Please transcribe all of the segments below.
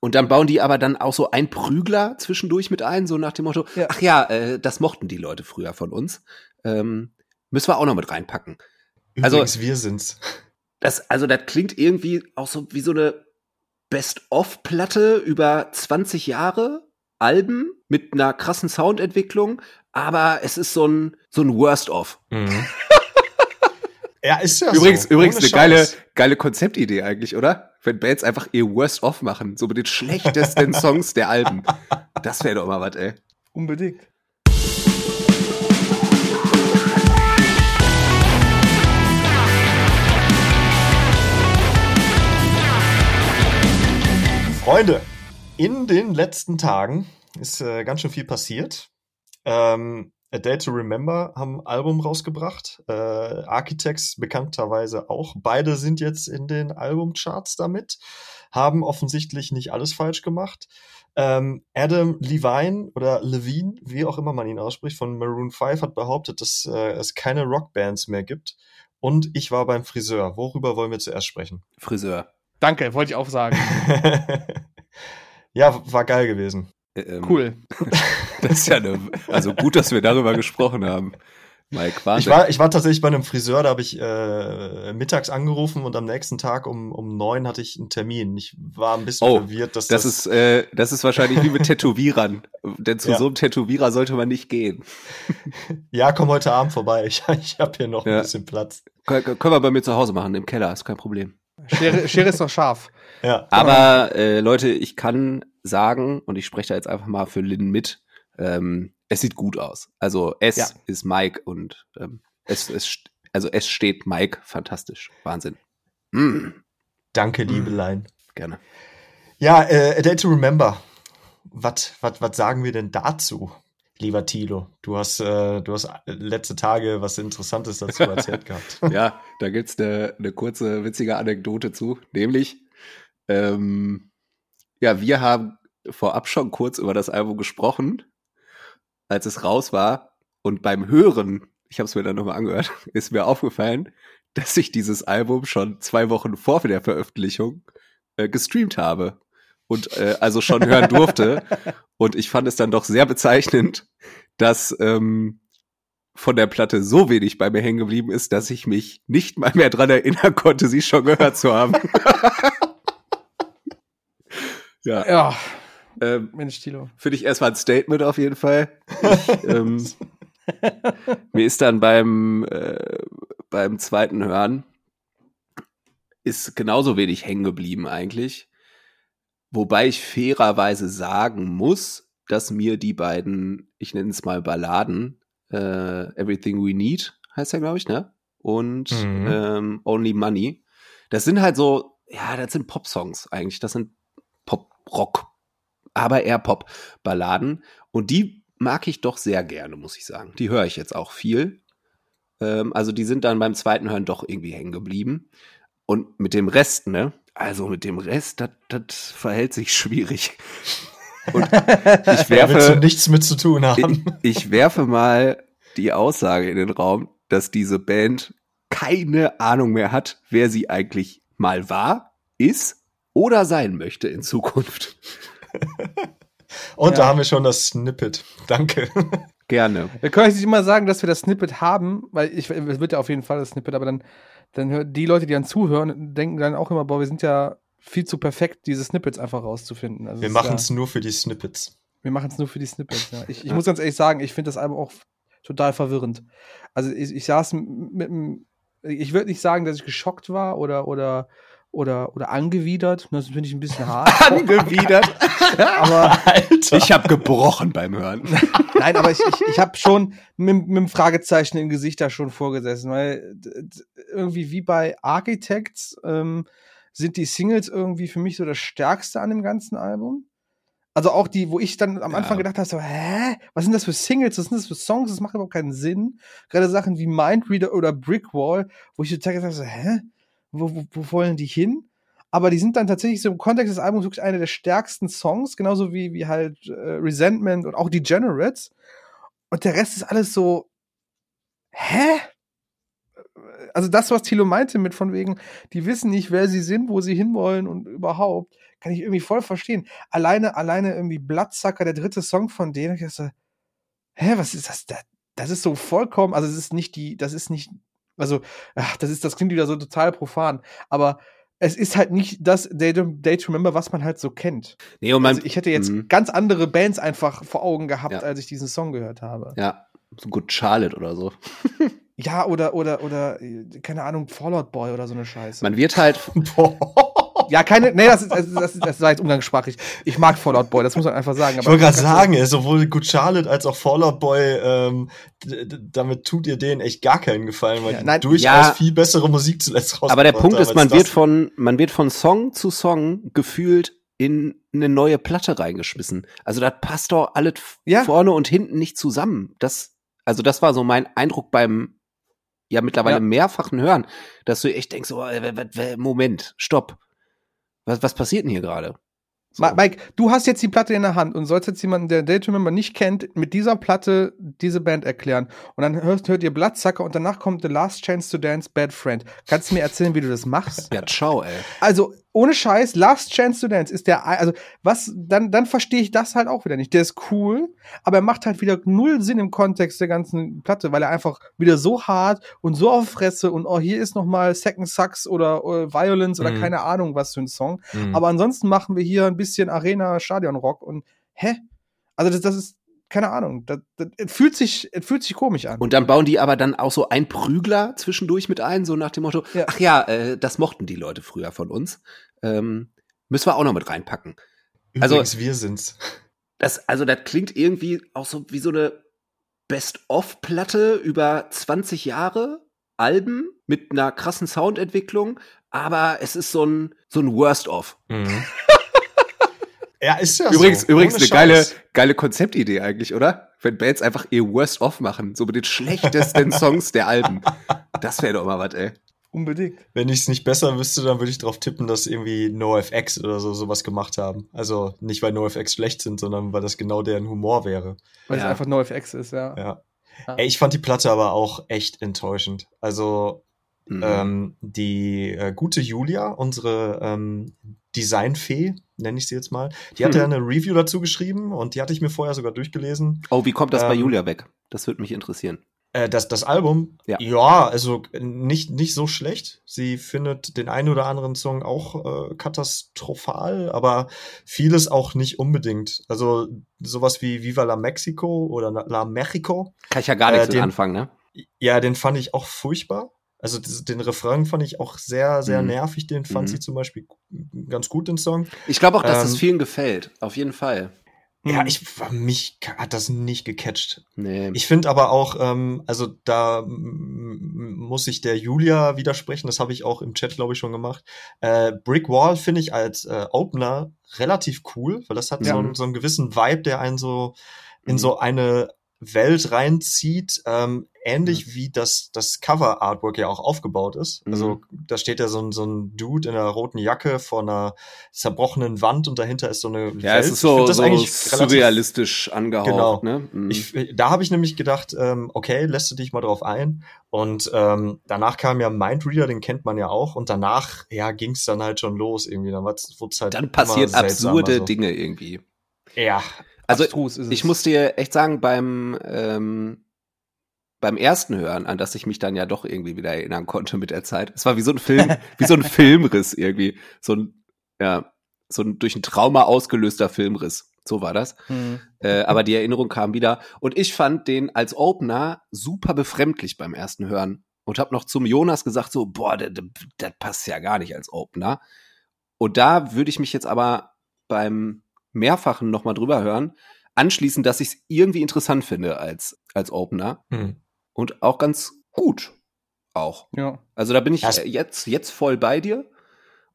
und dann bauen die aber dann auch so ein Prügler zwischendurch mit ein, so nach dem Motto, Ja. ach ja, äh, das mochten die Leute früher von uns. Ähm, müssen wir auch noch mit reinpacken. Also- Übrigens, wir sind's. Das, also das klingt irgendwie auch so wie so eine Best-of-Platte über 20 Jahre, Alben mit einer krassen Soundentwicklung, aber es ist so ein, so ein Worst-of. ja, ist ja Übrigens, so. übrigens Ohne eine geile, Scheiß. geile Konzeptidee eigentlich, oder? Wenn Bands einfach ihr Worst-of machen, so mit den schlechtesten Songs der Alben. Das wäre doch mal was, ey. Unbedingt. Freunde, in den letzten Tagen ist äh, ganz schön viel passiert. Ähm, A Day to Remember haben ein Album rausgebracht. Äh, Architects bekannterweise auch. Beide sind jetzt in den Albumcharts damit. Haben offensichtlich nicht alles falsch gemacht. Ähm, Adam Levine oder Levine, wie auch immer man ihn ausspricht, von Maroon 5 hat behauptet, dass äh, es keine Rockbands mehr gibt. Und ich war beim Friseur. Worüber wollen wir zuerst sprechen? Friseur. Danke, wollte ich auch sagen. ja, war geil gewesen. Äh, ähm, Cool. Das ist ja eine, also gut, dass wir darüber gesprochen haben. Mike, Wahnsinn. Ich war, ich war tatsächlich bei einem Friseur, da habe ich äh, mittags angerufen und am nächsten Tag um, um neun hatte ich einen Termin. Ich war ein bisschen Oh, verwirrt, dass Das ist, äh, das ist wahrscheinlich wie mit Tätowierern. Denn zu Ja. so einem Tätowierer sollte man nicht gehen. ja, komm heute Abend vorbei. Ich, ich habe hier noch Ja. ein bisschen Platz. Kön können wir bei mir zu Hause machen, im Keller, ist kein Problem. Schere, Schere ist doch scharf. Ja, Aber äh, Leute, ich kann sagen, und ich spreche da jetzt einfach mal für Lynn mit, ähm, es sieht gut aus. Also es Ja. ist Mike und ähm, es, es, also es steht Mike fantastisch. Wahnsinn. Mm, danke, Liebelein. gerne. Ja, äh, A Day to Remember. Was sagen wir denn dazu, lieber Thilo? Du hast, äh, du hast letzte Tage was Interessantes dazu erzählt gehabt. Ja, da gibt's eine, eine kurze, witzige Anekdote zu. Nämlich, ähm, ja, wir haben vorab schon kurz über das Album gesprochen, als es raus war. Und beim Hören, ich habe es mir dann nochmal angehört, ist mir aufgefallen, dass ich dieses Album schon zwei Wochen vor der Veröffentlichung äh, gestreamt habe. Und äh, also schon hören durfte. Und ich fand es dann doch sehr bezeichnend, dass ähm, von der Platte so wenig bei mir hängen geblieben ist, dass ich mich nicht mal mehr dran erinnern konnte, sie schon gehört zu haben. ja, Ja, ähm, Mensch, Tilo. finde ich erstmal ein Statement auf jeden Fall. Ich, ähm, mir ist dann beim, äh, beim zweiten Hören ist genauso wenig hängen geblieben eigentlich. Wobei ich fairerweise sagen muss, dass mir die beiden, ich nenne es mal Balladen, äh, Everything We Need heißt er, glaube ich, ne? Und Mhm. ähm, Only Money. Das sind halt so, ja, das sind Pop-Songs eigentlich. Das sind Pop-Rock, aber eher Pop-Balladen. Und die mag ich doch sehr gerne, muss ich sagen. Die höre ich jetzt auch viel. Ähm, also die sind dann beim zweiten Hören doch irgendwie hängen geblieben. Und mit dem Rest, ne? Also mit dem Rest, das verhält sich schwierig. Und ich werfe, nichts mit zu tun ich, haben. ich werfe mal die Aussage in den Raum, dass diese Band keine Ahnung mehr hat, wer sie eigentlich mal war, ist oder sein möchte in Zukunft. Und da Ja. haben wir schon das Snippet. Danke. Gerne. Wir können euch nicht immer sagen, dass wir das Snippet haben, weil ich, es wird ja auf jeden Fall das Snippet, aber dann, dann die Leute, die dann zuhören, denken dann auch immer, boah, wir sind ja viel zu perfekt, diese Snippets einfach rauszufinden. Also Wir es machen ja, es nur für die Snippets. wir machen es nur für die Snippets. Ja. Ich, ich muss ganz ehrlich sagen, ich finde das Album auch total verwirrend. Also ich, ich saß mit einem, ich würde nicht sagen, dass ich geschockt war oder oder oder oder angewidert. Das finde ich ein bisschen hart. Angewidert. aber Alter. Ich habe gebrochen beim Hören. Nein, aber ich, ich, ich habe schon mit, mit dem Fragezeichen im Gesicht da schon vorgesessen, weil irgendwie wie bei Architects ähm, sind die Singles irgendwie für mich so das Stärkste an dem ganzen Album. Also auch die, wo ich dann am Ja. Anfang gedacht habe, so, hä, was sind das für Singles, was sind das für Songs, das macht überhaupt keinen Sinn. Gerade Sachen wie Mindreader oder Brickwall, wo ich total gedacht habe, so, hä, wo, wo, wo wollen die hin? Aber die sind dann tatsächlich so im Kontext des Albums wirklich eine der stärksten Songs, genauso wie, wie halt äh, Resentment und auch Degenerates. Und der Rest ist alles so, hä? Also das, was Thilo meinte mit von wegen, die wissen nicht, wer sie sind, wo sie hinwollen und überhaupt, kann ich irgendwie voll verstehen. Alleine, alleine irgendwie Bloodsucker, der dritte Song von denen, ich dachte, hä, was ist? Das, das ist so vollkommen, also es ist nicht die, das ist nicht, also, ach, das ist, das klingt wieder so total profan, aber es ist halt nicht das Day to, Day to Remember, was man halt so kennt. Nee, und man, Also ich hätte jetzt Mhm. ganz andere Bands einfach vor Augen gehabt, Ja. als ich diesen Song gehört habe. ja, so gut Charlotte oder so. Ja, oder, oder, oder, äh, keine Ahnung, Fallout Boy oder so eine Scheiße. Man wird halt, ja, keine, nee, das, ist, das, ist- das, ist- das war jetzt umgangssprachlich. Ich mag Fallout Boy, das muss man einfach sagen. Ich wollte gerade sagen, ey, sowohl Good Charlotte als auch Fallout Boy, ähm, damit tut ihr denen echt gar keinen Gefallen, weil Ja, die nein, durchaus ja. viel bessere Musik zuletzt rausgebracht aber der Punkt ist, man wird von, man wird von Song zu Song gefühlt in eine neue Platte reingeschmissen. Also das passt doch alles Ja. vorne und hinten nicht zusammen. Das, also das war so mein Eindruck beim ja mittlerweile Ja. mehrfachen Hören, dass du echt denkst, oh, äh, Moment, stopp. Was, was passiert denn hier gerade? So. Mike, du hast jetzt die Platte in der Hand und sollst jetzt jemanden, der Day to Remember nicht kennt, mit dieser Platte diese Band erklären. Und dann hörst, hört ihr Bloodsucker und danach kommt The Last Chance to Dance, Bad Friend. Kannst du mir erzählen, wie du das machst? Ja, ciao, ey. Also, ohne Scheiß, Last Chance to Dance ist der, also, was, dann, dann verstehe ich das halt auch wieder nicht. Der ist cool, aber er macht halt wieder null Sinn im Kontext der ganzen Platte, weil er einfach wieder so hart und so auf Fresse und oh, hier ist noch mal Second Sucks oder äh, Violence oder Mhm. keine Ahnung was für ein Song. Mhm. Aber ansonsten machen wir hier ein bisschen Arena Stadion Rock und hä? Also das, das ist keine Ahnung, das, das es fühlt sich es fühlt sich komisch an. Und dann bauen die aber dann auch so ein Prügler zwischendurch mit ein, so nach dem Motto, Ja. ach ja, äh, das mochten die Leute früher von uns. Ähm, müssen wir auch noch mit reinpacken. also- Übrigens, wir sind's. Das, also das klingt irgendwie auch so wie so eine Best-of-Platte über 20 Jahre, Alben mit einer krassen Soundentwicklung, aber es ist so ein, so ein Worst-of. Mhm. ja, ist ja Übrigens, so. übrigens Ohne eine geile, geile Konzeptidee eigentlich, oder? Wenn Bands einfach ihr Worst-of machen, so mit den schlechtesten Songs der Alben. Das wäre doch mal was, ey. Unbedingt. Wenn ich es nicht besser wüsste, dann würde ich darauf tippen, dass irgendwie NoFX oder so sowas gemacht haben. Also nicht, weil NoFX schlecht sind, sondern weil das genau deren Humor wäre. Weil Ja. es einfach NoFX ist, ja. Ja. Ja. Ey, ich fand die Platte aber auch echt enttäuschend. Also Mhm. ähm, die äh, gute Julia, unsere ähm, Designfee, nenne ich sie jetzt mal, die hatte Mhm. ja eine Review dazu geschrieben und die hatte ich mir vorher sogar durchgelesen. oh, wie kommt das bei ähm, Julia weg? Das würde mich interessieren. Äh, das, das Album, Ja. ja. also nicht, nicht so schlecht. Sie findet den einen oder anderen Song auch äh, katastrophal, aber vieles auch nicht unbedingt. Also sowas wie Viva la Mexico oder La Mexico, Kann ich ja gar äh, nichts mit den- anfangen, ne? ja, den fand ich auch furchtbar. Also das- den Refrain fand ich auch sehr, sehr Mhm. nervig. Den fand Mhm. sie zum Beispiel ganz gut, den Song. Ich glaube auch, dass das Ähm, vielen gefällt. Auf jeden Fall. Ja, Mhm. ich mich hat das nicht gecatcht. Nee. Ich finde aber auch, ähm, also da muss ich der Julia widersprechen, das habe ich auch im Chat, glaube ich, schon gemacht. Äh, Brick Wall finde ich als äh, Opener relativ cool, weil das hat Ja. so, einen, so einen gewissen Vibe, der einen so in Mhm. so eine Welt reinzieht, ähm, ähnlich wie das, das Cover-Artwork ja auch aufgebaut ist. Mhm. Also da steht ja so ein, so ein Dude in einer roten Jacke vor einer zerbrochenen Wand und dahinter ist so eine ja, Welt. es ist so, so surrealistisch angehaucht, Genau. ne? Mhm. ich, da habe ich nämlich gedacht, ähm, okay, lässt du dich mal drauf ein. Und ähm, danach kam ja Mindreader, den kennt man ja auch. Und danach, ja, ging es dann halt schon los irgendwie. Dann halt dann passiert absurde so. Dinge irgendwie. Ja, Also ich muss dir echt sagen, beim ähm, beim ersten Hören, an das ich mich dann ja doch irgendwie wieder erinnern konnte mit der Zeit. Es war wie so ein Film, wie so ein Filmriss irgendwie, so ein ja, so ein durch ein Trauma ausgelöster Filmriss. So war das. Mhm. Äh, aber die Erinnerung kam wieder. Und ich fand den als Opener super befremdlich beim ersten Hören. Und habe noch zum Jonas gesagt, so, boah, das, das passt ja gar nicht als Opener. Und da würde ich mich jetzt aber beim mehrfachen nochmal drüber hören, anschließen, dass ich es irgendwie interessant finde als, als Opener. hm. Und auch ganz gut. Auch. Ja. Also da bin ich jetzt, jetzt voll bei dir.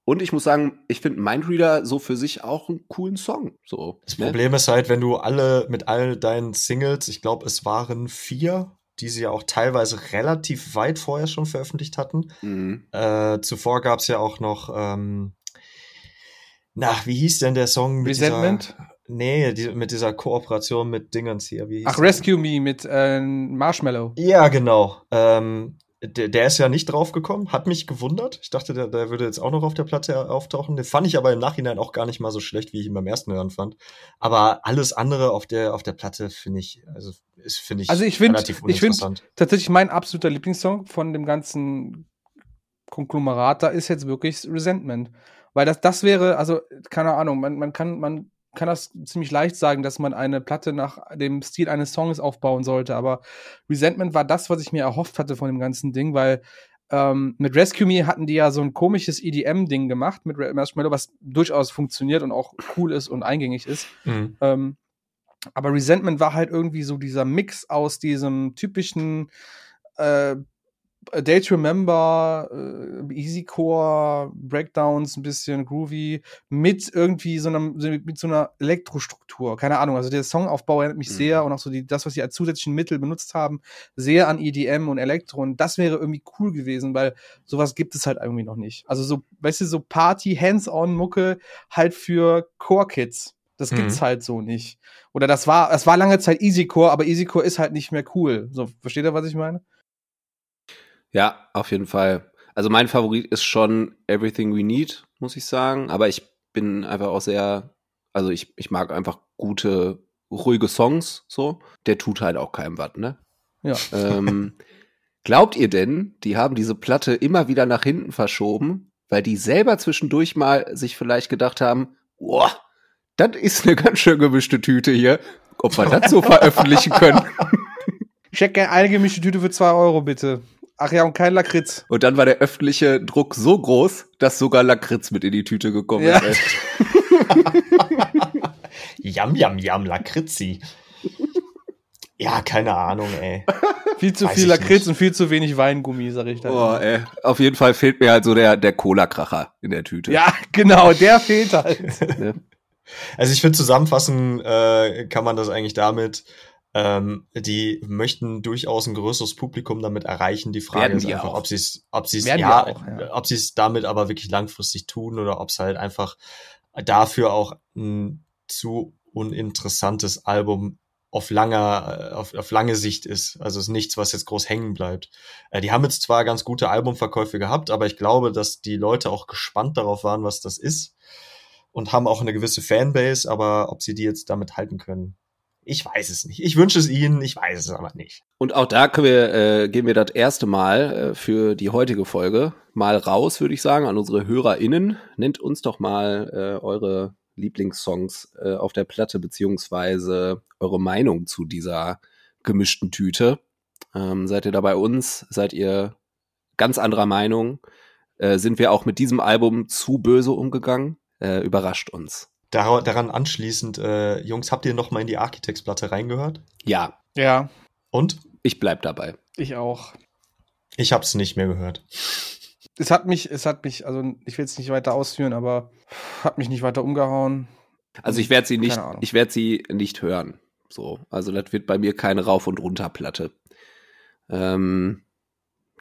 Und ich muss sagen, ich finde Mindreader so für sich auch einen coolen Song. So, das ne? Problem ist halt, wenn du alle mit all deinen Singles, ich glaube, es waren vier, die sie ja auch teilweise relativ weit vorher schon veröffentlicht hatten. Mhm. Äh, zuvor gab es ja auch noch, ähm, na, wie hieß denn der Song mit Resentment? dieser, nee, die, mit dieser Kooperation mit Dingens hier, Ach, der? Rescue Me mit äh, Marshmallow. Ja, genau. Ähm, der, der ist ja nicht draufgekommen, hat mich gewundert. Ich dachte, der, der würde jetzt auch noch auf der Platte auftauchen. Den fand ich aber im Nachhinein auch gar nicht mal so schlecht, wie ich ihn beim ersten Hören fand. Aber alles andere auf der, auf der Platte finde ich, also ist, finde ich, Also ich finde, relativ ich finde uninteressant. tatsächlich mein absoluter Lieblingssong von dem ganzen Konglomerat da ist jetzt wirklich Resentment. Weil das, das wäre, also, keine Ahnung, man, man kann, man kann das ziemlich leicht sagen, dass man eine Platte nach dem Stil eines Songs aufbauen sollte. Aber Resentment war das, was ich mir erhofft hatte von dem ganzen Ding, weil ähm, mit Rescue Me hatten die ja so ein komisches EDM-Ding gemacht mit Ra- Marshmallow, was durchaus funktioniert und auch cool ist und eingängig ist. Mhm. Ähm, aber Resentment war halt irgendwie so dieser Mix aus diesem typischen äh, A Day to Remember, äh, Easycore, Breakdowns, ein bisschen groovy, mit irgendwie so einer, so- mit so einer Elektrostruktur. Keine Ahnung, also der Songaufbau erinnert mich Mhm. sehr und auch so die, das, was sie als zusätzlichen Mittel benutzt haben, sehr an EDM und Elektro. Und das wäre irgendwie cool gewesen, weil sowas gibt es halt irgendwie noch nicht. Also so, weißt du, so Party, Hands-on-Mucke halt für Core-Kids. Das Mhm. gibt's halt so nicht. Oder das war, das war lange Zeit Easycore, aber Easycore ist halt nicht mehr cool. So, versteht ihr, was ich meine? Ja, auf jeden Fall. Also mein Favorit ist schon Everything We Need, muss ich sagen. Aber ich bin einfach auch sehr, also ich, ich mag einfach gute, ruhige Songs, so. Der tut halt auch keinem was, ne? Ja. Ähm, glaubt ihr denn, die haben diese Platte immer wieder nach hinten verschoben, weil die selber zwischendurch mal sich vielleicht gedacht haben, boah, das ist eine ganz schön gemischte Tüte hier, ob wir das so veröffentlichen können. Ich hätte gerne eine gemischte Tüte für zwei Euro, bitte. Ach ja, und kein Lakritz. Und dann war der öffentliche Druck so groß, dass sogar Lakritz mit in die Tüte gekommen Ja. ist. Yam, yam, yam, Lakritzi. Ja, keine Ahnung, ey. Viel zu Weiß viel Lakritz nicht. und viel zu wenig Weingummi, sag ich da. Boah, ey. Auf jeden Fall fehlt mir halt so der, der Cola-Kracher in der Tüte. Ja, genau, der fehlt halt. Also ich finde, zusammenfassen äh, kann man das eigentlich damit, ähm, die möchten durchaus ein größeres Publikum damit erreichen. Die Frage Werden ist einfach, auch. ob sie es, ob sie es, ja, ja. ob sie es damit aber wirklich langfristig tun oder ob es halt einfach dafür auch ein zu uninteressantes Album auf langer, äh, auf, auf lange Sicht ist. Also es ist nichts, was jetzt groß hängen bleibt. Äh, die haben jetzt zwar ganz gute Albumverkäufe gehabt, aber ich glaube, dass die Leute auch gespannt darauf waren, was das ist und haben auch eine gewisse Fanbase, aber ob sie die jetzt damit halten können, ich weiß es nicht. Ich wünsche es ihnen, ich weiß es aber nicht. Und auch da können wir, äh, gehen wir das erste Mal äh, für die heutige Folge mal raus, würde ich sagen, an unsere HörerInnen. Nennt uns doch mal äh, eure Lieblingssongs äh, auf der Platte, beziehungsweise eure Meinung zu dieser gemischten Tüte. Ähm, seid ihr da bei uns? Seid ihr ganz anderer Meinung? Äh, sind wir auch mit diesem Album zu böse umgegangen? Äh, überrascht uns. Dar daran anschließend, äh, Jungs, habt ihr noch mal in die Architects-Platte reingehört? Ja, Ja, Und? ich bleib dabei. ich auch. Ich hab's nicht mehr gehört. Es hat mich, es hat mich, also ich will es nicht weiter ausführen, aber hat mich nicht weiter umgehauen. Also ich werde sie nicht, ich werde sie nicht hören. So, also das wird bei mir keine Rauf und runter Platte. Ähm,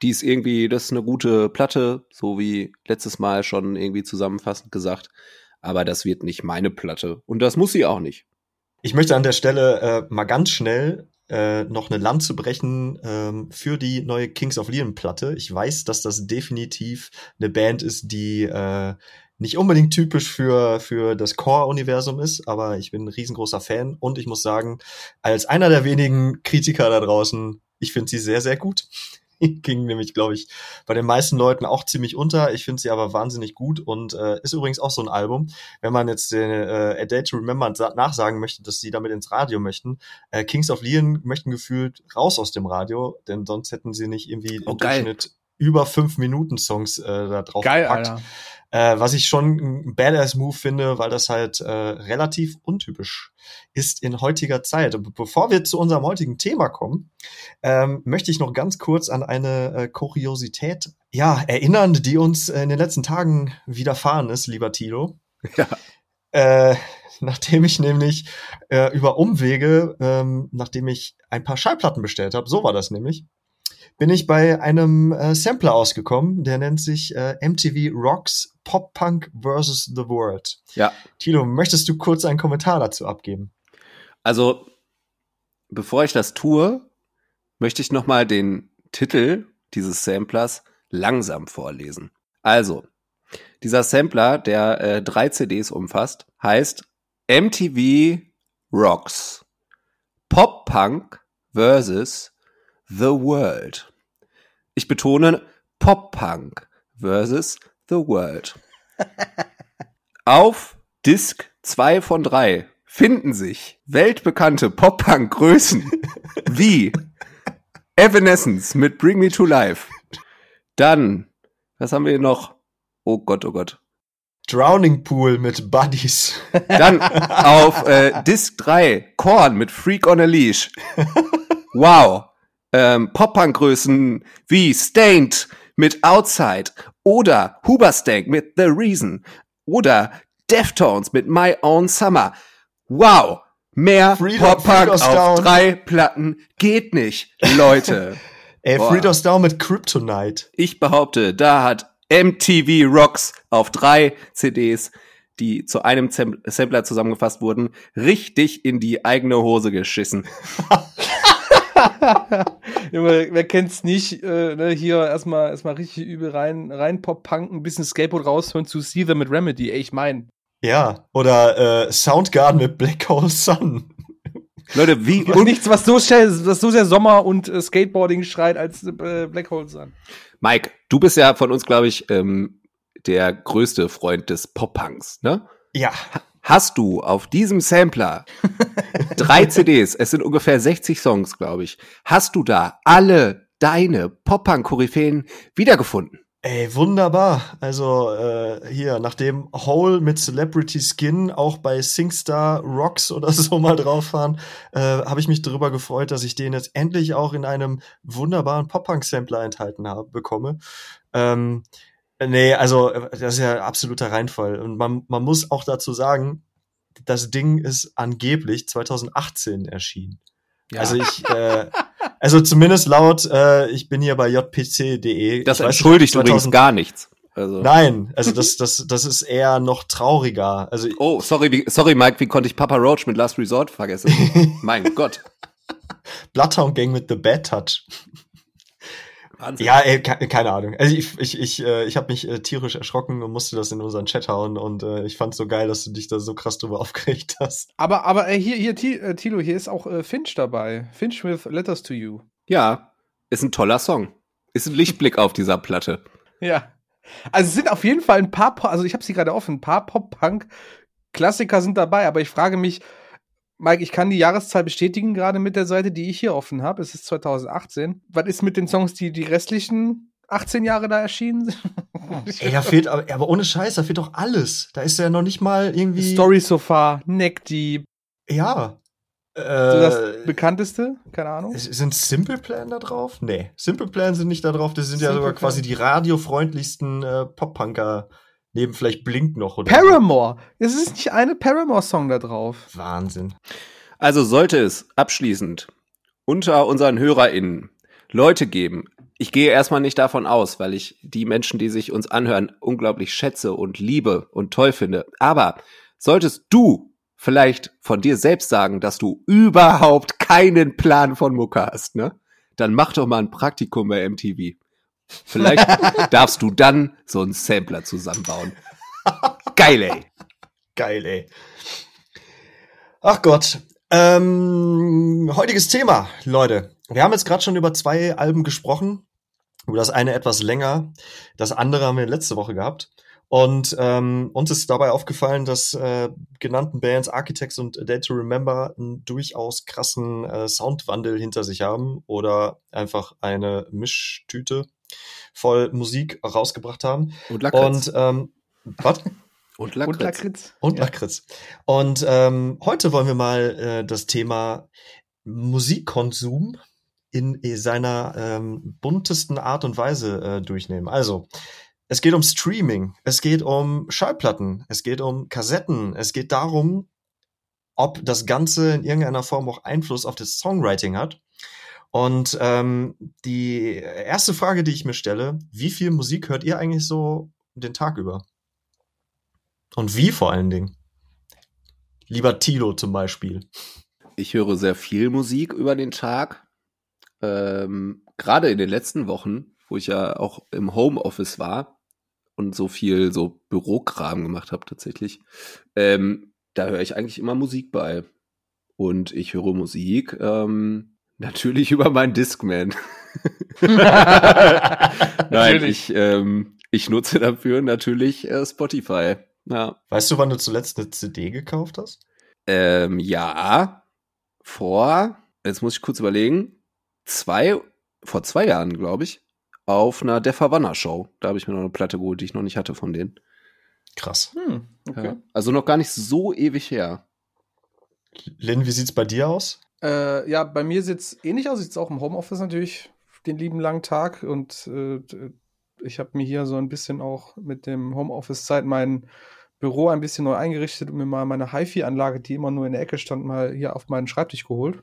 die ist irgendwie, das ist eine gute Platte, so wie letztes Mal schon irgendwie zusammenfassend gesagt. Aber das wird nicht meine Platte und das muss sie auch nicht. Ich möchte an der Stelle äh, mal ganz schnell äh, noch eine Lanze brechen ähm, für die neue Kings of Leon Platte. Ich weiß, dass das definitiv eine Band ist, die äh, nicht unbedingt typisch für, für das Core-Universum ist, aber ich bin ein riesengroßer Fan und ich muss sagen, als einer der wenigen Kritiker da draußen, ich finde sie sehr, sehr gut. Ging nämlich, glaube ich, bei den meisten Leuten auch ziemlich unter. Ich finde sie aber wahnsinnig gut und äh, ist übrigens auch so ein Album, wenn man jetzt den äh, A Day to Remember sa- nachsagen möchte, dass sie damit ins Radio möchten. Äh, Kings of Leon möchten gefühlt raus aus dem Radio, denn sonst hätten sie nicht irgendwie Oh, im geil. Durchschnitt über fünf Minuten Songs äh, da drauf Geil, gepackt. Alter. Äh, was ich schon ein Badass-Move finde, weil das halt äh, relativ untypisch ist in heutiger Zeit. Und be- bevor wir zu unserem heutigen Thema kommen, ähm, möchte ich noch ganz kurz an eine äh, Kuriosität ja, erinnern, die uns in den letzten Tagen widerfahren ist, lieber Tilo. Ja. Äh, nachdem ich nämlich äh, über Umwege, ähm, nachdem ich ein paar Schallplatten bestellt habe, so war das nämlich, bin ich bei einem äh, Sampler ausgekommen, der nennt sich äh, MTV Rocks Pop Punk vs. The World. Ja. Tilo, möchtest du kurz einen Kommentar dazu abgeben? Also, bevor ich das tue, möchte ich noch mal den Titel dieses Samplers langsam vorlesen. Also, dieser Sampler, der äh, drei CDs umfasst, heißt MTV Rocks Pop Punk versus The World. Ich betone Pop Punk versus The World. Auf Disc 2 von 3 finden sich weltbekannte Pop-Punk-Größen wie Evanescence mit Bring Me to Life. Dann, was haben wir hier noch? Oh Gott, oh Gott. Drowning Pool mit Buddies. Dann auf äh, Disc 3 Korn mit Freak on a Leash. Wow. Ähm, Pop-Punk-Größen wie Stained mit Outside oder Huberstank mit The Reason oder Deftones mit My Own Summer. Wow. Mehr Pop-Punk auf down. drei Platten geht nicht, Leute. Ey, Fritos Down mit Kryptonite. Ich behaupte, da hat MTV Rocks auf drei CDs, die zu einem Sampler zusammengefasst wurden, richtig in die eigene Hose geschissen. Junge, wer kennt's nicht? Äh, ne, hier erstmal erstmal richtig übel rein, rein Pop-Punk, ein bisschen Skateboard raushören zu See Them mit Remedy. Ey, ich mein. Ja, oder äh, Soundgarden mit Black Hole Sun. Leute, wie und nichts, was so, was so sehr Sommer und äh, Skateboarding schreit als äh, Black Hole Sun. Mike, du bist ja von uns, glaube ich, ähm, der größte Freund des Pop-Punks, ne? Ja. Hast du auf diesem Sampler drei CDs, es sind ungefähr 60 Songs, glaube ich, hast du da alle deine Pop-Punk-Koryphäen wiedergefunden? Ey, wunderbar. Also äh, hier, nachdem Hole mit Celebrity Skin auch bei SingStar Rocks oder so mal drauf waren, äh, habe ich mich darüber gefreut, dass ich den jetzt endlich auch in einem wunderbaren Pop-Punk-Sampler enthalten habe, bekomme. Ähm, nee, also das ist ja absoluter Reinfall. Und man, man muss auch dazu sagen, das Ding ist angeblich 2018 erschienen. Ja. Also ich, äh, also zumindest laut, äh, ich bin hier bei jpc.de. Das entschuldigt nicht, übrigens gar nichts. Also. Nein, also das, das, das ist eher noch trauriger. Also oh, sorry, wie, sorry, Mike, wie konnte ich Papa Roach mit Last Resort vergessen? mein Gott. Bloodhound Gang mit The Bad Touch. Wahnsinn. Ja, ey, keine Ahnung. Also ich, ich, ich, äh, ich habe mich äh, tierisch erschrocken und musste das in unseren Chat hauen und äh, ich fand so geil, dass du dich da so krass drüber aufgeregt hast. Aber, aber äh, hier, hier, äh, Tilo, hier ist auch äh, Finch dabei. Finch with Letters to You. Ja, ist ein toller Song. Ist ein Lichtblick auf dieser Platte. Ja. Also es sind auf jeden Fall ein paar, also ich habe sie gerade offen, ein paar Pop-Punk-Klassiker sind dabei, aber ich frage mich, Mike, ich kann die Jahreszahl bestätigen, gerade mit der Seite, die ich hier offen habe. Es ist 2018. Was ist mit den Songs, die die restlichen 18 Jahre da erschienen sind? Ey, da fehlt aber, aber ohne Scheiß, da fehlt doch alles. Da ist ja noch nicht mal irgendwie. Story so far, Neck Deep. Ja. Äh, so das bekannteste? Keine Ahnung. Sind Simple Plan da drauf? Nee. Simple Plan sind nicht da drauf. Das sind Simple ja sogar Plan. quasi die radiofreundlichsten äh, Pop-Punker Neben vielleicht Blink noch oder Paramore. Es ist nicht eine Paramore-Song da drauf. Wahnsinn. Also sollte es abschließend unter unseren HörerInnen Leute geben, ich gehe erstmal nicht davon aus, weil ich die Menschen, die sich uns anhören, unglaublich schätze und liebe und toll finde. Aber solltest du vielleicht von dir selbst sagen, dass du überhaupt keinen Plan von Mucke hast, ne? Dann mach doch mal ein Praktikum bei MTV. Vielleicht darfst du dann so einen Sampler zusammenbauen. Geil, ey. Geil, ey. Ach Gott. Ähm, heutiges Thema, Leute. Wir haben jetzt gerade schon über zwei Alben gesprochen. Über das eine etwas länger. Das andere haben wir letzte Woche gehabt. Und ähm, uns ist dabei aufgefallen, dass äh, genannten Bands Architects und A Day to Remember einen durchaus krassen äh, Soundwandel hinter sich haben oder einfach eine Mischtüte voll Musik rausgebracht haben. Und Lakritz. Und ähm, was? Und Lakritz. Und Lakritz. Und, Lakritz. und ähm, heute wollen wir mal äh, das Thema Musikkonsum in seiner ähm, buntesten Art und Weise äh, durchnehmen. Also, es geht um Streaming, es geht um Schallplatten, es geht um Kassetten, es geht darum, ob das Ganze in irgendeiner Form auch Einfluss auf das Songwriting hat. Und ähm, die erste Frage, die ich mir stelle, wie viel Musik hört ihr eigentlich so den Tag über? Und wie vor allen Dingen? Lieber Tilo zum Beispiel. Ich höre sehr viel Musik über den Tag. Ähm, Gerade in den letzten Wochen wo ich ja auch im Homeoffice war und so viel so Bürokram gemacht habe tatsächlich, ähm, da höre ich eigentlich immer Musik bei. Und ich höre Musik ähm, natürlich über meinen Discman. Nein, ich, ähm, ich nutze dafür natürlich äh, Spotify. Ja. Weißt du, wann du zuletzt eine CD gekauft hast? Ähm, ja, vor, jetzt muss ich kurz überlegen, zwei, vor zwei Jahren, glaube ich, auf einer Der Havanna Show. Da habe ich mir noch eine Platte geholt, die ich noch nicht hatte von denen. Krass. Hm, okay. Ja. Also noch gar nicht so ewig her. Lynn, wie sieht's bei dir aus? Äh, ja, bei mir sieht's ähnlich aus. Sieht's auch im Homeoffice natürlich den lieben langen Tag und äh, ich habe mir hier so ein bisschen auch mit dem Homeoffice-Zeit mein Büro ein bisschen neu eingerichtet und mir mal meine HiFi-Anlage, die immer nur in der Ecke stand, mal hier auf meinen Schreibtisch geholt.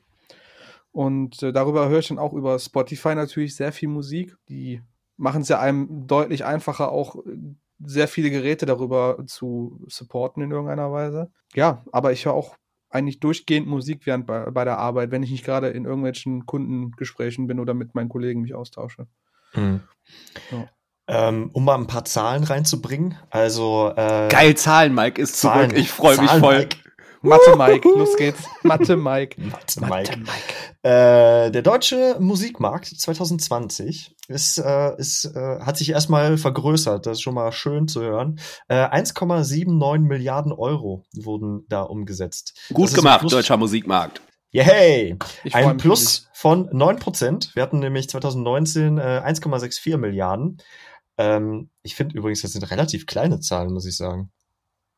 Und äh, darüber höre ich dann auch über Spotify natürlich sehr viel Musik. Die machen es ja einem deutlich einfacher, auch sehr viele Geräte darüber zu supporten in irgendeiner Weise. Ja, aber ich höre auch eigentlich durchgehend Musik während bei, bei der Arbeit, wenn ich nicht gerade in irgendwelchen Kundengesprächen bin oder mit meinen Kollegen mich austausche. Hm. Ja. Ähm, um mal ein paar Zahlen reinzubringen. Also äh, geil Zahlen, Mike ist Zahlen, zurück. Ich freue mich voll. Mike. Mathe Mike, los geht's. Mathe Mike. Mathe Mike. Äh, der deutsche Musikmarkt 2020 ist, äh, ist, äh, hat sich erstmal vergrößert. Das ist schon mal schön zu hören. Äh, 1,79 Milliarden Euro wurden da umgesetzt. Gut gemacht, deutscher Musikmarkt. Yay! Ein Plus von 9%. Wir hatten nämlich 2019 äh, 1,64 Milliarden. Ähm, ich finde übrigens, das sind relativ kleine Zahlen, muss ich sagen.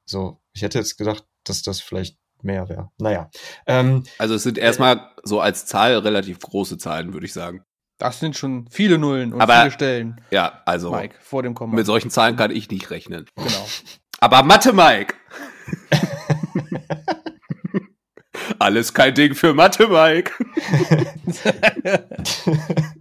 So, ich hätte jetzt gedacht, dass das vielleicht mehr wäre. Naja. Ähm, also es sind erstmal so als Zahl relativ große Zahlen, würde ich sagen. Das sind schon viele Nullen und Aber, viele Stellen. Ja, also Mike, vor dem Komma. mit solchen Zahlen kann ich nicht rechnen. Genau. Aber Mathe, Mike! Alles kein Ding für Mathe, Mike.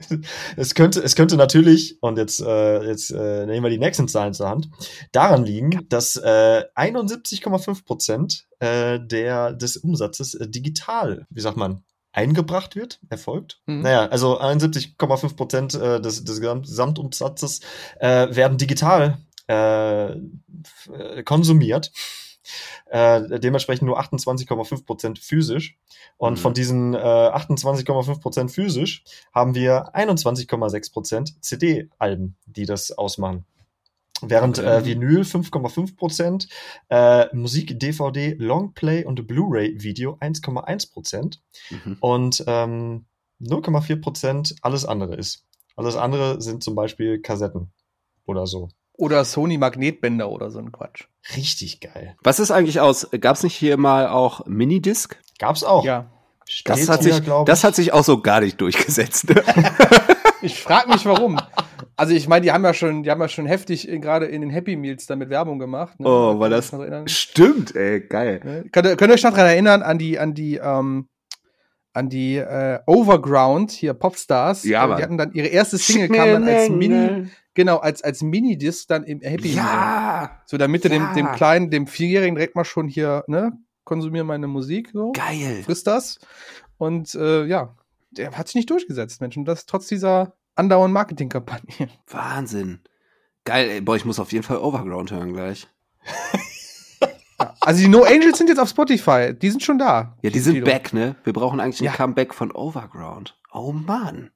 es könnte, es könnte natürlich, und jetzt, äh, jetzt äh, nehmen wir die nächsten Zahlen zur Hand, daran liegen, dass äh, 71,5 Prozent äh, der, des Umsatzes äh, digital, wie sagt man, eingebracht wird, erfolgt. Mhm. Naja, also 71,5 Prozent äh, des, des Gesamtumsatzes äh, werden digital äh, konsumiert. Äh, dementsprechend nur 28,5 Prozent physisch. Und mhm. von diesen äh, 28,5 Prozent physisch haben wir 21,6 Prozent CD-Alben, die das ausmachen. Während okay. äh, Vinyl 5,5 Prozent, äh, Musik, DVD, Longplay und Blu-ray-Video 1,1 Prozent mhm. und ähm, 0,4 Prozent alles andere ist. Alles andere sind zum Beispiel Kassetten oder so. Oder Sony Magnetbänder oder so ein Quatsch. Richtig geil. Was ist eigentlich aus? Gab's nicht hier mal auch Minidisc? Gab's auch. Ja. Das hat, hier, sich, das hat sich auch so gar nicht durchgesetzt. ich frage mich warum. Also ich meine, die haben ja schon, die haben ja schon heftig gerade in den Happy Meals damit Werbung gemacht. Ne? Oh, weil das stimmt, ey, geil. Ne? Könnt, könnt ihr euch noch daran erinnern an die, an die, ähm, an die äh, Overground hier Popstars? Ja, Mann. Die hatten dann ihre erste Single kam dann als Mini, genau als als Minidisc dann im Happy ja, Meal. So damit ja. dem dem kleinen, dem vierjährigen direkt mal schon hier ne konsumieren meine Musik so. Geil. Frisst das und äh, ja, der hat sich nicht durchgesetzt, Mensch. Und das trotz dieser andauernden Marketingkampagne. Wahnsinn. Geil, ey, boah, ich muss auf jeden Fall Overground hören gleich. Also die No Angels sind jetzt auf Spotify. Die sind schon da. Ja, die sind Tilo. back, ne? Wir brauchen eigentlich ein ja. Comeback von Overground. Oh Mann.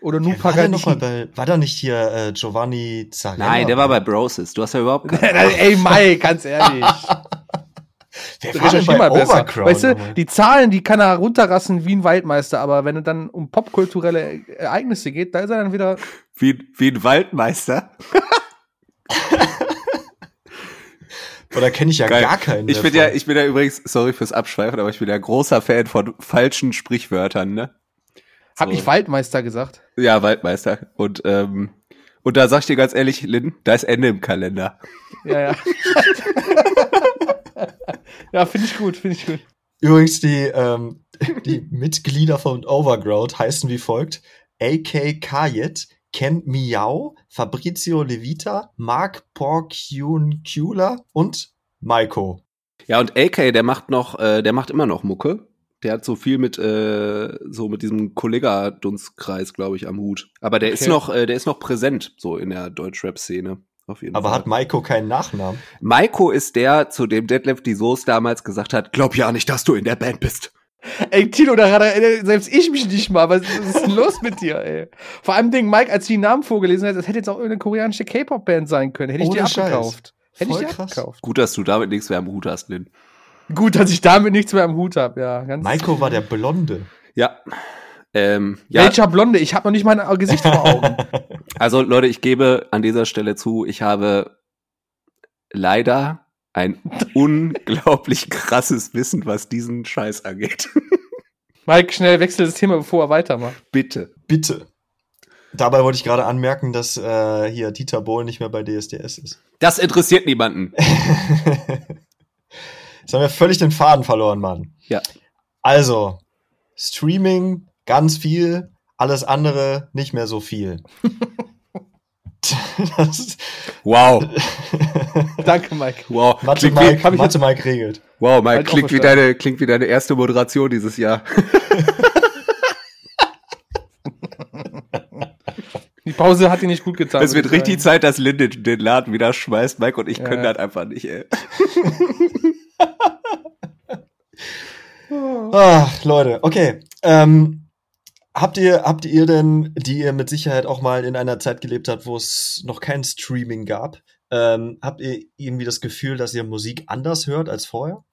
Oder nur ja, war, der noch mal bei, war da nicht hier äh, Giovanni Zarella? Nein, der war bei Brosis. Du hast ja überhaupt keine Ey, Mike, ganz ehrlich. Wer war denn bei mal besser. Weißt du, die Zahlen, die kann er runterrassen wie ein Waldmeister, aber wenn es dann um popkulturelle Ereignisse geht, da ist er dann wieder. Wie, wie ein Waldmeister? Oder kenne ich ja Geil. gar keinen. Ich bin ja, ich bin ja übrigens, sorry fürs Abschweifen, aber ich bin ja großer Fan von falschen Sprichwörtern, ne? So. Hab ich Waldmeister gesagt? Ja, Waldmeister. Und, ähm, und da sag ich dir ganz ehrlich, Lynn, da ist Ende im Kalender. Ja, ja. ja, finde ich gut, finde ich gut. Übrigens, die, ähm, die Mitglieder von Overground heißen wie folgt. AK Kayet, Ken Miao, Fabrizio Levita, Mark Porciuncula und Maiko. Ja, und AK, der macht noch, äh, der macht immer noch Mucke. Der hat so viel mit äh, so mit diesem Kollega-Dunstkreis, glaube ich, am Hut. Aber der ist Okay. noch, äh, der ist noch präsent so in der Deutschrap-Szene. Auf jeden Aber Fall. hat Maiko keinen Nachnamen? Maiko ist der, zu dem Detlef die Soße damals gesagt hat, glaub ja nicht, dass du in der Band bist. Ey, Tilo, da erinnere selbst ich mich nicht mal. Was, ist denn los mit dir, ey? Vor allem Ding, Mike, als du die Namen vorgelesen hast, das hätte jetzt auch irgendeine koreanische K-Pop-Band sein können. Hätte ich Ohne die Scheiß. abgekauft. Hätte Voll ich die krass. abgekauft. Gut, dass du damit nichts mehr am Hut hast, Lin. Gut, dass ich damit nichts mehr am Hut habe, ja. Ganz Maiko war der Blonde. Ja. Ähm, ja, Welcher Blonde? Ich habe noch nicht mein Gesicht vor Augen. also Leute, ich gebe an dieser Stelle zu, ich habe leider ein unglaublich krasses Wissen, was diesen Scheiß angeht. Mike, schnell wechsel das Thema, bevor er weitermacht. Bitte. Bitte. Dabei wollte ich gerade anmerken, dass äh, hier Dieter Bohlen nicht mehr bei DSDS ist. Das interessiert niemanden. Jetzt haben wir völlig den Faden verloren, Mann. Ja. Also, Streaming, ganz viel, alles andere nicht mehr so viel. das Wow. Danke, Mike. Wow. Mathe Klingt Mike, wie, hab ich Mathe Mike regelt. wow, Mike, Halt klingt wie, deine, klingt wie deine erste Moderation dieses Jahr. Die Pause hat dir nicht gut getan. Es wird richtig sagen. Zeit, dass Lin den, den Laden wieder schmeißt. Mike und ich Ja. können das einfach nicht, ey. Ach, Leute, okay. Ähm, habt ihr, habt ihr denn, die ihr mit Sicherheit auch mal in einer Zeit gelebt habt, wo es noch kein Streaming gab, ähm, habt ihr irgendwie das Gefühl, dass ihr Musik anders hört als vorher?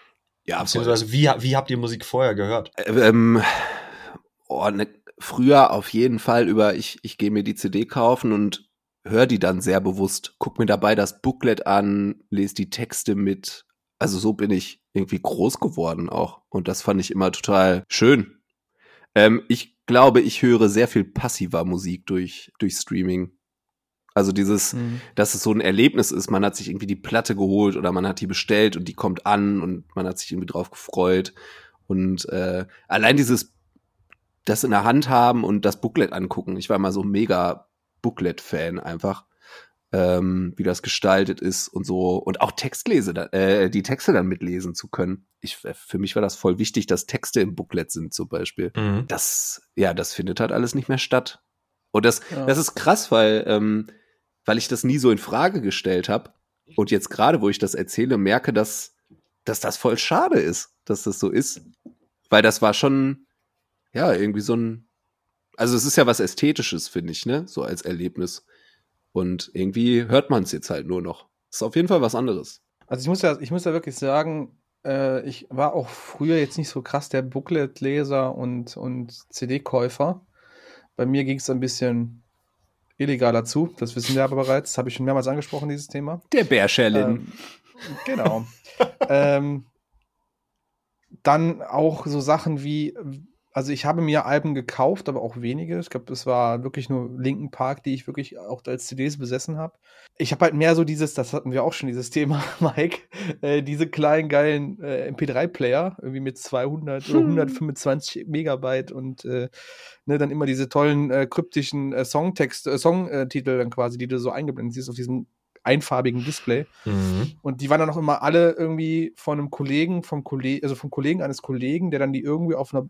Ja, Beziehungsweise, wie, wie habt ihr Musik vorher gehört? Ähm, oh, ne, früher auf jeden Fall über, ich, ich gehe mir die CD kaufen und höre die dann sehr bewusst. Guck mir dabei das Booklet an, lese die Texte mit. Also so bin ich irgendwie groß geworden auch. Und das fand ich immer total schön. Ähm, ich glaube, ich höre sehr viel passiver Musik durch, durch Streaming. Also dieses, Mhm. dass es so ein Erlebnis ist. Man hat sich irgendwie die Platte geholt oder man hat die bestellt und die kommt an und man hat sich irgendwie drauf gefreut. Und äh, allein dieses, das in der Hand haben und das Booklet angucken. Ich war mal so mega Booklet-Fan einfach, ähm, wie das gestaltet ist und so. Und auch Textlese, äh, die Texte dann mitlesen zu können. Ich, für mich war das voll wichtig, dass Texte im Booklet sind zum Beispiel das, ja, das findet halt alles nicht mehr statt. Und das, Ja. das ist krass, weil, ähm, weil ich das nie so in Frage gestellt habe. Und jetzt gerade, wo ich das erzähle, merke, dass, dass das voll schade ist, dass das so ist. Weil das war schon, ja, irgendwie so ein, also es ist ja was Ästhetisches, finde ich, ne? So als Erlebnis. Und irgendwie hört man es jetzt halt nur noch. Ist auf jeden Fall was anderes. Also ich muss ja, ich muss ja wirklich sagen, äh, ich war auch früher jetzt nicht so krass der Booklet-Leser und, und CD-Käufer. Bei mir ging es ein bisschen illegaler zu. Das wissen wir aber bereits. Das habe ich schon mehrmals angesprochen, dieses Thema. Der Bärschellin. Ähm, genau. ähm, dann auch so Sachen wie, also ich habe mir Alben gekauft, aber auch wenige. Ich glaube, es war wirklich nur Linken Park, die ich wirklich auch als CDs besessen habe. Ich habe halt mehr so dieses, das hatten wir auch schon, dieses Thema, Mike, äh, diese kleinen geilen äh, MP3-Player, irgendwie mit 200 oder 125 Megabyte und äh, ne, dann immer diese tollen äh, kryptischen äh, Songtext, äh, Songtitel dann quasi, die du so eingeblendet siehst auf diesem einfarbigen Display. Mhm. Und die waren dann auch immer alle irgendwie von einem Kollegen, vom Kollegen, also vom Kollegen eines Kollegen, der dann die irgendwie auf einer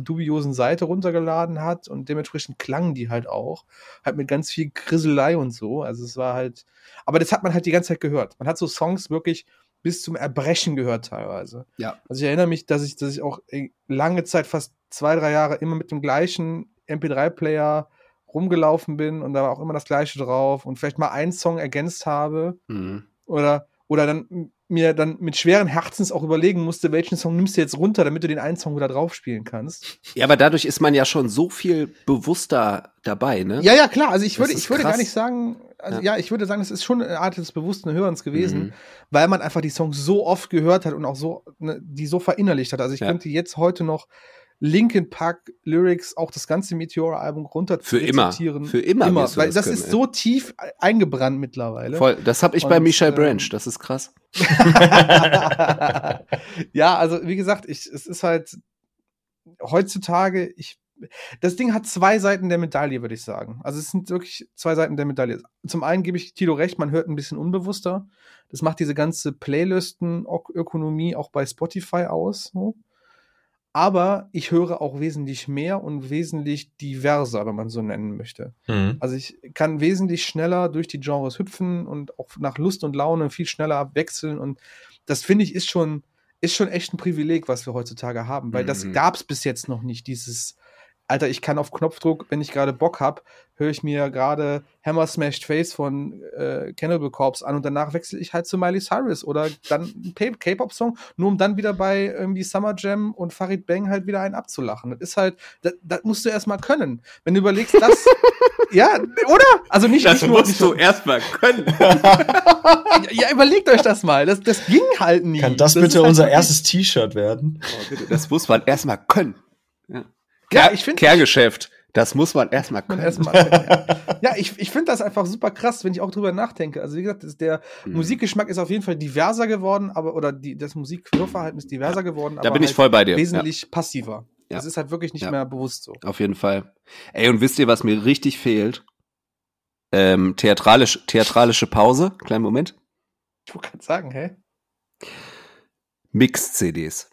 dubiosen Seite runtergeladen hat und dementsprechend klangen die halt auch. Halt mit ganz viel Grisselei und so. Also es war halt, aber das hat man halt die ganze Zeit gehört. Man hat so Songs wirklich bis zum Erbrechen gehört teilweise. Ja. Also ich erinnere mich, dass ich, dass ich auch äh, lange Zeit, fast zwei, drei Jahre immer mit dem gleichen MP3-Player rumgelaufen bin und da war auch immer das gleiche drauf und vielleicht mal einen Song ergänzt habe Mhm. oder, oder dann mir dann mit schweren Herzens auch überlegen musste, welchen Song nimmst du jetzt runter, damit du den einen Song wieder drauf spielen kannst. Ja, aber dadurch ist man ja schon so viel bewusster dabei, ne? Ja, ja, klar. Also ich würde, ich würde krass. gar nicht sagen, also ja. ich würde sagen, es ist schon eine Art des bewussten Hörens gewesen, Mhm. weil man einfach die Songs so oft gehört hat und auch so, ne, die so verinnerlicht hat. Also ich Ja. könnte jetzt heute noch Linkin Park Lyrics, auch das ganze Meteor-Album runter Für immer. Für immer Immer, weil das das, können, ist ey. so tief eingebrannt mittlerweile. Voll. Das habe ich bei Und, Michel ähm, Branch. Das ist krass. ja, also wie gesagt, ich, es ist halt heutzutage, ich, das Ding hat zwei Seiten der Medaille, würde ich sagen. Also es sind wirklich zwei Seiten der Medaille. Zum einen gebe ich Tilo recht, man hört ein bisschen unbewusster. Das macht diese ganze Playlisten-Ökonomie auch bei Spotify aus. So. Aber ich höre auch wesentlich mehr und wesentlich diverser, wenn man so nennen möchte. Mhm. Also ich kann wesentlich schneller durch die Genres hüpfen und auch nach Lust und Laune viel schneller wechseln und das finde ich ist schon ist schon echt ein Privileg, was wir heutzutage haben, weil das Mhm. gab es bis jetzt noch nicht. Dieses Alter, ich kann auf Knopfdruck, wenn ich gerade Bock hab, höre ich mir gerade Hammer Smashed Face von äh, Cannibal Corpse an und danach wechsle ich halt zu Miley Cyrus oder dann einen K- K-Pop-Song, nur um dann wieder bei irgendwie Summer Jam und Farid Bang halt wieder einen abzulachen. Das ist halt, das, das musst du erstmal können. Wenn du überlegst, das, ja, oder? Also nicht, Das nicht nur, musst nicht du erstmal können. ja, überlegt euch das mal. Das, das ging halt nie. Kann das, ist bitte halt unser erstes T-Shirt werden? Oh, bitte, das muss man erstmal können. Ja, Ja, ich finde Kerngeschäft, das muss man erstmal können. erstmal. ja, ja ich, ich finde das einfach super krass, wenn ich auch drüber nachdenke. Also wie gesagt, der Mhm. Musikgeschmack ist auf jeden Fall diverser geworden, aber oder die, das Musikhörverhalten ist diverser geworden, Da aber bin ich halt voll bei dir. wesentlich passiver. Ja. Das ist halt wirklich nicht Ja. mehr bewusst so. Ja, auf jeden Fall. Ey, und wisst ihr, was mir richtig fehlt? Ähm, theatralisch, theatralische Pause. Kleinen Moment. Du kannst sagen, hä? Mix-CDs.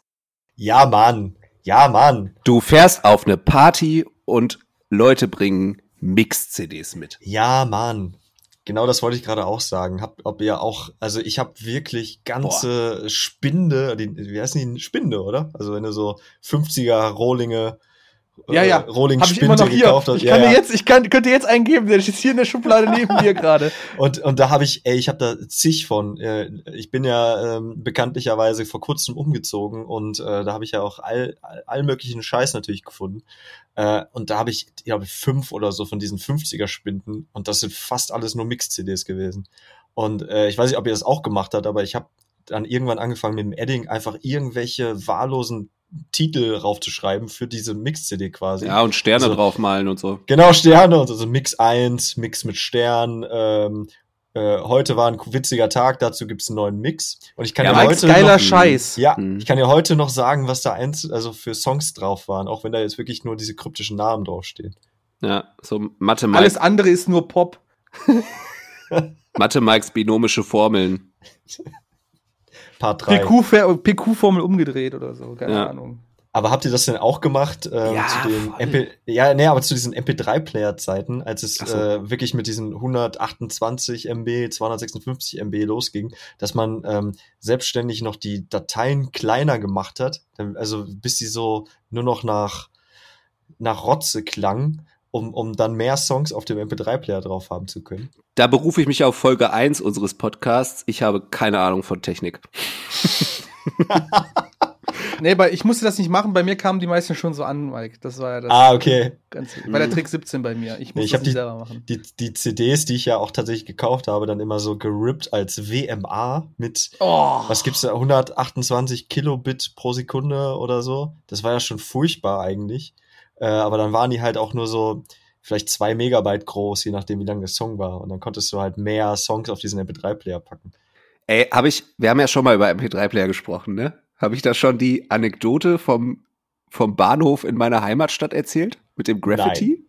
Ja, Mann. Ja, Mann. Du fährst auf eine Party und Leute bringen Mix-CDs mit. Ja, Mann. Genau das wollte ich gerade auch sagen. Hab, ob ihr auch, also ich habe wirklich ganze Spinde, die, wie heißen die? Spinde, oder? Also wenn du so 50er Rohlinge, Ja, ja. Rohling Habe ich immer noch hier. gekauft hast. Ich Ja, kann ja. dir jetzt, ich kann, könnte jetzt eingeben, der ist hier in der Schublade neben mir gerade. Und, und da habe ich, ey, ich habe da zig von. Äh, Ich bin ja ähm, bekanntlicherweise vor kurzem umgezogen und äh, da habe ich ja auch all, all, all möglichen Scheiß natürlich gefunden. Äh, und da habe ich, ich glaube, fünf oder so von diesen 50er-Spinden und das sind fast alles nur Mix-CDs gewesen. Und äh, ich weiß nicht, ob ihr das auch gemacht habt, aber ich habe dann irgendwann angefangen mit dem Edding einfach irgendwelche wahllosen Titel raufzuschreiben für diese Mix-CD quasi. Ja, und Sterne Also- draufmalen und so. Genau, Sterne und also Mix 1, Mix mit Stern. Ähm, äh, heute war ein witziger Tag, dazu gibt's einen neuen Mix. Und ich kann Ja, ja, Mike, heute geiler noch, Scheiß. ja, Mhm. ich kann ja heute noch sagen, was da eins, also für Songs drauf waren, auch wenn da jetzt wirklich nur diese kryptischen Namen draufstehen. Ja, so Mathe Alles Mike, andere ist nur Pop. Mathe Mikes binomische Formeln. Part 3. PQ-Fer- PQ-Formel umgedreht oder so, keine Ja. Ahnung. Aber habt ihr das denn auch gemacht ähm, Ja, zu den voll. MP ja, nee, aber zu diesen MP3-Player-Zeiten, als es so. äh, wirklich mit diesen 128 MB, 256 MB losging, dass man ähm, selbstständig noch die Dateien kleiner gemacht hat, also bis die so nur noch nach nach Rotze klangen, um, um dann mehr Songs auf dem MP3-Player drauf haben zu können. Da berufe ich mich auf Folge 1 unseres Podcasts. Ich habe keine Ahnung von Technik. Nee, aber ich musste das nicht machen, bei mir kamen die meisten schon so an, Mike. Das war ja das Ah, okay. Ganze, war der. Trick 17 bei mir. Ich muss Ich das nicht die- selber machen. Die, die CDs, die ich ja auch tatsächlich gekauft habe, dann immer so gerippt als WMA mit Oh, was gibt's da, 128 Kilobit pro Sekunde oder so. Das war ja schon furchtbar eigentlich. Äh, aber dann waren die halt auch nur so vielleicht zwei Megabyte groß, je nachdem, wie lang der Song war. Und dann konntest du halt mehr Songs auf diesen MP3-Player packen. Ey, habe ich, wir haben ja schon mal über MP3-Player gesprochen, ne? Habe ich da schon die Anekdote vom, vom Bahnhof in meiner Heimatstadt erzählt? Mit dem Graffiti?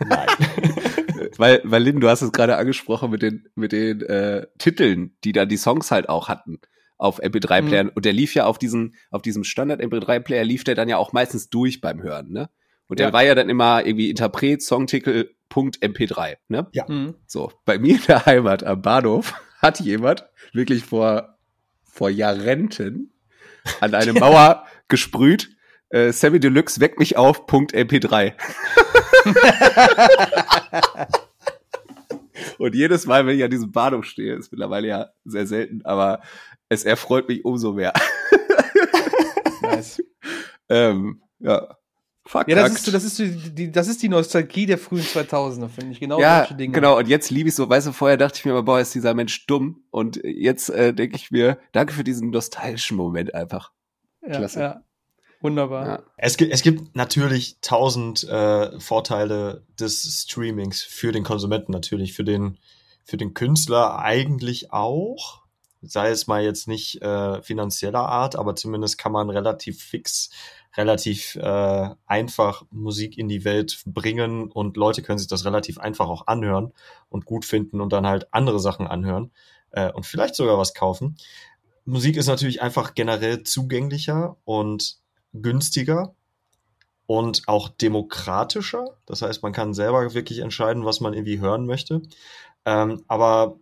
Nein. weil, weil Lynn, du hast es gerade angesprochen mit den, mit den äh, Titeln, die dann die Songs halt auch hatten auf MP3-Playern. Und der lief ja auf diesen, auf diesem Standard-MP3-Player lief der dann ja auch meistens durch beim Hören, ne? Und der Ja. war ja dann immer irgendwie Interpret, Songtitel, Punkt MP3, ne? Mhm. So, bei mir in der Heimat am Bahnhof hat jemand wirklich vor, vor Jahrenten an eine Mauer gesprüht, äh, Sammy Deluxe weckt mich auf, Punkt MP3. Und jedes Mal, wenn ich an diesem Bahnhof stehe, ist mittlerweile ja sehr selten, aber es erfreut mich umso mehr. Nice. ähm, ja. Fuck, Ja, das ist, so, das, ist so die, die, das ist die Nostalgie der frühen 2000er, finde ich. Genau ja, solche Dinge. genau. Und jetzt liebe ich so, weißt du, vorher dachte ich mir immer, boah, ist dieser Mensch dumm. Und jetzt äh, denke ich mir, danke für diesen nostalgischen Moment einfach. Ja, Klasse. Ja. Wunderbar. Ja. Es gibt, es gibt natürlich tausend äh, Vorteile des Streamings für den Konsumenten natürlich, für den, für den Künstler eigentlich auch. Sei es mal jetzt nicht äh, finanzieller Art, aber zumindest kann man relativ fix, relativ äh, einfach Musik in die Welt bringen und Leute können sich das relativ einfach auch anhören und gut finden und dann halt andere Sachen anhören äh, und vielleicht sogar was kaufen. Musik ist natürlich einfach generell zugänglicher und günstiger und auch demokratischer. Das heißt, man kann selber wirklich entscheiden, was man irgendwie hören möchte. Ähm, aber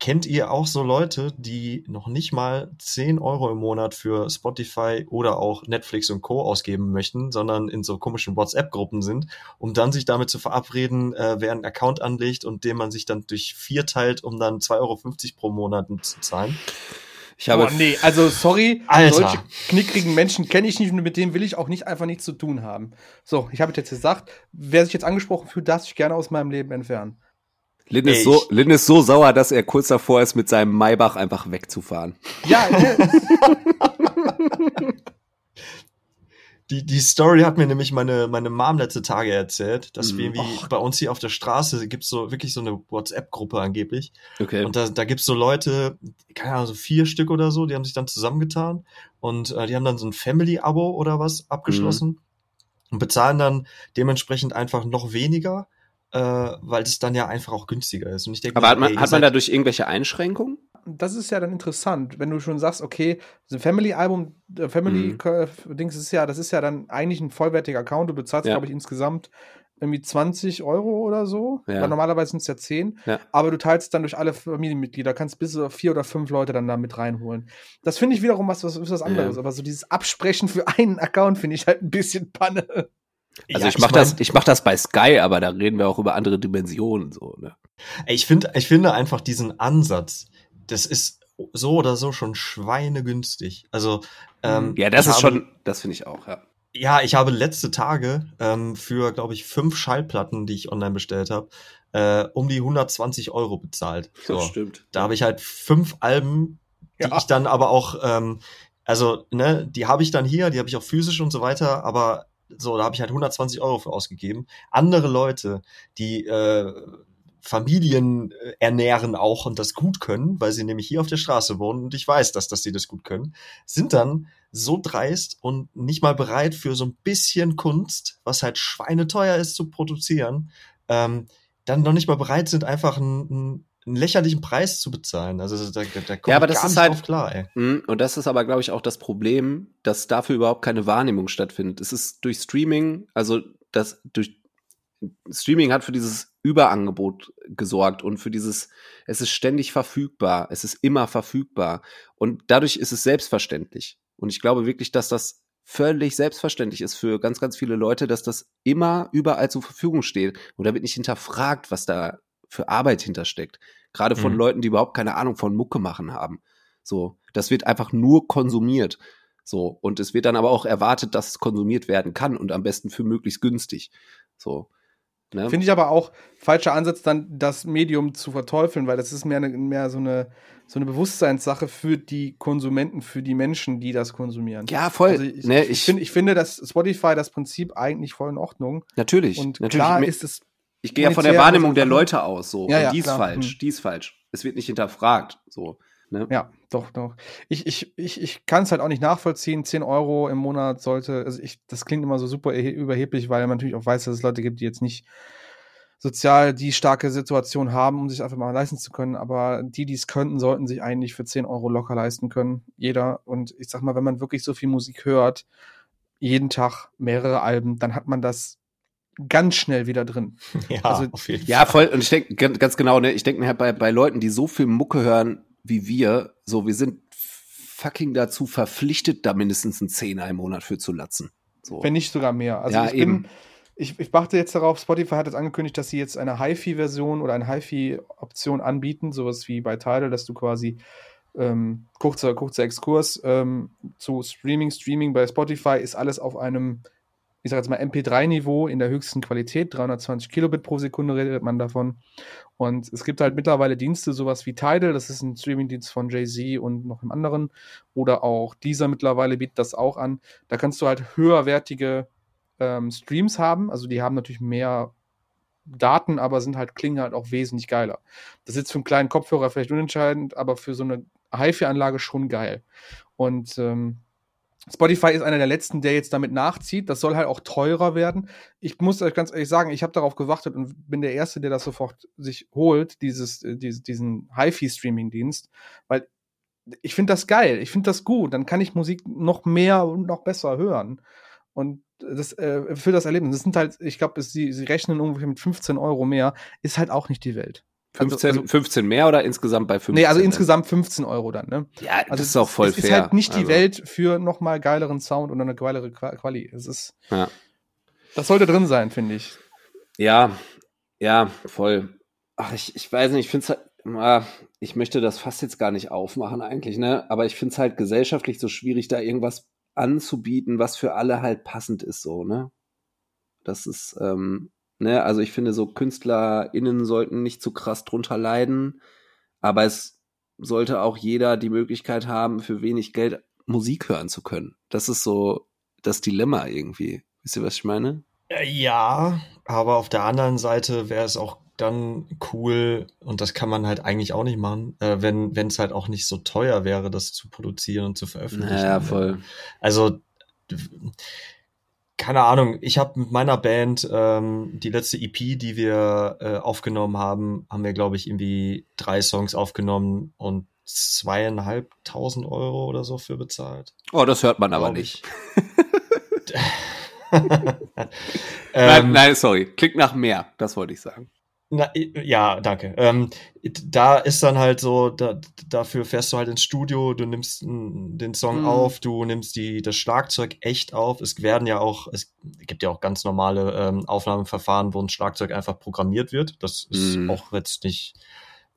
kennt ihr auch so Leute, die noch nicht mal 10 Euro im Monat für Spotify oder auch Netflix und Co. ausgeben möchten, sondern in so komischen WhatsApp-Gruppen sind, um dann sich damit zu verabreden, äh, wer einen Account anlegt und den man sich dann durch vier teilt, um dann 2,50 Euro pro Monat zu zahlen? Ich habe oh, nee, also sorry, Alter. solche knickrigen Menschen kenne ich nicht und mit denen will ich auch nicht einfach nichts zu tun haben. So, ich habe jetzt gesagt, wer sich jetzt angesprochen fühlt, darf sich gerne aus meinem Leben entfernen. Lynn ist, so, Lynn ist so sauer, dass er kurz davor ist, mit seinem Maybach einfach wegzufahren. Ja? Die, die Story hat mir nämlich meine, meine Mom letzte Tage erzählt, dass wir wie bei uns hier auf der Straße gibt's so wirklich so eine WhatsApp-Gruppe angeblich. Okay. Und da, da gibt's so Leute, keine Ahnung, so vier Stück oder so, die haben sich dann zusammengetan und äh, die haben dann so ein Family-Abo oder was abgeschlossen mhm. und bezahlen dann dementsprechend einfach noch weniger äh, weil es dann ja einfach auch günstiger ist. Und ich denke, aber hat man, ey, hat man dadurch irgendwelche Einschränkungen? Das ist ja dann interessant, wenn du schon sagst, okay, so Family-Album, äh, Family-Dings mhm. ist ja, das ist ja dann eigentlich ein vollwertiger Account. Du bezahlst, ja. glaube ich, insgesamt irgendwie 20 Euro oder so. Ja. Weil normalerweise sind es ja 10. Ja. Aber du teilst dann durch alle Familienmitglieder, kannst bis zu vier oder fünf Leute dann da mit reinholen. Das finde ich wiederum was, was, was anderes. Ja. Aber so dieses Absprechen für einen Account finde ich halt ein bisschen Panne. Also ja, ich mache das, ich mach das bei Sky, aber da reden wir auch über andere Dimensionen so. Ne? Ich finde, ich finde einfach diesen Ansatz, das ist so oder so schon schweinegünstig. Also ähm, ja, das ist habe, schon, das finde ich auch. Ja. Ja, ich habe letzte Tage ähm, für, glaube ich, fünf Schallplatten, die ich online bestellt habe, äh, um die 120 Euro bezahlt. So, das stimmt. Da habe ich halt fünf Alben, die ja. ich dann aber auch, ähm, also ne, die habe ich dann hier, die habe ich auch physisch und so weiter, aber so, da habe ich halt 120 Euro für ausgegeben. Andere Leute, die äh, Familien äh, ernähren auch und das gut können, weil sie nämlich hier auf der Straße wohnen und ich weiß, dass, dass sie das gut können, sind dann so dreist und nicht mal bereit für so ein bisschen Kunst, was halt schweineteuer ist zu produzieren, ähm, dann noch nicht mal bereit sind, einfach ein, ein einen lächerlichen Preis zu bezahlen. Also da, da kommt ja, aber das ist halt, klar. Ey. Mh, und das ist aber, glaube ich, auch das Problem, dass dafür überhaupt keine Wahrnehmung stattfindet. Es ist durch Streaming, also das durch Streaming hat für dieses Überangebot gesorgt und für dieses, es ist ständig verfügbar, es ist immer verfügbar und dadurch ist es selbstverständlich. Und ich glaube wirklich, dass das völlig selbstverständlich ist für ganz, ganz viele Leute, dass das immer überall zur Verfügung steht. Und da wird nicht hinterfragt, was da für Arbeit hintersteckt. Gerade von mhm. Leuten, die überhaupt keine Ahnung von Mucke machen haben. So, das wird einfach nur konsumiert. So, und es wird dann aber auch erwartet, dass es konsumiert werden kann und am besten für möglichst günstig. So. Ne? Finde ich aber auch falscher Ansatz, dann das Medium zu verteufeln, weil das ist mehr, eine, mehr so, eine, so eine Bewusstseinssache für die Konsumenten, für die Menschen, die das konsumieren. Ja, voll. Also ich, ne, ich, ich, find, ich finde, dass Spotify das Prinzip eigentlich voll in Ordnung. Natürlich. Und natürlich. klar ist es ich gehe ja von der Wahrnehmung der Leute aus, so. Ja, ja, die ist klar. falsch, Hm. die ist falsch. Es wird nicht hinterfragt, so. Ne? Ja, doch, doch. Ich, ich, ich, ich kann es halt auch nicht nachvollziehen. 10 Euro im Monat sollte, also ich, das klingt immer so super überheblich, weil man natürlich auch weiß, dass es Leute gibt, die jetzt nicht sozial die starke Situation haben, um sich einfach mal leisten zu können. Aber die, die es könnten, sollten sich eigentlich für 10 Euro locker leisten können. Jeder. Und ich sag mal, wenn man wirklich so viel Musik hört, jeden Tag mehrere Alben, dann hat man das ganz schnell wieder drin. Ja, Also, auf jeden Ja, voll. Und ich denke ganz genau, ne, ich denke mir halt bei, bei Leuten, die so viel Mucke hören wie wir, so, wir sind fucking dazu verpflichtet, da mindestens einen Zehner im Monat für zu latzen. So. Wenn nicht sogar mehr. Also Ja, ich eben. bin, ich, ich warte jetzt darauf, Spotify hat jetzt angekündigt, dass sie jetzt eine HiFi-Version oder eine HiFi-Option anbieten, sowas wie bei Tidal, dass du quasi ähm, kurzer, kurzer Exkurs ähm, zu Streaming. Streaming bei Spotify ist alles auf einem, ich sag jetzt mal, MP3-Niveau in der höchsten Qualität, 320 Kilobit pro Sekunde redet man davon. Und es gibt halt mittlerweile Dienste, sowas wie Tidal, das ist ein Streaming-Dienst von Jay-Z und noch einem anderen. Oder auch dieser mittlerweile bietet das auch an. Da kannst du halt höherwertige ähm, Streams haben. Also die haben natürlich mehr Daten, aber sind halt, klingen halt auch wesentlich geiler. Das ist jetzt für einen kleinen Kopfhörer vielleicht unentscheidend, aber für so eine HiFi-Anlage schon geil. Und ähm, Spotify ist einer der letzten, der jetzt damit nachzieht. Das soll halt auch teurer werden. Ich muss euch ganz ehrlich sagen, ich habe darauf gewartet und bin der Erste, der das sofort sich holt, dieses, äh, dieses, diesen HiFi-Streaming-Dienst, weil ich finde das geil, ich finde das gut. Dann kann ich Musik noch mehr und noch besser hören. Und das äh, für das Erlebnis, das sind halt, ich glaube, sie, sie rechnen ungefähr mit 15 Euro mehr, ist halt auch nicht die Welt. 15, also, 15 mehr oder insgesamt bei 15? Nee, also insgesamt 15 Euro dann, ne? Ja, also das ist auch voll es fair. ist halt nicht die also. Welt für noch mal geileren Sound und eine geilere Qua- Quali. Es ist, Ja. das sollte drin sein, finde ich. Ja, ja, voll. Ach, ich, ich weiß nicht, ich finde es halt, ah, ich möchte das fast jetzt gar nicht aufmachen eigentlich, ne? Aber ich finde es halt gesellschaftlich so schwierig, da irgendwas anzubieten, was für alle halt passend ist, so, ne? Das ist, ähm, ne, also ich finde, so KünstlerInnen sollten nicht zu krass drunter leiden, aber es sollte auch jeder die Möglichkeit haben, für wenig Geld Musik hören zu können. Das ist so das Dilemma irgendwie. Wisst ihr, was ich meine? Äh, Ja, aber auf der anderen Seite wäre es auch dann cool, und das kann man halt eigentlich auch nicht machen, äh, wenn wenn es halt auch nicht so teuer wäre, das zu produzieren und zu veröffentlichen. Naja, voll. Also, keine Ahnung, ich habe mit meiner Band ähm, die letzte EP, die wir äh, aufgenommen haben, haben wir, glaube ich, irgendwie drei Songs aufgenommen und zweieinhalbtausend Euro oder so für bezahlt. Oh, das hört man aber nicht. ich. nein, Ähm, nein, sorry. Klingt nach mehr. Das wollte ich sagen. Na, ja, danke. Ähm, da ist dann halt so, da, dafür fährst du halt ins Studio, du nimmst mm, den Song Mhm. auf, du nimmst die, das Schlagzeug echt auf. Es werden ja auch, es gibt ja auch ganz normale ähm, Aufnahmeverfahren, wo ein Schlagzeug einfach programmiert wird. Das ist Mhm. auch jetzt nicht,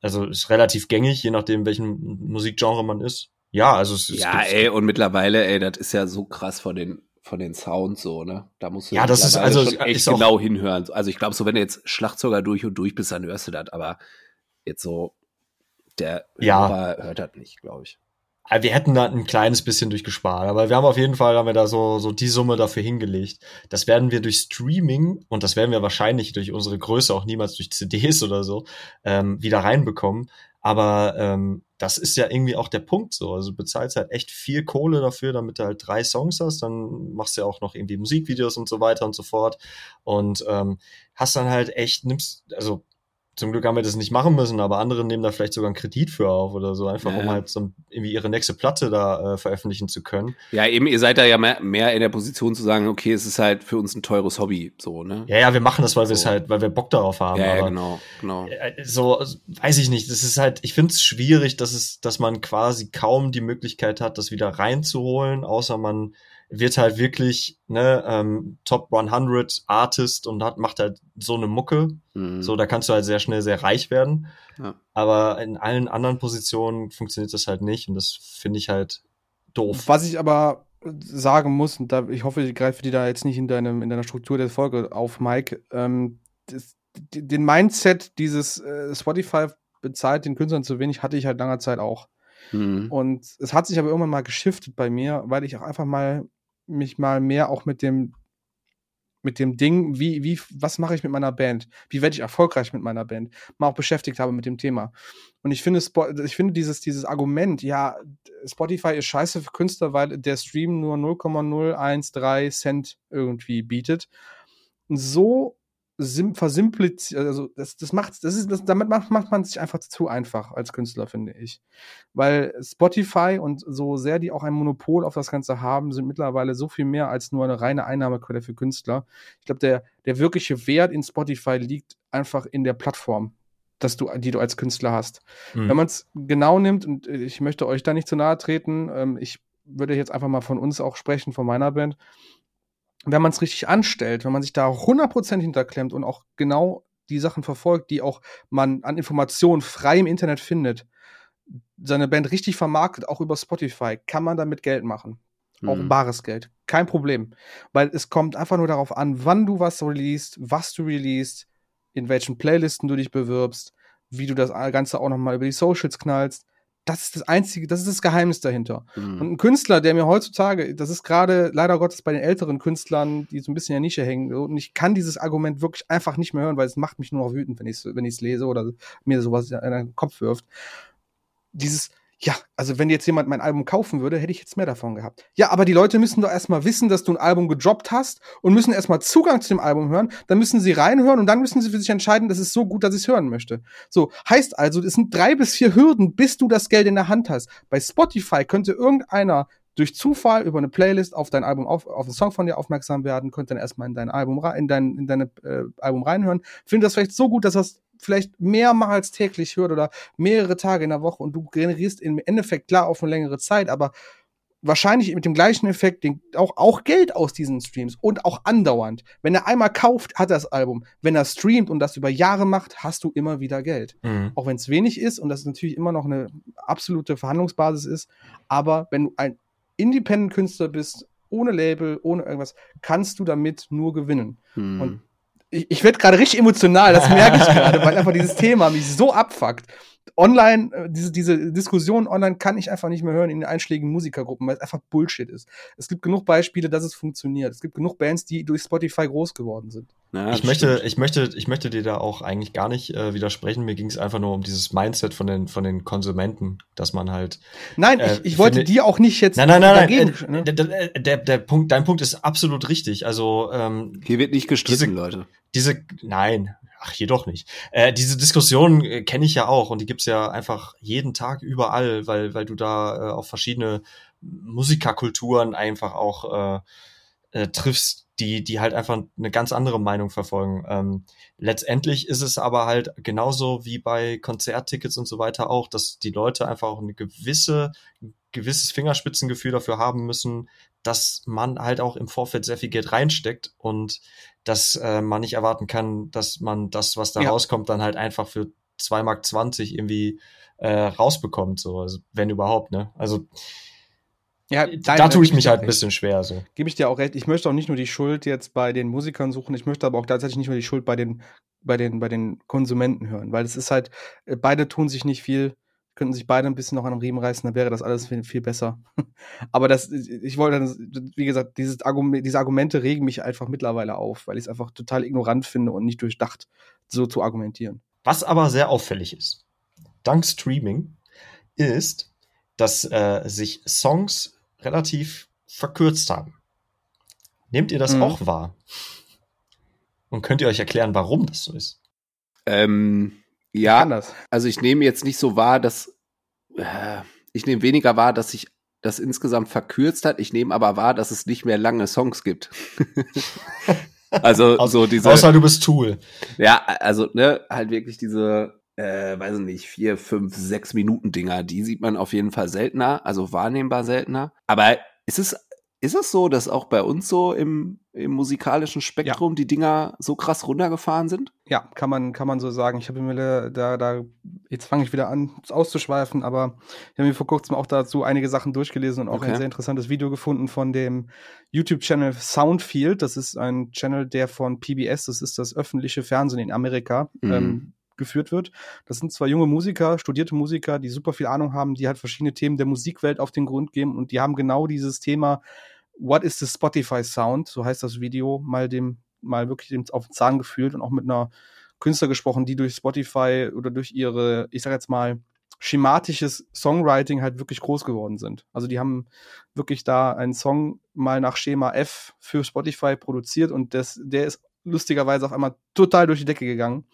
also ist relativ gängig, je nachdem, welchen Musikgenre man ist. Ja, also es, Ja, ey, und mittlerweile, ey, das ist ja so krass von den von den Sounds so, ne? Da musst du Ja, das ist also- schon echt genau hinhören. Also ich glaube, so wenn du jetzt Schlagzeuger durch und durch bist, dann hörst du das, aber jetzt so der Ja. Hörer hört das nicht, glaube ich. Aber wir hätten da ein kleines bisschen durchgespart, aber wir haben auf jeden Fall haben wir da so so die Summe dafür hingelegt. Das werden wir durch Streaming und das werden wir wahrscheinlich durch unsere Größe auch niemals durch CDs oder so ähm, wieder reinbekommen. Aber ähm, das ist ja irgendwie auch der Punkt so. Also du bezahlst halt echt viel Kohle dafür, damit du halt drei Songs hast. Dann machst du ja auch noch irgendwie Musikvideos und so weiter und so fort. Und ähm, hast dann halt echt, nimmst, also zum Glück haben wir das nicht machen müssen, aber andere nehmen da vielleicht sogar einen Kredit für auf oder so, einfach um Ja. halt so irgendwie ihre nächste Platte da äh, veröffentlichen zu können. Ja, eben, ihr seid da ja mehr, mehr in der Position zu sagen, okay, es ist halt für uns ein teures Hobby, so, ne? Ja, ja, wir machen das, weil wir es So. halt, weil wir Bock darauf haben. ja, ja genau, genau. äh, so weiß ich nicht. Das ist halt, ich finde es schwierig, dass es, dass man quasi kaum die Möglichkeit hat, das wieder reinzuholen, außer man wird halt wirklich ne ähm, Top 100 Artist und hat macht halt so eine Mucke. Mhm. So, da kannst du halt sehr schnell sehr reich werden. Ja. Aber in allen anderen Positionen funktioniert das halt nicht und das finde ich halt doof. Was ich aber sagen muss, und da, ich hoffe, ich greife dir da jetzt nicht in, deinem, in deiner Struktur der Folge auf, Mike, ähm, das, den Mindset dieses äh, Spotify bezahlt den Künstlern zu wenig, hatte ich halt langer Zeit auch. Mhm. Und es hat sich aber irgendwann mal geschiftet bei mir, weil ich auch einfach mal mich mal mehr auch mit dem mit dem Ding, wie, wie, was mache ich mit meiner Band? Wie werde ich erfolgreich mit meiner Band? Mal auch beschäftigt habe mit dem Thema. Und ich finde, ich finde dieses, dieses Argument, ja, Spotify ist scheiße für Künstler, weil der Stream nur 0,013 Cent irgendwie bietet. So versimpliziert, also das, das macht, das ist, das, damit macht, macht man sich einfach zu einfach als Künstler, finde ich. Weil Spotify und so sehr die auch ein Monopol auf das Ganze haben, sind mittlerweile so viel mehr als nur eine reine Einnahmequelle für Künstler. Ich glaube, der, der wirkliche Wert in Spotify liegt einfach in der Plattform, dass du, die du als Künstler hast. Mhm. Wenn man es genau nimmt, und ich möchte euch da nicht zu nahe treten, ähm, ich würde jetzt einfach mal von uns auch sprechen, von meiner Band. Wenn man es richtig anstellt, wenn man sich da 100% hinterklemmt und auch genau die Sachen verfolgt, die auch man an Informationen frei im Internet findet, seine Band richtig vermarktet, auch über Spotify, kann man damit Geld machen. Auch Mhm. bares Geld. Kein Problem. Weil es kommt einfach nur darauf an, wann du was releast, was du releast, in welchen Playlisten du dich bewirbst, wie du das Ganze auch nochmal über die Socials knallst. Das ist das einzige, das ist das Geheimnis dahinter. Mhm. Und ein Künstler, der mir heutzutage, das ist gerade leider Gottes bei den älteren Künstlern, die so ein bisschen in der Nische hängen, und ich kann dieses Argument wirklich einfach nicht mehr hören, weil es macht mich nur noch wütend, wenn ich es wenn ich's lese oder mir sowas in den Kopf wirft. Dieses, ja, also wenn jetzt jemand mein Album kaufen würde, hätte ich jetzt mehr davon gehabt. Ja, aber die Leute müssen doch erstmal wissen, dass du ein Album gedroppt hast und müssen erstmal Zugang zu dem Album hören, dann müssen sie reinhören und dann müssen sie für sich entscheiden, das ist so gut, dass ich es hören möchte. So, heißt also, es sind drei bis vier Hürden, bis du das Geld in der Hand hast. Bei Spotify könnte irgendeiner durch Zufall über eine Playlist auf dein Album auf, auf einen Song von dir aufmerksam werden, könnte dann erstmal in dein Album in dein, in deine äh, Album reinhören, findet das vielleicht so gut, dass das vielleicht mehrmals täglich hört oder mehrere Tage in der Woche und du generierst im Endeffekt klar auf eine längere Zeit, aber wahrscheinlich mit dem gleichen Effekt den, auch, auch Geld aus diesen Streams und auch andauernd. Wenn er einmal kauft, hat er das Album. Wenn er streamt und das über Jahre macht, hast du immer wieder Geld. Mhm. Auch wenn es wenig ist und das natürlich immer noch eine absolute Verhandlungsbasis ist. Aber wenn du ein Independent-Künstler bist, ohne Label, ohne irgendwas, kannst du damit nur gewinnen. Mhm. Und ich, ich werde gerade richtig emotional, das merke ich gerade, weil einfach dieses Thema mich so abfuckt online, äh, diese, diese Diskussion online kann ich einfach nicht mehr hören in den einschlägigen Musikergruppen, weil es einfach Bullshit ist. Es gibt genug Beispiele, dass es funktioniert. Es gibt genug Bands, die durch Spotify groß geworden sind. Ja, ich möchte, ich möchte, ich möchte dir da auch eigentlich gar nicht äh, widersprechen. Mir ging es einfach nur um dieses Mindset von den, von den Konsumenten, dass man halt. Nein, äh, ich, ich wollte dir auch nicht jetzt. Nein, nein, nein, dagegen, nein. Äh, ne? der, der, der, Punkt, dein Punkt ist absolut richtig. Also ähm, hier wird nicht gestritten, diese, Leute. Diese, nein, ach, jedoch nicht. Äh, diese Diskussion äh, kenne ich ja auch und die gibt's ja einfach jeden Tag überall, weil, weil du da äh, auf verschiedene Musikerkulturen einfach auch äh, äh, triffst, die, die halt einfach eine ganz andere Meinung verfolgen. Ähm, letztendlich ist es aber halt genauso wie bei Konzerttickets und so weiter auch, dass die Leute einfach auch eine gewisse, gewisses Fingerspitzengefühl dafür haben müssen, dass man halt auch im Vorfeld sehr viel Geld reinsteckt und dass äh, man nicht erwarten kann, dass man das, was da ja. rauskommt, dann halt einfach für 2,20 Mark 20 irgendwie äh, rausbekommt, so, also, wenn überhaupt, ne? Also ja, da, da tue ich mich halt ein bisschen schwer. So. Gebe ich dir auch recht. Ich möchte auch nicht nur die Schuld jetzt bei den Musikern suchen, ich möchte aber auch tatsächlich nicht nur die Schuld bei den, bei den, bei den Konsumenten hören, weil es ist halt, äh, beide tun sich nicht viel könnten sich beide ein bisschen noch an den Riemen reißen, dann wäre das alles viel, viel besser. Aber das, ich wollte, wie gesagt, dieses Argument, diese Argumente regen mich einfach mittlerweile auf, weil ich es einfach total ignorant finde und nicht durchdacht, so zu argumentieren. Was aber sehr auffällig ist, dank Streaming, ist, dass äh, sich Songs relativ verkürzt haben. Nehmt ihr das mhm. auch wahr? Und könnt ihr euch erklären, warum das so ist? Ähm, ja, also ich nehme jetzt nicht so wahr, dass äh, ich nehme weniger wahr, dass sich das insgesamt verkürzt hat. Ich nehme aber wahr, dass es nicht mehr lange Songs gibt. also so diese. Außer du bist Tool. Ja, also ne, halt wirklich diese, äh, weiß ich nicht, vier, fünf, sechs Minuten Dinger. Die sieht man auf jeden Fall seltener, also wahrnehmbar seltener. Aber ist es ist es so, dass auch bei uns so im, im musikalischen Spektrum ja. die Dinger so krass runtergefahren sind? Ja, kann man, kann man so sagen. Ich habe mir da, da, jetzt fange ich wieder an auszuschweifen, aber ich habe mir vor kurzem auch dazu einige Sachen durchgelesen und auch okay. ein sehr interessantes Video gefunden von dem YouTube-Channel Soundfield. Das ist ein Channel, der von PBS, das ist das öffentliche Fernsehen in Amerika, mhm. ähm, geführt wird. Das sind zwar junge Musiker, studierte Musiker, die super viel Ahnung haben, die halt verschiedene Themen der Musikwelt auf den Grund geben und die haben genau dieses Thema What is the Spotify Sound? So heißt das Video, mal dem, mal wirklich dem auf den Zahn gefühlt und auch mit einer Künstler gesprochen, die durch Spotify oder durch ihre, ich sag jetzt mal, schematisches Songwriting halt wirklich groß geworden sind. Also die haben wirklich da einen Song mal nach Schema F für Spotify produziert und das, der ist lustigerweise auf einmal total durch die Decke gegangen.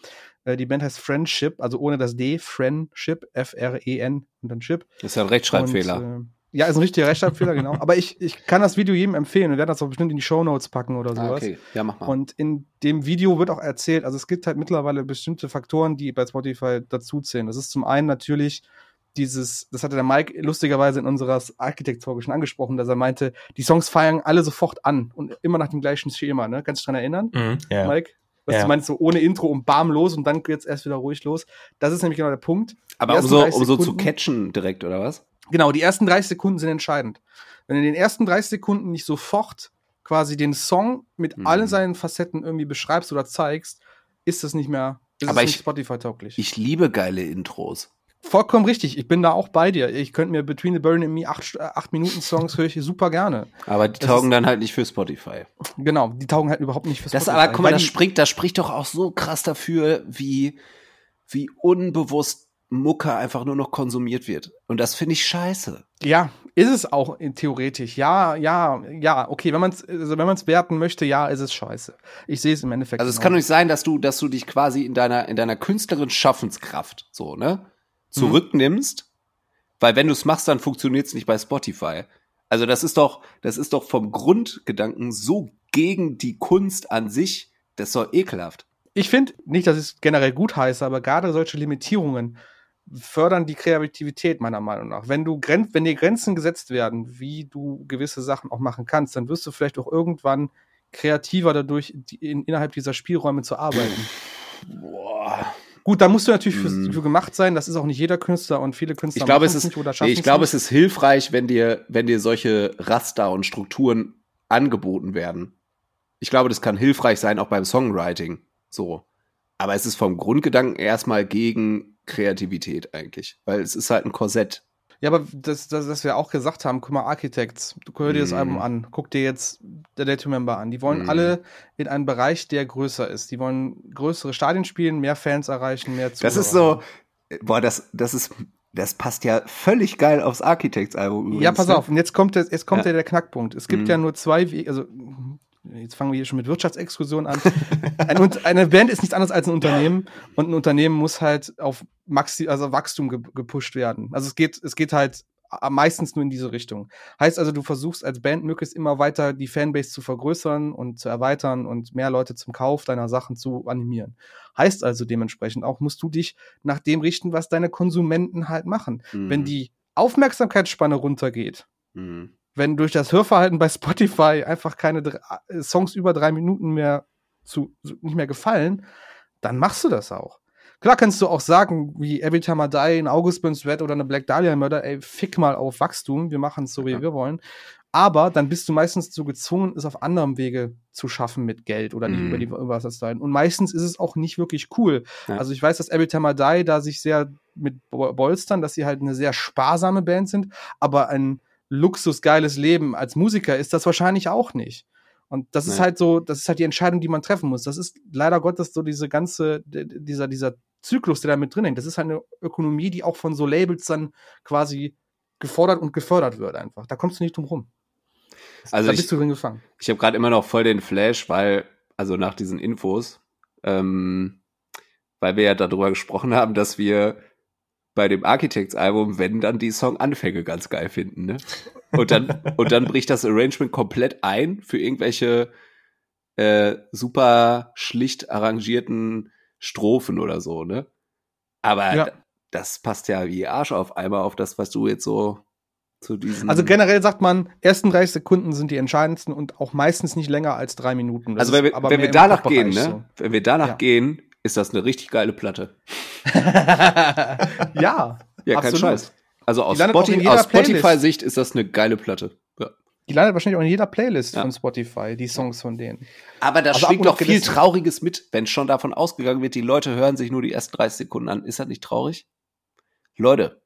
Äh, die Band heißt Friendship, also ohne das D, Friendship, F-R-E-N und dann Chip. Das ist ja ein Rechtschreibfehler. Und, äh, ja, ist ein richtiger Rechtschreibfehler, genau. Aber ich, ich kann das Video jedem empfehlen. Wir werden das auch bestimmt in die Show Notes packen oder ah, sowas. Ah, okay, ja, mach mal. Und in dem Video wird auch erzählt, also es gibt halt mittlerweile bestimmte Faktoren, die bei Spotify dazuzählen. Das ist zum einen natürlich dieses, das hatte der Mike lustigerweise in unserer Architect-Folge schon angesprochen, dass er meinte, die Songs feiern alle sofort an und immer nach dem gleichen Schema, ne? Kannst du dich dran erinnern, mhm, yeah. Mike? Was yeah. du meinst, so ohne Intro und bam los und dann geht's erst wieder ruhig los. Das ist nämlich genau der Punkt. Aber um so, um so zu catchen direkt, oder was? Genau, die ersten 30 Sekunden sind entscheidend. Wenn du in den ersten 30 Sekunden nicht sofort quasi den Song mit mhm. allen seinen Facetten irgendwie beschreibst oder zeigst, ist das nicht mehr ist Aber ich, Spotify-tauglich. Ich liebe geile Intros. Vollkommen richtig. Ich bin da auch bei dir. Ich könnte mir Between the Burn and Me acht, acht Minuten Songs höre ich super gerne. Aber die das taugen ist, dann halt nicht für Spotify. Genau, die taugen halt überhaupt nicht für Spotify. Das aber, guck mal, das spricht, das spricht doch auch so krass dafür, wie, wie unbewusst Mucke einfach nur noch konsumiert wird. Und das finde ich scheiße. Ja, ist es auch in, theoretisch. Ja, ja, ja. Okay, wenn man es also wenn man es werten möchte, ja, ist es scheiße. Ich sehe es im Endeffekt. Also es kann doch nicht sein, dass du, dass du dich quasi in deiner, in deiner künstlerischen Schaffenskraft so, ne, zurücknimmst, mhm. weil wenn du es machst, dann funktioniert es nicht bei Spotify. Also das ist doch, das ist doch vom Grundgedanken so gegen die Kunst an sich, das ist doch ekelhaft. Ich finde nicht, dass ich es generell gut heiße, aber gerade solche Limitierungen fördern die Kreativität meiner Meinung nach. Wenn du Gren wenn dir Grenzen gesetzt werden, wie du gewisse Sachen auch machen kannst, dann wirst du vielleicht auch irgendwann kreativer dadurch, die, in, innerhalb dieser Spielräume zu arbeiten. Boah. Gut, da musst du natürlich für, mm. für, gemacht sein. Das ist auch nicht jeder Künstler und viele Künstler ich glaube, es ist, nicht oder schaffen Ich glaube, es ist hilfreich, wenn dir, wenn dir solche Raster und Strukturen angeboten werden. Ich glaube, das kann hilfreich sein, auch beim Songwriting. So. Aber es ist vom Grundgedanken erstmal gegen Kreativität eigentlich, weil es ist halt ein Korsett. Ja, aber das, das, das wir auch gesagt haben, guck mal, Architects, du hör dir mm. das Album mhm. an, guck dir jetzt The Day to Member an. Die wollen mm. alle in einen Bereich, der größer ist. Die wollen größere Stadien spielen, mehr Fans erreichen, mehr Zuhörer. Das ist so, boah, das, das ist, das passt ja völlig geil aufs Architects-Album. Ja, pass ne? auf, und jetzt kommt, jetzt kommt ja. der Knackpunkt. Es gibt mm. ja nur zwei Wege, also jetzt fangen wir hier schon mit Wirtschaftsexkursion an. eine, eine Band ist nichts anderes als ein Unternehmen und ein Unternehmen muss halt auf Maxi, also Wachstum ge gepusht werden. Also es geht, es geht halt meistens nur in diese Richtung. Heißt also, du versuchst als Band möglichst immer weiter die Fanbase zu vergrößern und zu erweitern und mehr Leute zum Kauf deiner Sachen zu animieren. Heißt also dementsprechend auch, musst du dich nach dem richten, was deine Konsumenten halt machen. Mhm. Wenn die Aufmerksamkeitsspanne runtergeht, mhm wenn durch das Hörverhalten bei Spotify einfach keine äh, Songs über drei Minuten mehr zu, nicht mehr gefallen, dann machst du das auch. Klar kannst du auch sagen, wie Every Time I Die, ein August Burns Red oder eine Black Dahlia Murder, ey, fick mal auf Wachstum, wir machen es so, wie ja. wir wollen. Aber dann bist du meistens so gezwungen, es auf anderem Wege zu schaffen mit Geld oder nicht mm. über die Überwassersteine. Und meistens ist es auch nicht wirklich cool. Ja. Also ich weiß, dass Every Time I Die da sich sehr mit bolstern, dass sie halt eine sehr sparsame Band sind, aber ein luxusgeiles Leben als Musiker ist das wahrscheinlich auch nicht. Und das nee. ist halt so, das ist halt die Entscheidung, die man treffen muss. Das ist leider Gottes so diese ganze, dieser, dieser Zyklus, der da mit drin hängt. Das ist halt eine Ökonomie, die auch von so Labels dann quasi gefordert und gefördert wird einfach. Da kommst du nicht drum rum. Also da bist ich, du drin gefangen. Ich habe gerade immer noch voll den Flash, weil, also nach diesen Infos, ähm, weil wir ja darüber gesprochen haben, dass wir bei dem Architects-Album, wenn dann die Song-Anfänge ganz geil finden, ne? Und dann, und dann bricht das Arrangement komplett ein für irgendwelche äh, super schlicht arrangierten Strophen oder so, ne? Aber ja. das passt ja wie Arsch auf einmal auf das, was du jetzt so zu diesen. Also generell sagt man, ersten 30 Sekunden sind die entscheidendsten und auch meistens nicht länger als drei Minuten. Das also wenn wir, wenn wir danach gehen, ne? So. Wenn wir danach ja. gehen, ist das eine richtig geile Platte. ja. Ja, kein Scheiß. Also aus, Spotify, aus Spotify-Sicht ist das eine geile Platte. Ja. Die landet wahrscheinlich auch in jeder Playlist ja. von Spotify, die Songs von denen. Aber da schwingt doch viel Trauriges mit, wenn schon davon ausgegangen wird, die Leute hören sich nur die ersten 30 Sekunden an. Ist das nicht traurig? Leute,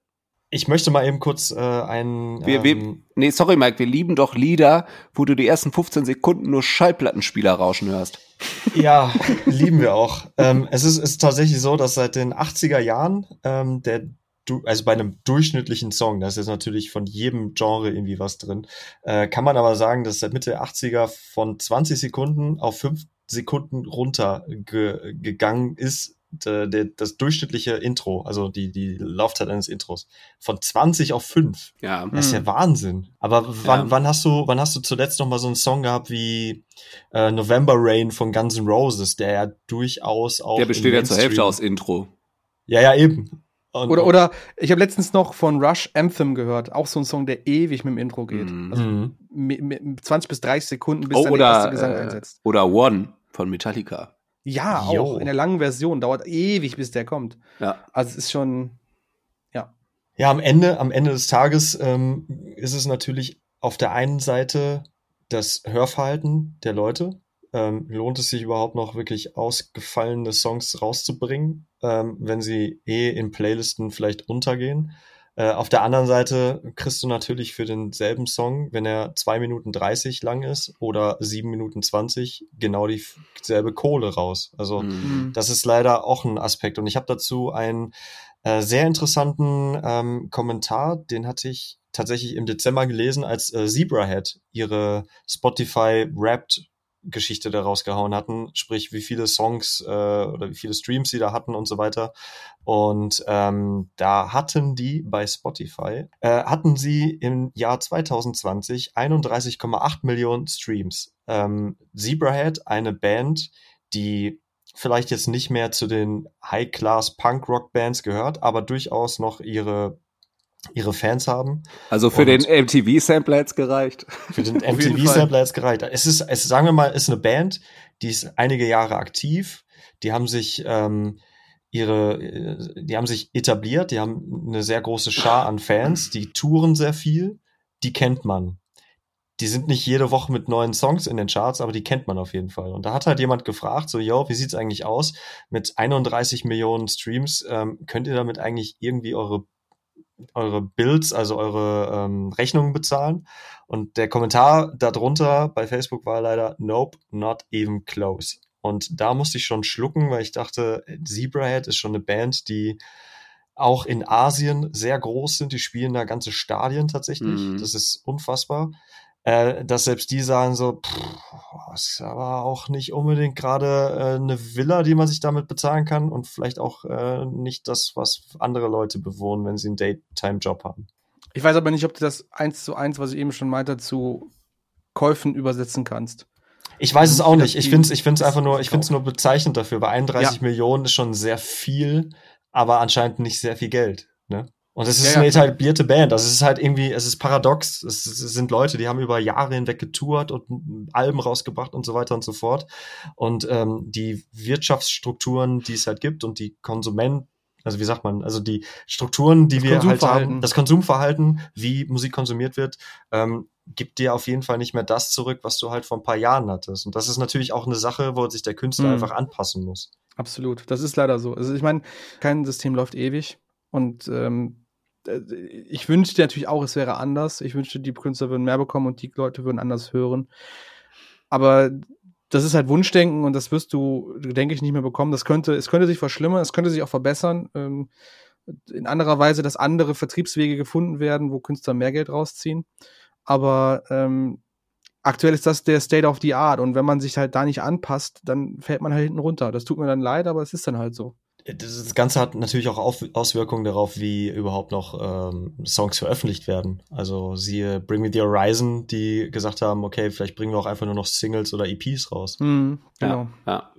ich möchte mal eben kurz äh, einen. Wir, wir, ähm, nee, sorry, Mike, wir lieben doch Lieder, wo du die ersten 15 Sekunden nur Schallplattenspieler rauschen hörst. Ja, lieben wir auch. Ähm, es ist, ist tatsächlich so, dass seit den 80er Jahren ähm, der du, also bei einem durchschnittlichen Song, da ist jetzt natürlich von jedem Genre irgendwie was drin, äh, kann man aber sagen, dass seit Mitte der 80er von 20 Sekunden auf 5 Sekunden runter ge gegangen ist de, das durchschnittliche Intro, also die, die Laufzeit eines Intros, von 20 auf 5. Ja. Das ist ja hm. Wahnsinn. Aber wann, ja. wann hast du, wann hast du zuletzt noch mal so einen Song gehabt wie äh, November Rain von Guns N' Roses, der ja durchaus auch. Der besteht ja zur Hälfte aus Intro. Ja, ja, eben. Und, oder, oder ich habe letztens noch von Rush Anthem gehört, auch so ein Song, der ewig mit dem Intro geht. Mhm. Also mit, mit 20 bis 30 Sekunden, bis oh, dann oder, der erste Gesang äh, einsetzt. Oder One von Metallica. Ja, jo. auch in der langen Version. Dauert ewig, bis der kommt. Ja. Also es ist schon, ja. Ja, am Ende, am Ende des Tages ähm, ist es natürlich auf der einen Seite das Hörverhalten der Leute. Ähm, lohnt es sich überhaupt noch wirklich ausgefallene Songs rauszubringen, ähm, wenn sie eh in Playlisten vielleicht untergehen? Äh, auf der anderen Seite kriegst du natürlich für denselben Song, wenn er zwei Minuten 30 lang ist oder sieben Minuten 20, genau dieselbe Kohle raus. Also mhm. das ist leider auch ein Aspekt. Und ich habe dazu ein äh, sehr interessanten ähm, Kommentar, den hatte ich tatsächlich im Dezember gelesen, als äh, Zebrahead ihre Spotify Wrapped Geschichte da rausgehauen hatten, sprich wie viele Songs äh, oder wie viele Streams sie da hatten und so weiter. Und ähm, da hatten die bei Spotify, äh, hatten sie im Jahr 2020 31,8 Millionen Streams. Ähm, Zebrahead, eine Band, die vielleicht jetzt nicht mehr zu den High-Class Punk-Rock-Bands gehört, aber durchaus noch ihre ihre Fans haben. Also für den MTV-Sampler jetzt gereicht. Für den MTV-Sampler jetzt gereicht. Es ist, es sagen wir mal, ist eine Band, die ist einige Jahre aktiv. Die haben sich ähm, ihre, die haben sich etabliert. Die haben eine sehr große Schar an Fans. Die touren sehr viel. Die kennt man. Die sind nicht jede Woche mit neuen Songs in den Charts, aber die kennt man auf jeden Fall. Und da hat halt jemand gefragt, so, yo, wie sieht's eigentlich aus? Mit 31 Millionen Streams ähm, könnt ihr damit eigentlich irgendwie eure eure Bills, also eure ähm, Rechnungen bezahlen. Und der Kommentar darunter bei Facebook war leider Nope, not even close. Und da musste ich schon schlucken, weil ich dachte, Zebrahead ist schon eine Band, die auch in Asien sehr groß sind. Die spielen da ganze Stadien tatsächlich. Mhm. Das ist unfassbar äh, dass selbst die sagen so, pff, ist aber auch nicht unbedingt gerade äh, eine Villa, die man sich damit bezahlen kann und vielleicht auch äh, nicht das, was andere Leute bewohnen, wenn sie einen Daytime-Job haben. Ich weiß aber nicht, ob du das eins zu eins, was ich eben schon meinte, zu Käufen übersetzen kannst. Ich weiß es auch nicht. Ich finde es ich find's einfach nur, ich finde es nur bezeichnend dafür. Bei 31 ja. Millionen ist schon sehr viel, aber anscheinend nicht sehr viel Geld. Und es ist ja, eine etablierte Band. Also es ist halt irgendwie, es ist paradox. Es, es, sind Leute, die haben über Jahre hinweg getourt und Alben rausgebracht und so weiter und so fort. Und ähm, die Wirtschaftsstrukturen, die es halt gibt und die Konsument, also wie sagt man, also die Strukturen, die das wir halt haben, das Konsumverhalten, wie Musik konsumiert wird, ähm, gibt dir auf jeden Fall nicht mehr das zurück, was du halt vor ein paar Jahren hattest. Und das ist natürlich auch eine Sache, wo sich der Künstler mhm. einfach anpassen muss. Absolut, das ist leider so. Also ich meine, kein System läuft ewig. Und ähm, äh, ich wünschte natürlich auch, es wäre anders. Ich wünschte, die Künstler würden mehr bekommen und die Leute würden anders hören. Aber das ist halt Wunschdenken und das wirst du, denke ich, nicht mehr bekommen. Das könnte, es könnte sich verschlimmern, es könnte sich auch verbessern. Ähm, in anderer Weise, dass andere Vertriebswege gefunden werden, wo Künstler mehr Geld rausziehen. Aber ähm, aktuell ist das der State of the Art und wenn man sich halt da nicht anpasst, dann fällt man halt hinten runter. Das tut mir dann leid, aber es ist dann halt so das Ganze hat natürlich auch Auswirkungen darauf, wie überhaupt noch ähm, Songs veröffentlicht werden. Also siehe Bring Me the Horizon, die gesagt haben, okay, vielleicht bringen wir auch einfach nur noch Singles oder EPs raus. Mhm, genau. Ja, ja.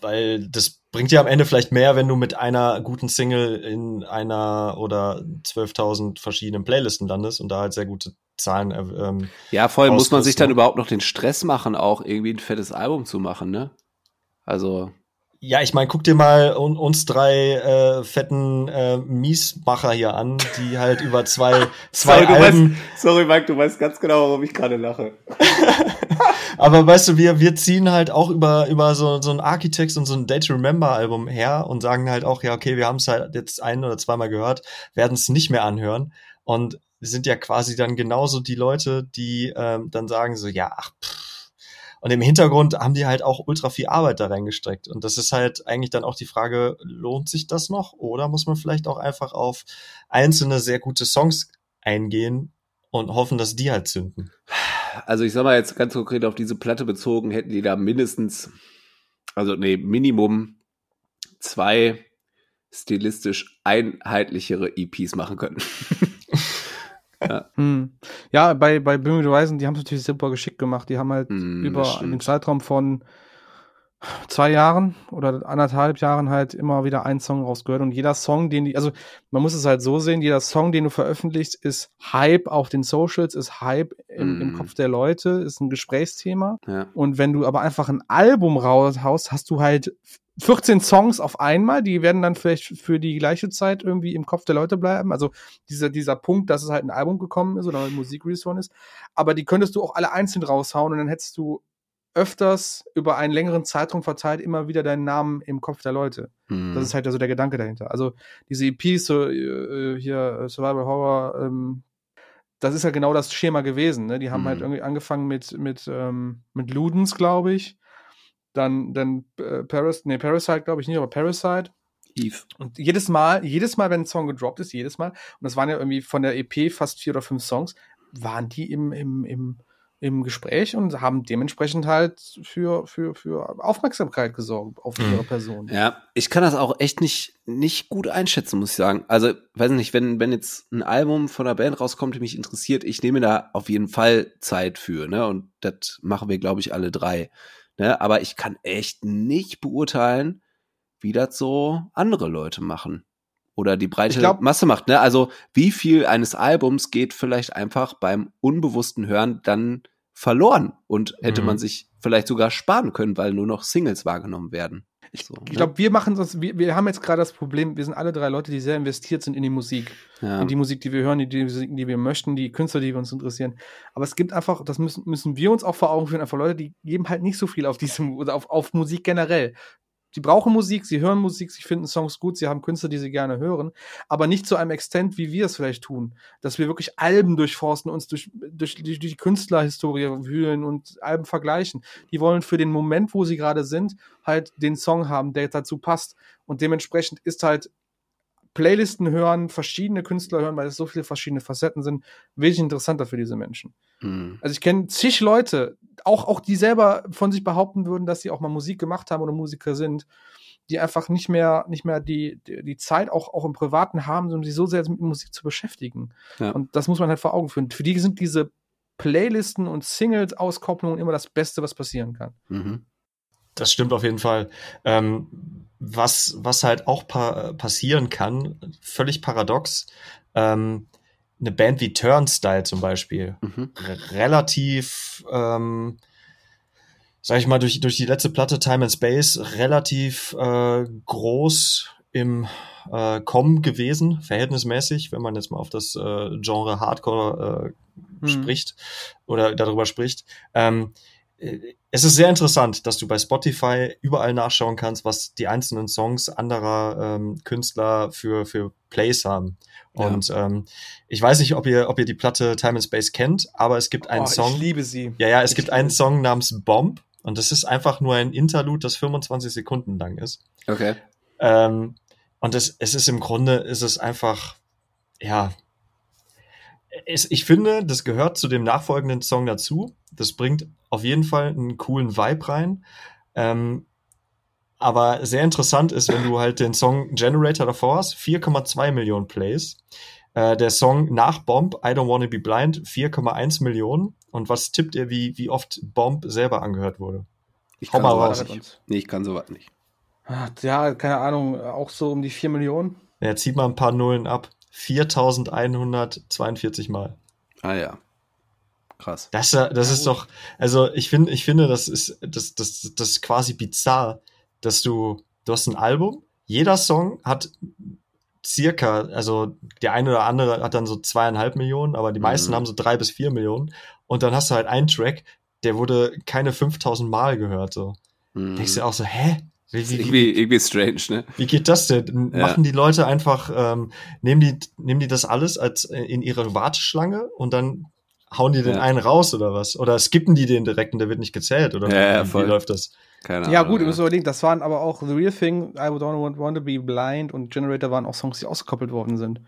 Weil das bringt dir am Ende vielleicht mehr, wenn du mit einer guten Single in einer oder 12.000 verschiedenen Playlisten landest und da halt sehr gute Zahlen. Äh, ähm, ja, voll. Muss man sich dann überhaupt noch den Stress machen, auch irgendwie ein fettes Album zu machen, ne? Also ja, ich meine, guck dir mal un uns drei äh, fetten äh, Miesmacher hier an, die halt über zwei, zwei sorry, Alben. Weißt, sorry, Mike, du weißt ganz genau, warum ich gerade lache. Aber weißt du, wir, wir ziehen halt auch über, über so, so ein Architects und so ein Day to Remember Album her und sagen halt auch, ja, okay, wir haben es halt jetzt ein oder zweimal gehört, werden es nicht mehr anhören. Und sind ja quasi dann genauso die Leute, die ähm, dann sagen so, ja, ach, pff, und im Hintergrund haben die halt auch ultra viel Arbeit da reingesteckt. Und das ist halt eigentlich dann auch die Frage, lohnt sich das noch? Oder muss man vielleicht auch einfach auf einzelne sehr gute Songs eingehen und hoffen, dass die halt zünden? Also ich sag mal jetzt ganz konkret auf diese Platte bezogen, hätten die da mindestens, also nee, Minimum zwei stilistisch einheitlichere EPs machen können. Ja, hm. ja bei, bei Bring Horizon, die haben es natürlich super geschickt gemacht. Die haben halt mm, über einen Zeitraum von zwei Jahren oder anderthalb Jahren halt immer wieder einen Song rausgehört und jeder Song, den die, also man muss es halt so sehen, jeder Song, den du veröffentlichst, ist Hype auf den Socials, ist Hype im, mm. im Kopf der Leute, ist ein Gesprächsthema. Ja. Und wenn du aber einfach ein Album raushaust, hast du halt 14 Songs auf einmal, die werden dann vielleicht für die gleiche Zeit irgendwie im Kopf der Leute bleiben. Also dieser, dieser Punkt, dass es halt ein Album gekommen ist oder ein Musik-Release ist. Aber die könntest du auch alle einzeln raushauen und dann hättest du öfters über einen längeren Zeitraum verteilt immer wieder deinen Namen im Kopf der Leute. Mhm. Das ist halt also der Gedanke dahinter. Also diese EPs, so äh, hier äh, Survival Horror, ähm, das ist ja genau das Schema gewesen. Ne? Die haben halt mhm. halt irgendwie angefangen mit, mit, ähm, mit Ludens, glaube ich dann, dann äh, Paris, nee, Parasite glaube ich nicht, aber Parasite. Eve. Und jedes Mal, jedes Mal, wenn ein Song gedroppt ist, jedes Mal, und das waren ja irgendwie von der EP fast vier oder fünf Songs, waren die im, im, im, im Gespräch und haben dementsprechend halt für, für, für Aufmerksamkeit gesorgt auf Mhm. ihre Person. Ja, ich kann das auch echt nicht, nicht gut einschätzen, muss ich sagen. Also, weiß nicht, wenn, wenn jetzt ein Album von einer Band rauskommt, die mich interessiert, ich nehme da auf jeden Fall Zeit für, ne? Und das machen wir, glaube ich, alle drei. Ne? Aber ich kann echt nicht beurteilen, wie das so andere Leute machen. Oder die breite glaub- Masse macht, ne? Also, wie viel eines Albums geht vielleicht einfach beim unbewussten Hören dann verloren und hätte Mhm. man sich vielleicht sogar sparen können, weil nur noch Singles wahrgenommen werden. So, Ich ne? glaube, wir machen das, wir, wir haben jetzt gerade das Problem, wir sind alle drei Leute, die sehr investiert sind in die Musik. ja. in die Musik, die wir hören, in die Musik, die wir möchten, die Künstler, die wir uns interessieren. Aber es gibt einfach, das müssen, müssen wir uns auch vor Augen führen, einfach Leute, die geben halt nicht so viel auf diese oder auf, auf Musik generell. Sie brauchen Musik, sie hören Musik, sie finden Songs gut, sie haben Künstler, die sie gerne hören, aber nicht zu einem Extent, wie wir es vielleicht tun. Dass wir wirklich Alben durchforsten, uns durch, durch, durch die Künstlerhistorie wühlen und Alben vergleichen. Die wollen für den Moment, wo sie gerade sind, halt den Song haben, der dazu passt. Und dementsprechend ist halt Playlisten hören, verschiedene Künstler hören, weil es so viele verschiedene Facetten sind, wesentlich interessanter für diese Menschen. Hm. Also ich kenne zig Leute, auch, auch die selber von sich behaupten würden, dass sie auch mal Musik gemacht haben oder Musiker sind, die einfach nicht mehr, nicht mehr die, die, die Zeit auch, auch im Privaten haben, um sich so sehr mit Musik zu beschäftigen. Ja. Und das muss man halt vor Augen führen. Für die sind diese Playlisten und Singles-Auskopplungen immer das Beste, was passieren kann. Mhm. Das stimmt auf jeden Fall. Ähm, was, was halt auch pa passieren kann, völlig paradox, ähm, eine Band wie Turnstyle zum Beispiel, Mhm. relativ, ähm, sag ich mal, durch, durch die letzte Platte Time and Space relativ äh, groß im äh, Kommen gewesen, verhältnismäßig, wenn man jetzt mal auf das äh, Genre Hardcore äh, Hm. spricht oder darüber spricht. Ähm, äh, es ist sehr interessant, dass du bei Spotify überall nachschauen kannst, was die einzelnen Songs anderer ähm, Künstler für, für Plays haben. Ja. Und ähm, ich weiß nicht, ob ihr, ob ihr die Platte Time and Space kennt, aber es gibt einen Oh, Song. Ich liebe sie. Ja, ja, es Ich gibt einen. Song namens Bomb und das ist einfach nur ein Interlude, das 25 Sekunden lang ist. Okay. Ähm, und es, es ist im Grunde, ist es einfach, ja, es, ich finde, das gehört zu dem nachfolgenden Song dazu. Das bringt auf jeden Fall einen coolen Vibe rein. Ähm, aber sehr interessant ist, wenn du halt den Song Generator davor hast, 4,2 Millionen Plays. Äh, der Song nach Bomb, I Don't Wanna Be Blind, 4,1 Millionen. Und was tippt ihr, wie, wie oft Bomb selber angehört wurde? Ich Hau kann mal sowas raus. nicht. Nee, ich kann sowas nicht. Ah, Ja, keine Ahnung, auch so um die 4 Millionen. Ja, zieht mal ein paar Nullen ab. 4142 Mal. Ah ja. Krass. Das, das Ja, ist gut. doch, also ich finde, ich finde, das ist, das, das, das ist quasi bizarr, dass du, du hast ein Album, jeder Song hat circa, also der eine oder andere hat dann so zweieinhalb Millionen, aber die meisten Mhm. haben so drei bis vier Millionen. Und dann hast du halt einen Track, der wurde keine 5000 Mal gehört, so. Mhm. Denkst du auch so, hä? Wie, wie, wie, irgendwie, irgendwie strange, ne? wie geht das denn? Ja. Machen die Leute einfach, ähm, nehmen die, nehmen die das alles als äh, in ihre Warteschlange und dann hauen die den Ja. einen raus oder was? Oder skippen die den direkt und der wird nicht gezählt oder Ja, ja, wie, voll. wie läuft das? Keine Ja, Ahnung. gut, ihr müsst überlegen, das waren aber auch The Real Thing, I Don't Want, want to Be Blind und Generator waren auch Songs, die ausgekoppelt worden sind.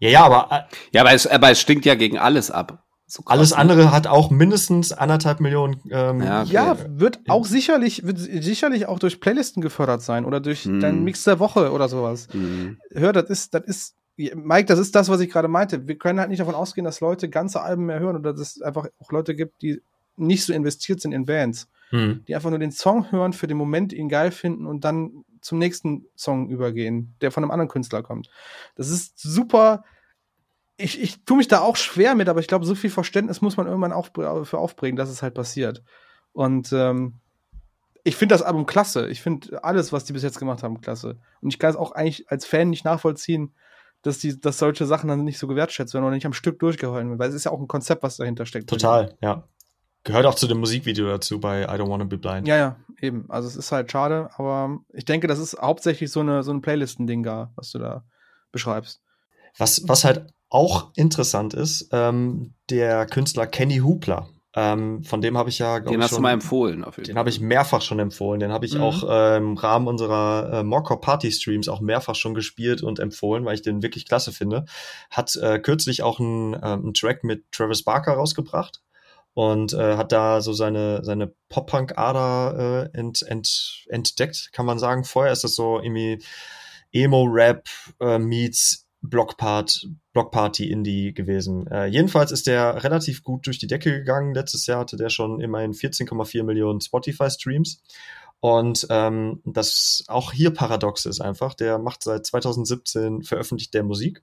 Ja, ja, aber äh, Ja, aber es, aber es stinkt ja gegen alles ab. So alles ne? andere hat auch mindestens anderthalb Millionen. Ähm, Ja, okay. Ja, wird auch sicherlich, wird sicherlich auch durch Playlisten gefördert sein oder durch Mhm. deinen Mix der Woche oder sowas. Mhm. Hör, das ist, das ist, Mike, das ist das, was ich gerade meinte. Wir können halt nicht davon ausgehen, dass Leute ganze Alben mehr hören oder dass es einfach auch Leute gibt, die nicht so investiert sind in Bands, Hm. die einfach nur den Song hören, für den Moment ihn geil finden und dann zum nächsten Song übergehen, der von einem anderen Künstler kommt. Das ist super. Ich, ich tue mich da auch schwer mit, aber ich glaube, so viel Verständnis muss man irgendwann auch für aufbringen, dass es halt passiert. Und ähm, ich finde das Album klasse. Ich finde alles, was die bis jetzt gemacht haben, klasse. Und ich kann es auch eigentlich als Fan nicht nachvollziehen, dass, die, dass solche Sachen dann nicht so gewertschätzt werden oder nicht am Stück durchgehalten werden, weil es ist ja auch ein Konzept, was dahinter steckt. Total, ja. Gehört auch zu dem Musikvideo dazu bei I Don't Wanna Be Blind. Ja, ja, eben. Also es ist halt schade, aber ich denke, das ist hauptsächlich so eine so ein Playlisten-Ding da, was du da beschreibst. Was, was halt auch interessant ist, ähm, der Künstler Kenny Hoopla. Ähm, von dem habe ich ja, glaube Den hast schon, du mal empfohlen. Auf jeden den habe ich mehrfach schon empfohlen. Den habe ich mhm. auch äh, im Rahmen unserer äh, Mocker Party Streams auch mehrfach schon gespielt und empfohlen, weil ich den wirklich klasse finde. Hat äh, kürzlich auch einen, äh, einen Track mit Travis Barker rausgebracht und äh, hat da so seine, seine Pop-Punk-Ader äh, ent, ent, entdeckt, kann man sagen. Vorher ist das so irgendwie Emo-Rap äh, meets Blockpart, Blockparty Indie gewesen. Äh, jedenfalls ist der relativ gut durch die Decke gegangen. Letztes Jahr hatte der schon immerhin 14,4 Millionen Spotify-Streams. Und ähm, das auch hier paradox ist einfach. Der macht seit 2017 veröffentlicht der Musik,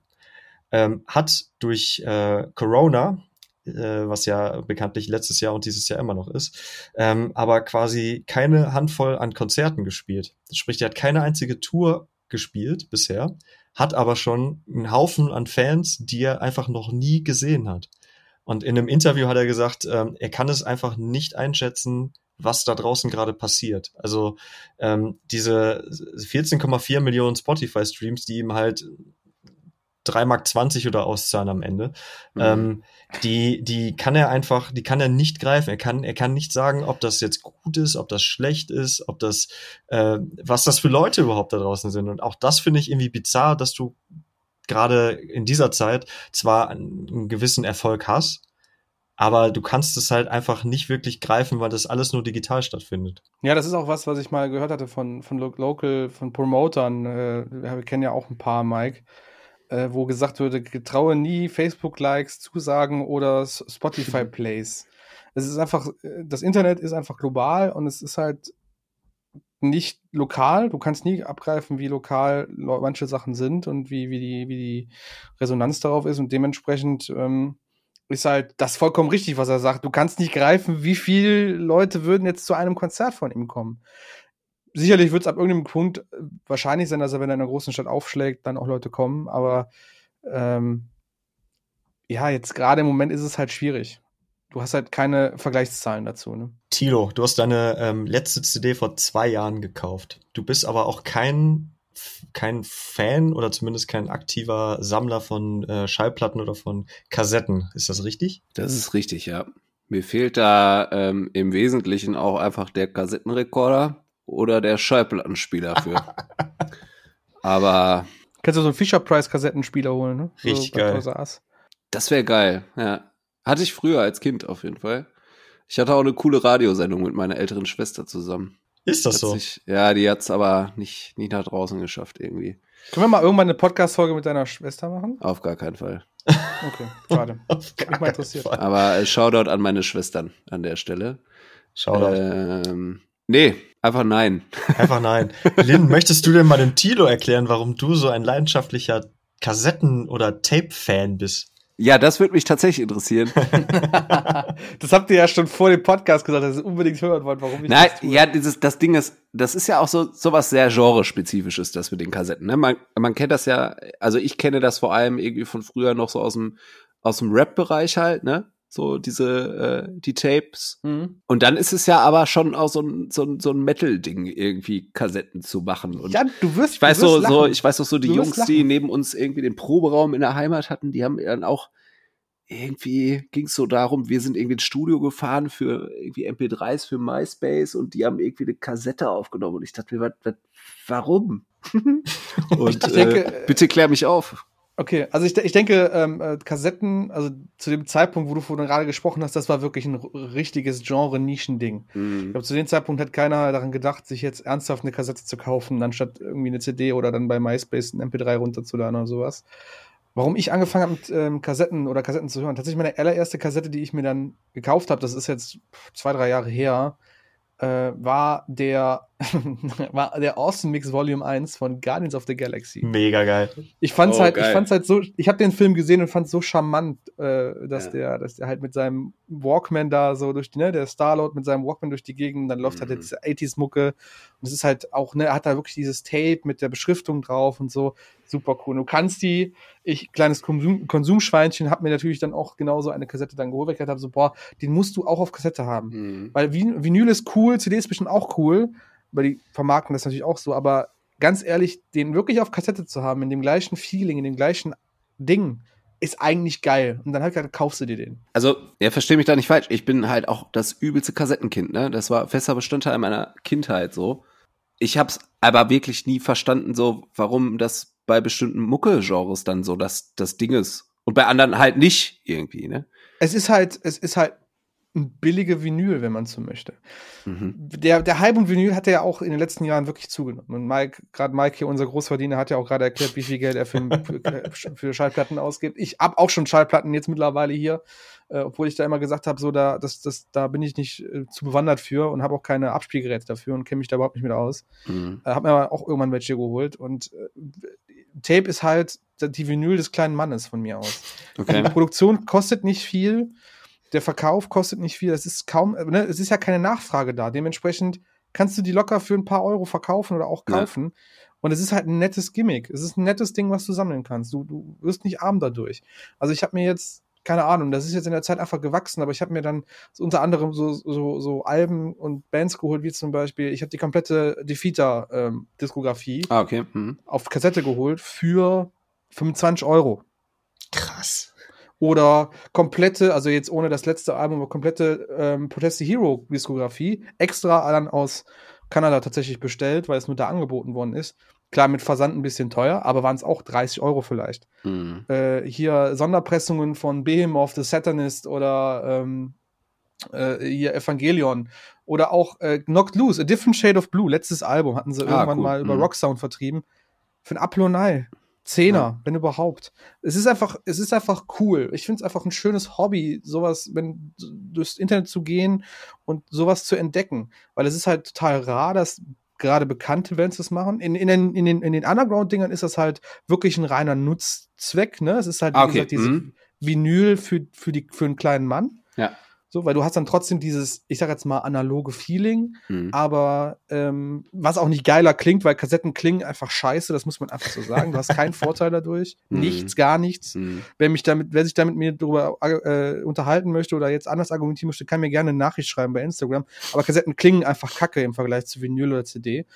ähm, hat durch äh, Corona äh, was ja bekanntlich letztes Jahr und dieses Jahr immer noch ist, ähm, aber quasi keine Handvoll an Konzerten gespielt. Das spricht, er hat keine einzige Tour gespielt bisher, hat aber schon einen Haufen an Fans, die er einfach noch nie gesehen hat. Und in einem Interview hat er gesagt, ähm, er kann es einfach nicht einschätzen, was da draußen gerade passiert. Also ähm, diese 14,4 Millionen Spotify-Streams, die ihm halt 3 Mark 20 oder auszahlen am Ende. Mhm. Ähm, die, die kann er einfach, die kann er nicht greifen. Er kann, er kann nicht sagen, ob das jetzt gut ist, ob das schlecht ist, ob das, äh, was das für Leute überhaupt da draußen sind. Und auch das finde ich irgendwie bizarr, dass du gerade in dieser Zeit zwar einen, einen gewissen Erfolg hast, aber du kannst es halt einfach nicht wirklich greifen, weil das alles nur digital stattfindet. Ja, das ist auch was, was ich mal gehört hatte von, von Local, von Promotern. Äh, wir kennen ja auch ein paar, Mike äh, wo gesagt würde, traue nie Facebook-Likes, Zusagen oder Spotify-Plays. Es ist einfach, äh, das Internet ist einfach global und es ist halt nicht lokal. Du kannst nie abgreifen, wie lokal manche Sachen sind und wie, wie, die, wie die Resonanz darauf ist. Und dementsprechend ähm, ist halt das vollkommen richtig, was er sagt. Du kannst nicht greifen, wie viele Leute würden jetzt zu einem Konzert von ihm kommen sicherlich wird es ab irgendeinem Punkt äh, wahrscheinlich sein, dass er, wenn er in einer großen Stadt aufschlägt, dann auch Leute kommen. Aber ähm, ja, jetzt gerade im Moment ist es halt schwierig. Du hast halt keine Vergleichszahlen dazu. Ne? Tilo, du hast deine ähm, letzte CD vor zwei Jahren gekauft. Du bist aber auch kein kein Fan oder zumindest kein aktiver Sammler von äh, Schallplatten oder von Kassetten. Ist das richtig? Das ist richtig, ja. Mir fehlt da ähm, im Wesentlichen auch einfach der Kassettenrekorder oder der Schallplattenspieler für. Aber. Kannst du so einen Fisher-Price-Kassettenspieler holen, ne? Richtig so geil. Das wäre geil, ja. Hatte ich früher als Kind auf jeden Fall. Ich hatte auch eine coole Radiosendung mit meiner älteren Schwester zusammen. Ist das so? Sich, ja, die hat's aber nicht, nicht nach draußen geschafft irgendwie. Können wir mal irgendwann eine Podcast-Folge mit deiner Schwester machen? Auf gar keinen Fall. Okay, schade. Hat mich mal interessiert. Fall. Aber äh, Shoutout an meine Schwestern an der Stelle. Shoutout. Ähm, nee, Einfach nein. Einfach nein. Lynn, möchtest du denn mal dem Tilo erklären, warum du so ein leidenschaftlicher Kassetten- oder Tape-Fan bist? Ja, das würde mich tatsächlich interessieren. das habt ihr ja schon vor dem Podcast gesagt, dass ihr unbedingt hören wollt, warum ich Nein, das tue. ja, dieses, das Ding ist, das ist ja auch so, so was sehr genrespezifisches, das mit den Kassetten. Ne? Man, man kennt das ja, also ich kenne das vor allem irgendwie von früher noch so aus dem, aus dem Rap-Bereich halt, ne? So diese äh, die Tapes. Mhm. Und dann ist es ja aber schon auch so ein, so ein, so ein Metal-Ding, irgendwie Kassetten zu machen. Und ja, du wirst, ich weiß wirst so, so, ich weiß doch so, die Jungs, die neben uns irgendwie den Proberaum in der Heimat hatten, die haben dann auch irgendwie ging es so darum, wir sind irgendwie ins Studio gefahren für irgendwie MP3s für MySpace und die haben irgendwie eine Kassette aufgenommen und ich dachte mir, was, was, warum? und denke, äh, bitte klär mich auf. Okay, also ich, ich denke, ähm, äh, Kassetten, also zu dem Zeitpunkt, wo du vorhin gerade gesprochen hast, das war wirklich ein richtiges Genre-Nischending. Mhm. Ich glaube, zu dem Zeitpunkt hat keiner daran gedacht, sich jetzt ernsthaft eine Kassette zu kaufen, anstatt irgendwie eine CD oder dann bei MySpace ein MP3 runterzuladen oder sowas. Warum ich angefangen habe mit ähm, Kassetten oder Kassetten zu hören, tatsächlich meine allererste Kassette, die ich mir dann gekauft habe, das ist jetzt zwei, drei Jahre her, äh, war der war der Awesome Mix Volume 1 von Guardians of the Galaxy. Mega geil. Ich fand's oh, halt, geil. ich fand's halt so, ich habe den Film gesehen und fand's so charmant, äh, dass ja. der, dass der halt mit seinem Walkman da so durch die, ne, der Starlord mit seinem Walkman durch die Gegend, dann läuft halt mhm. halt diese 80s Mucke und es ist halt auch, ne, er hat da wirklich dieses Tape mit der Beschriftung drauf und so super cool. Du kannst die, ich, kleines Konsum, Konsumschweinchen, hab mir natürlich dann auch genauso eine Kassette dann geholt, weil ich habe so, boah, den musst du auch auf Kassette haben. Mhm. Weil Vinyl ist cool, CD ist bestimmt auch cool, weil die vermarkten das natürlich auch so, aber ganz ehrlich, den wirklich auf Kassette zu haben, in dem gleichen Feeling, in dem gleichen Ding, ist eigentlich geil. Und dann habe ich gesagt, kaufst du dir den. Also, ja, versteh mich da nicht falsch. Ich bin halt auch das übelste Kassettenkind, ne? Das war fester Bestandteil meiner Kindheit so. Ich hab's aber wirklich nie verstanden, so, warum das bei bestimmten Mucke-Genres dann so das, das Ding ist. Und bei anderen halt nicht irgendwie, ne? Es ist halt, es ist halt billige Vinyl, wenn man so möchte. Mhm. Der, der Hype und Vinyl hat ja auch in den letzten Jahren wirklich zugenommen. Und Mike, gerade Mike hier, unser Großverdiener, hat ja auch gerade erklärt, wie viel Geld er für, für, Schallplatten ausgibt. Ich hab auch schon Schallplatten jetzt mittlerweile hier, äh, obwohl ich da immer gesagt habe, so da, das, das, da bin ich nicht äh, zu bewandert für und habe auch keine Abspielgeräte dafür und kenne mich da überhaupt nicht mit aus. Mhm. Äh, hab mir aber auch irgendwann welche geholt und äh, Tape ist halt die Vinyl des kleinen Mannes von mir aus. Okay. Die Produktion kostet nicht viel der Verkauf kostet nicht viel. Es ist kaum, ne, es ist ja keine Nachfrage da. Dementsprechend kannst du die locker für ein paar Euro verkaufen oder auch kaufen. Ja. Und es ist halt ein nettes Gimmick. Es ist ein nettes Ding, was du sammeln kannst. Du, du wirst nicht arm dadurch. Also ich habe mir jetzt, keine Ahnung, das ist jetzt in der Zeit einfach gewachsen, aber ich habe mir dann unter anderem so, so, so Alben und Bands geholt, wie zum Beispiel, ich habe die komplette Defeater-Diskografie ähm, ah, okay. mhm. auf Kassette geholt für 25 Euro. Krass oder komplette, also jetzt ohne das letzte Album, aber komplette ähm, Protest the Hero Diskografie extra dann aus Kanada tatsächlich bestellt, weil es nur da angeboten worden ist. Klar, mit Versand ein bisschen teuer, aber waren es auch 30 Euro vielleicht. Mhm. Äh, hier Sonderpressungen von Behemoth, The Satanist oder ähm, äh, hier Evangelion oder auch äh, Knocked Loose, A Different Shade of Blue, letztes Album, hatten sie ah, irgendwann cool. mal über mhm. Rocksound vertrieben. Für ein Aplonai. Zehner, ja. wenn überhaupt. Es ist einfach, es ist einfach cool. Ich finde es einfach ein schönes Hobby, sowas, wenn durchs Internet zu gehen und sowas zu entdecken. Weil es ist halt total rar, dass gerade bekannte Bands das machen. In, in, den, in den, in den Underground-Dingern ist das halt wirklich ein reiner Nutzzweck, ne? Es ist halt, wie okay. gesagt, diese mhm. Vinyl für, für, die, für einen kleinen Mann. Ja. So, weil du hast dann trotzdem dieses, ich sag jetzt mal, analoge Feeling, mhm. aber ähm, was auch nicht geiler klingt, weil Kassetten klingen einfach scheiße, das muss man einfach so sagen. Du hast keinen Vorteil dadurch. Mhm. Nichts, gar nichts. Mhm. Wer mich damit, wer sich damit mir darüber äh, unterhalten möchte oder jetzt anders argumentieren möchte, kann mir gerne eine Nachricht schreiben bei Instagram. Aber Kassetten klingen einfach kacke im Vergleich zu Vinyl oder CD.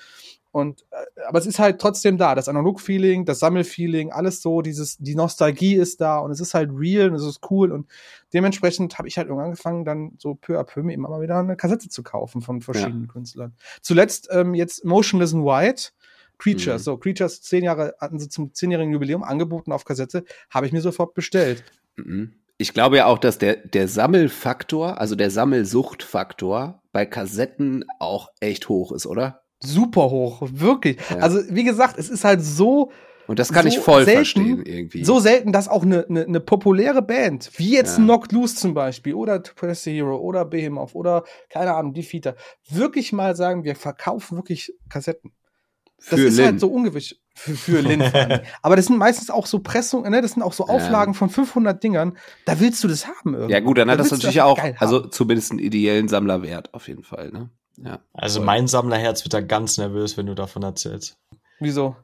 Und äh, aber es ist halt trotzdem da, das Analog-Feeling, das Sammelfeeling, alles so, dieses, die Nostalgie ist da und es ist halt real und es ist cool und dementsprechend habe ich halt irgendwann angefangen, dann so peu à peu mir immer mal wieder eine Kassette zu kaufen von verschiedenen ja. Künstlern. Zuletzt ähm, jetzt Motionless in White, Creatures, mhm. so Creatures zehn Jahre hatten sie zum zehnjährigen Jubiläum angeboten auf Kassette, habe ich mir sofort bestellt. Mhm. Ich glaube ja auch, dass der, der Sammelfaktor, also der Sammelsuchtfaktor bei Kassetten auch echt hoch ist, oder? Super hoch, wirklich. Ja. Also wie gesagt, es ist halt so und das kann so ich voll selten, verstehen irgendwie. So selten, dass auch eine, eine, eine populäre Band, wie jetzt ja. Knocked Loose zum Beispiel oder Press the Hero oder Behemoth oder keine Ahnung, Defeater, wirklich mal sagen, wir verkaufen wirklich Kassetten. Das für ist Lin. halt so ungewöhnlich für, für Lin. Aber das sind meistens auch so Pressungen, ne? das sind auch so Auflagen ja. von 500 Dingern. Da willst du das haben irgendwie. Ja gut, dann hat da das natürlich auch, also zumindest einen ideellen Sammlerwert auf jeden Fall, ne? Ja. Also voll. mein Sammlerherz wird da ganz nervös, wenn du davon erzählst. Wieso?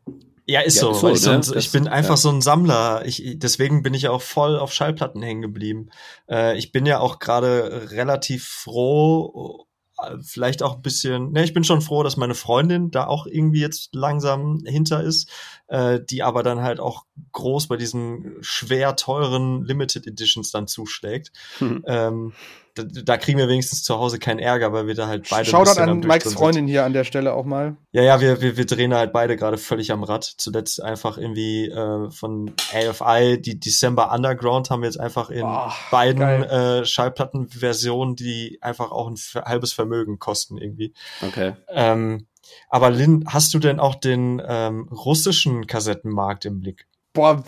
Ja, ist ja, so. so ich, ne? so, ich bin einfach ja. so ein Sammler. Ich, deswegen bin ich auch voll auf Schallplatten hängen geblieben. Äh, ich bin ja auch gerade relativ froh, äh, vielleicht auch ein bisschen, ne, ich bin schon froh, dass meine Freundin da auch irgendwie jetzt langsam hinter ist, äh, die aber dann halt auch groß bei diesen schwer teuren Limited Editions dann zuschlägt. Hm. Ähm, da, da, kriegen wir wenigstens zu Hause keinen Ärger, weil wir da halt beide. Shoutout an Mikes Freundin hier an der Stelle auch mal. Ja, ja, wir, wir, wir drehen halt beide gerade völlig am Rad. Zuletzt einfach irgendwie äh, von AFI, die December Underground haben wir jetzt einfach in oh, beiden äh, Schallplattenversionen, die einfach auch ein halbes Vermögen kosten irgendwie. Okay. Ähm, aber Lynn, hast du denn auch den ähm, russischen Kassettenmarkt im Blick? Boah,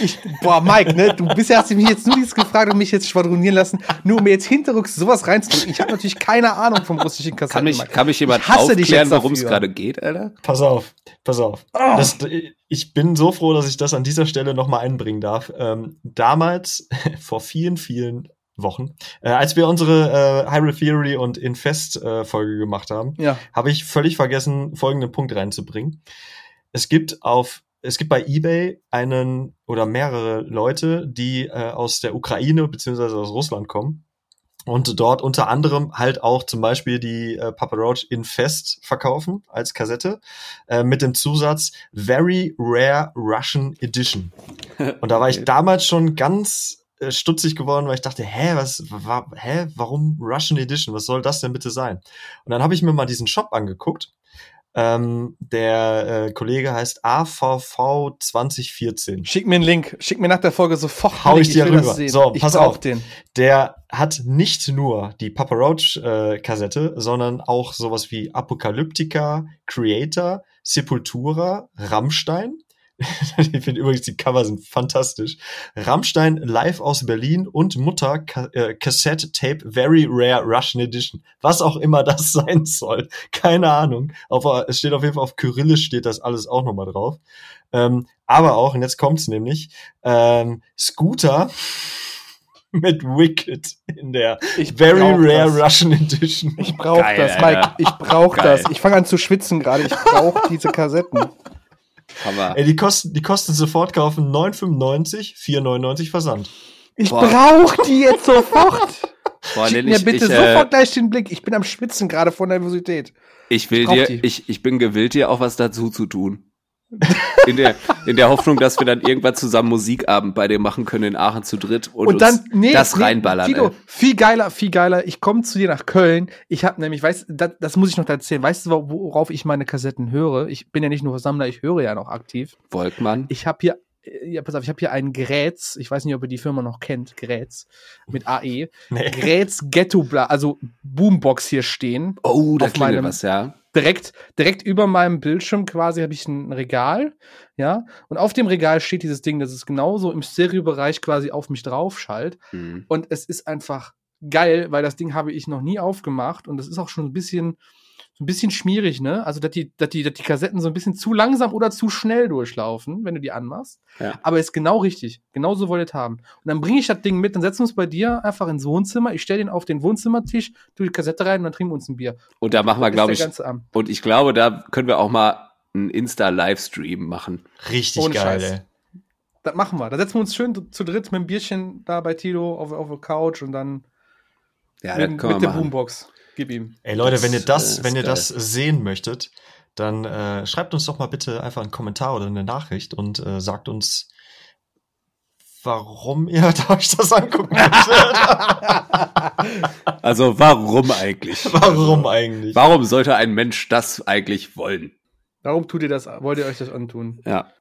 ich, boah, Mike, ne, du bist ja, hast mich jetzt nur dieses gefragt und mich jetzt schwadronieren lassen, nur um mir jetzt hinterrücks sowas reinzudrücken. Ich habe natürlich keine Ahnung vom russischen Kassetten. Kann mich, kann mich jemand aufklären, worum es gerade geht, Alter? Pass auf, pass auf. Oh. Das, ich bin so froh, dass ich das an dieser Stelle nochmal einbringen darf. Ähm, damals, vor vielen, vielen Wochen, äh, als wir unsere äh, Hyrule Theory und Infest äh, Folge gemacht haben, ja. habe ich völlig vergessen, folgenden Punkt reinzubringen. Es gibt auf es gibt bei eBay einen oder mehrere Leute, die äh, aus der Ukraine beziehungsweise aus Russland kommen und dort unter anderem halt auch zum Beispiel die äh, Papa Roach in Fest verkaufen als Kassette äh, mit dem Zusatz Very Rare Russian Edition. Und da war ich damals schon ganz äh, stutzig geworden, weil ich dachte, hä, was, wa, hä, warum Russian Edition? Was soll das denn bitte sein? Und dann habe ich mir mal diesen Shop angeguckt ähm, der äh, Kollege heißt AVV 2014. Schick mir einen Link. Schick mir nach der Folge sofort. Hau ich dir will das rüber. So, ich pass auf. den. Der hat nicht nur die Papa Roach äh, Kassette, sondern auch sowas wie Apocalyptica, Creator, Sepultura, Rammstein. ich finde übrigens, die Cover sind fantastisch. Rammstein live aus Berlin und Mutter Ka äh, Cassette Tape Very Rare Russian Edition. Was auch immer das sein soll. Keine Ahnung. Auf, es steht auf jeden Fall auf Kyrillisch steht das alles auch nochmal drauf. Ähm, aber auch, und jetzt kommt's nämlich, ähm, Scooter mit Wicked in der Ich Very Rare das. Russian Edition. Ich brauch Geil, das. Mike. Ich brauch Geil. das. Ich fange an zu schwitzen gerade. Ich brauch diese Kassetten. Hammer. Ey, die kosten, die kosten sofort kaufen 9,95, 4,99 Versand. Ich Boah. brauch die jetzt sofort. Boah, Schick mir ich, bitte ich, äh, sofort gleich den Blick. Ich bin am Schwitzen gerade vor Nervosität. ich will Ich dir, die. ich, ich bin gewillt, dir auch was dazu zu tun. In der, in der Hoffnung, dass wir dann irgendwann zusammen Musikabend bei dir machen können in Aachen zu dritt und, Und dann, uns nee, das nee, reinballern. Tito, ey. viel geiler, viel geiler. Ich komme zu dir nach Köln. Ich habe nämlich, weißt das, das muss ich noch erzählen. Weißt du, wo- worauf ich meine Kassetten höre? Ich bin ja nicht nur Sammler, ich höre ja noch aktiv. Volkmann. Ich habe hier, ja, pass auf, ich habe hier einen Grätz. Ich weiß nicht, ob ihr die Firma noch kennt. Grätz mit AE. Nee. Grätz Ghetto Bla, also Boombox hier stehen. Oh, da klingelt meinem- was, ja. Direkt, direkt über meinem Bildschirm quasi habe ich ein Regal, ja, und auf dem Regal steht dieses Ding, das ist genauso im Stereo-Bereich quasi auf mich drauf schallt. Hm. Und es ist einfach geil, weil das Ding habe ich noch nie aufgemacht und das ist auch schon ein bisschen, so ein bisschen schmierig, ne? Also, dass die, dass die, dass die Kassetten so ein bisschen zu langsam oder zu schnell durchlaufen, wenn du die anmachst. Ja. Aber ist genau richtig. Genauso wollt ihr haben. Und dann bringe ich das Ding mit, dann setzen wir uns bei dir einfach ins Wohnzimmer. Ich stelle den auf den Wohnzimmertisch, tu die Kassette rein und dann trinken wir uns ein Bier. Und da machen wir, glaube ich, und ich glaube, da können wir auch mal einen Insta-Livestream machen. Richtig Ohne geil, Scheiß. ey. Das machen wir. Da setzen wir uns schön zu dritt mit einem Bierchen da bei Tilo auf, auf der Couch und dann Ja, mit, mit der machen. Boombox. Gib ihm. Ey Leute, Das, wenn ihr das, äh, wenn ihr geil. das sehen möchtet, dann äh, schreibt uns doch mal bitte einfach einen Kommentar oder eine Nachricht und äh, sagt uns, warum ihr euch das angucken möchtet. Also warum eigentlich? warum eigentlich? Warum sollte ein Mensch das eigentlich wollen? Warum tut ihr das? Wollt ihr euch das antun? Ja.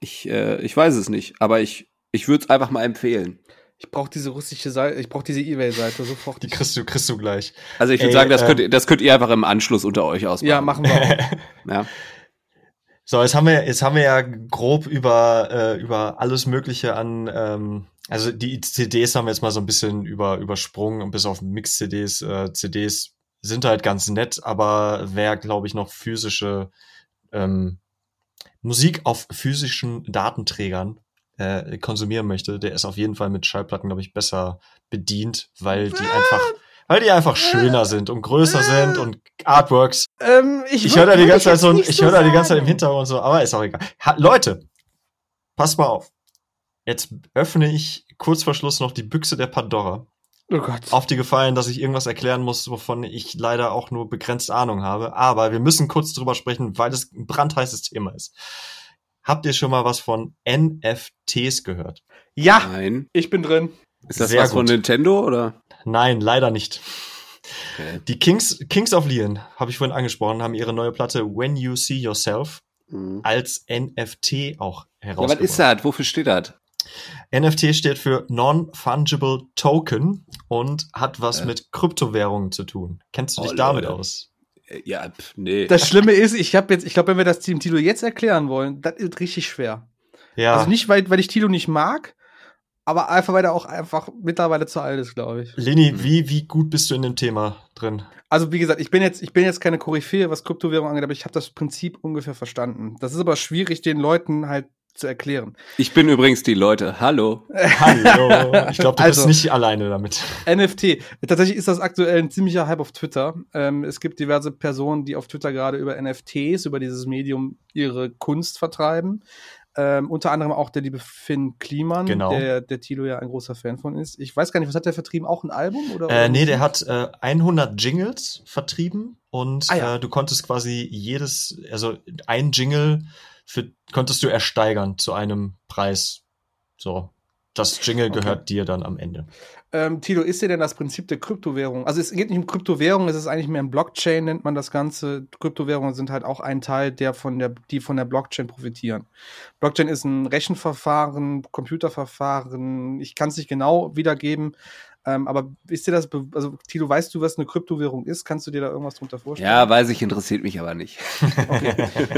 Ich, äh, ich weiß es nicht, aber ich, ich würde es einfach mal empfehlen. Ich brauche diese russische Seite, ich brauche diese E-Mail-Seite sofort. Die kriegst du, kriegst du gleich. Also ich würde sagen, das ähm, könnt, ihr- das könnt ihr einfach im Anschluss unter euch ausmachen. ja, machen wir auch. Ja. So, jetzt haben wir, jetzt haben wir ja grob über, äh, über alles Mögliche an, ähm, also die CDs haben wir jetzt mal so ein bisschen über, übersprungen und bis auf Mix-CDs, äh, CDs sind halt ganz nett, aber wer, glaube ich, noch physische ähm, Musik auf physischen Datenträgern äh, konsumieren möchte, der ist auf jeden Fall mit Schallplatten, glaube ich, besser bedient, weil die einfach, weil die einfach schöner sind und größer sind und Artworks ähm, ich höre da die ganze Zeit so, ich höre da die ganze Zeit im. Hintergrund so, aber ist auch egal. Ha, Leute, passt mal auf. Jetzt öffne ich kurz vor Schluss noch die Büchse der Pandora. Oh Gott. Auf die Gefallen, dass ich irgendwas erklären muss, wovon ich leider auch nur begrenzt Ahnung habe. Aber wir müssen kurz drüber sprechen, weil das ein brandheißes Thema ist. Habt ihr schon mal was von NFTs gehört? Ja, Nein. ich bin drin. Ist das Sehr was von gut. Nintendo oder? Nein, leider nicht. Okay. Die Kings, Kings of Leon, habe ich vorhin angesprochen, haben ihre neue Platte When You See Yourself Mhm. als NFT auch Ja, was herausgebracht. ist das? Wofür steht das? NFT steht für Non-Fungible Token und hat was Äh. mit Kryptowährungen zu tun. Kennst du Oh, dich damit Leute. aus? Äh, Ja, nee. Das Schlimme ist, ich habe jetzt, ich glaube, wenn wir das Team Tilo jetzt erklären wollen, das ist richtig schwer. Ja, Also nicht, weil, weil ich Tilo nicht mag, aber einfach, weil er auch einfach mittlerweile zu alt ist, glaube ich. Leni, wie, wie gut bist du in dem Thema drin? Also wie gesagt, ich bin jetzt, ich bin jetzt keine Koryphäe, was Kryptowährung angeht, aber ich habe das Prinzip ungefähr verstanden. Das ist aber schwierig, den Leuten halt zu erklären. Ich bin übrigens die Leute. Hallo. Hallo. Ich glaube, du Also. bist nicht alleine damit. NFT. Tatsächlich ist das aktuell ein ziemlicher Hype auf Twitter. Ähm, es gibt diverse Personen, die auf Twitter gerade über NFTs, über dieses Medium ihre Kunst vertreiben. Ähm, unter anderem auch der liebe Finn Kliman, Genau. der, der Tilo ja ein großer Fan von ist. Ich weiß gar nicht, was hat der vertrieben? Auch ein Album? Oder, Äh, nee, der hat äh, 100 Jingles vertrieben und Ah, ja. äh, du konntest quasi jedes, also ein Jingle für, konntest du ersteigern zu einem Preis. So. Das Jingle Okay. gehört dir dann am Ende. Ähm, Tilo, ist dir denn das Prinzip der Kryptowährung? Also es geht nicht um Kryptowährung, es ist eigentlich mehr ein Blockchain, nennt man das Ganze. Kryptowährungen sind halt auch ein Teil, der von der, die von der Blockchain profitieren. Blockchain ist ein Rechenverfahren, Computerverfahren, ich kann es nicht genau wiedergeben. Ähm, aber ist dir das, also Tilo, weißt du, was eine Kryptowährung ist? Kannst du dir da irgendwas drunter vorstellen? Ja, weiß ich, interessiert mich aber nicht. Okay.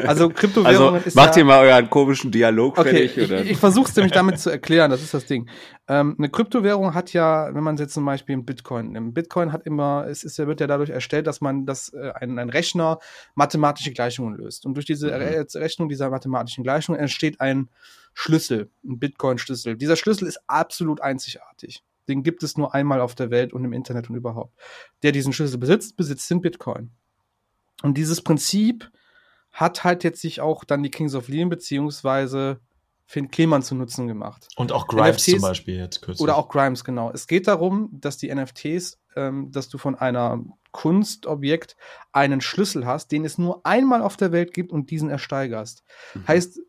Also Kryptowährungen Also ist macht ja, ihr mal euren komischen Dialog Okay, fertig. ich, oder? ich versuche es nämlich damit zu erklären, das ist das Ding. Ähm, eine Kryptowährung hat ja, wenn man jetzt zum Beispiel einen Bitcoin nimmt, Bitcoin hat immer, es ist, ja- wird ja dadurch erstellt, dass man das, äh, ein, ein Rechner mathematische Gleichungen löst. Und durch diese Mhm. Re Rechnung dieser mathematischen Gleichungen entsteht ein Schlüssel, ein Bitcoin-Schlüssel. Dieser Schlüssel ist absolut einzigartig. Den gibt es nur einmal auf der Welt und im Internet und überhaupt. Der diesen Schlüssel besitzt, besitzt den Bitcoin. Und dieses Prinzip hat halt jetzt sich auch dann die Kings of Leon beziehungsweise Finn Kliman zu Nutzen gemacht. Und auch Grimes NFTs zum Beispiel jetzt kürzlich. Oder auch Grimes, genau. Es geht darum, dass die NFTs, ähm, dass du von einer Kunstobjekt einen Schlüssel hast, den es nur einmal auf der Welt gibt und diesen ersteigerst. Mhm. Heißt,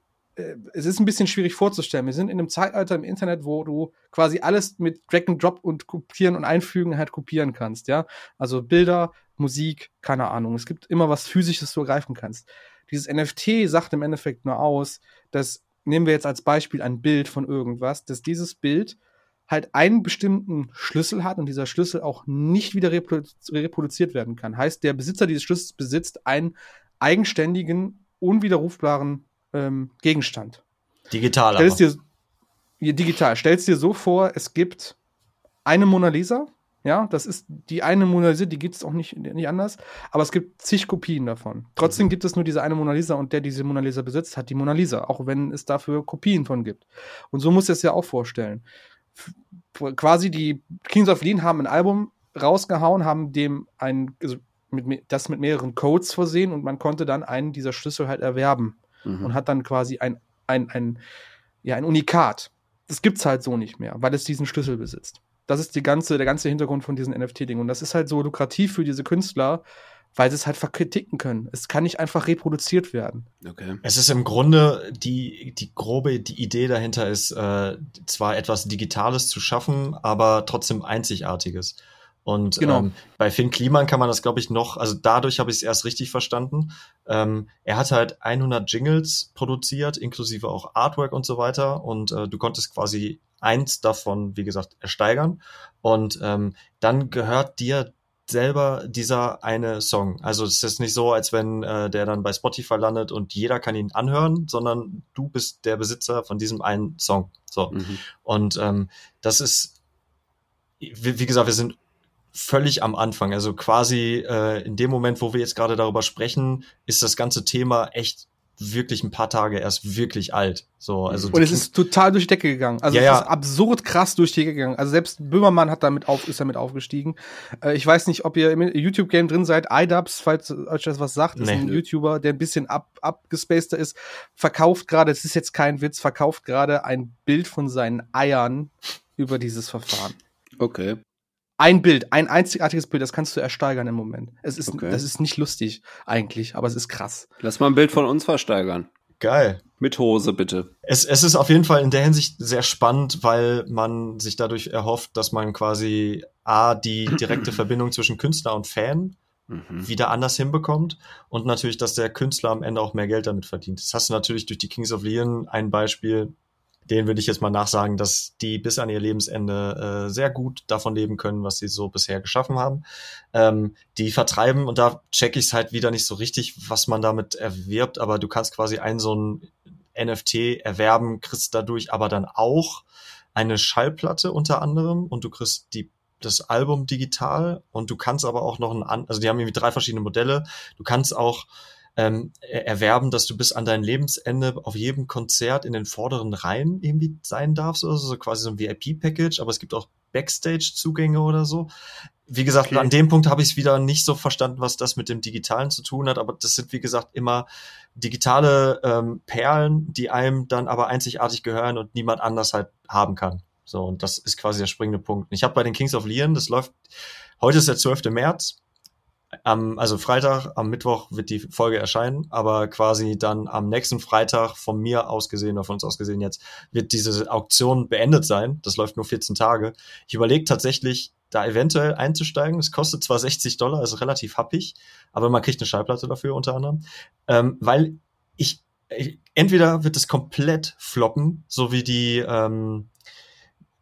es ist ein bisschen schwierig vorzustellen. Wir sind in einem Zeitalter im Internet, wo du quasi alles mit Drag and Drop und Kopieren und Einfügen halt kopieren kannst, ja. Also Bilder, Musik, keine Ahnung. Es gibt immer was Physisches, du ergreifen kannst. Dieses NFT sagt im Endeffekt nur aus, dass, nehmen wir jetzt als Beispiel ein Bild von irgendwas, dass dieses Bild halt einen bestimmten Schlüssel hat und dieser Schlüssel auch nicht wieder reprodu reproduziert werden kann. Heißt, der Besitzer dieses Schlüssels besitzt einen eigenständigen, unwiderrufbaren ähm, Gegenstand. Digital Stell aber. es dir digital. Stell es dir so vor, es gibt eine Mona Lisa. Ja, das ist die eine Mona Lisa, die gibt es auch nicht, nicht anders. Aber es gibt zig Kopien davon. Trotzdem Mhm. gibt es nur diese eine Mona Lisa und der diese Mona Lisa besitzt, hat die Mona Lisa, auch wenn es dafür Kopien von gibt. Und so muss es ja auch vorstellen. F quasi die Kings of Lean haben ein Album rausgehauen, haben dem ein, also mit, das mit mehreren Codes versehen und man konnte dann einen dieser Schlüssel halt erwerben Mhm. und hat dann quasi ein, ein, ein, ja, ein Unikat. Das gibt's halt so nicht mehr, weil es diesen Schlüssel besitzt. Das ist die ganze, der ganze Hintergrund von diesen NFT-Dingen. Und das ist halt so lukrativ für diese Künstler, weil sie es halt verkritiken können. Es kann nicht einfach reproduziert werden. Okay. Es ist im Grunde die, die grobe die Idee dahinter ist, äh, zwar etwas Digitales zu schaffen, aber trotzdem Einzigartiges. Und Genau. ähm, bei Finn Kliman kann man das, glaube ich, noch, also dadurch habe ich es erst richtig verstanden. Ähm, er hat halt 100 Jingles produziert, inklusive auch Artwork und so weiter. Und äh, du konntest quasi eins davon, wie gesagt, ersteigern. Und ähm, dann gehört dir selber dieser eine Song. Also es ist nicht so, als wenn äh, der dann bei Spotify landet und jeder kann ihn anhören, sondern du bist der Besitzer von diesem einen Song. So. Mhm. Und ähm, das ist, wie, wie gesagt, wir sind völlig am Anfang. Also quasi äh, in dem Moment, wo wir jetzt gerade darüber sprechen, ist das ganze Thema echt wirklich ein paar Tage erst wirklich alt. So, also Und es ist total durch die Decke gegangen. Also Ja, es ist absurd krass durch die Decke gegangen. Also selbst Böhmermann hat damit auf, ist damit aufgestiegen. Äh, ich weiß nicht, ob ihr im YouTube-Game drin seid. iDubbbz, falls euch das was sagt, ist Nee. ein YouTuber, der ein bisschen ab, abgespaceder ist, verkauft gerade, es ist jetzt kein Witz, verkauft gerade ein Bild von seinen Eiern über dieses Verfahren. Okay. Ein Bild, ein einzigartiges Bild, das kannst du ersteigern im Moment. Es ist, Okay. das ist nicht lustig eigentlich, aber es ist krass. Lass mal ein Bild von uns versteigern. geil. Mit Hose, bitte. Es, es ist auf jeden Fall in der Hinsicht sehr spannend, weil man sich dadurch erhofft, dass man quasi A, die direkte Verbindung zwischen Künstler und Fan Mhm. wieder anders hinbekommt und natürlich, dass der Künstler am Ende auch mehr Geld damit verdient. Das hast du natürlich durch die Kings of Leon ein Beispiel, den würde ich jetzt mal nachsagen, dass die bis an ihr Lebensende äh, sehr gut davon leben können, was sie so bisher geschaffen haben. Ähm, die vertreiben und da check ich es halt wieder nicht so richtig, was man damit erwirbt, aber du kannst quasi einen so ein NFT erwerben, kriegst dadurch aber dann auch eine Schallplatte unter anderem und du kriegst die das Album digital und du kannst aber auch noch ein, also die haben irgendwie drei verschiedene Modelle. Du kannst auch ähm, er- erwerben, dass du bis an dein Lebensende auf jedem Konzert in den vorderen Reihen irgendwie sein darfst oder so, so quasi so ein VIP-Package, aber es gibt auch Backstage-Zugänge oder so. wie gesagt, Okay. an dem Punkt habe ich es wieder nicht so verstanden, was das mit dem Digitalen zu tun hat, aber das sind, wie gesagt, immer digitale ähm, Perlen, die einem dann aber einzigartig gehören und niemand anders halt haben kann. So, und das ist quasi der springende Punkt. Ich habe bei den Kings of Leon, das läuft, heute ist der 12. März, am, also Freitag, am Mittwoch wird die Folge erscheinen, aber quasi dann am nächsten Freitag von mir aus gesehen oder von uns aus gesehen jetzt wird diese Auktion beendet sein. Das läuft nur 14 Tage. Ich überlege tatsächlich, da eventuell einzusteigen. Es kostet zwar 60 Dollar, ist relativ happig, aber man kriegt eine Schallplatte dafür unter anderem, ähm, weil ich, ich entweder wird es komplett floppen, so wie die ähm,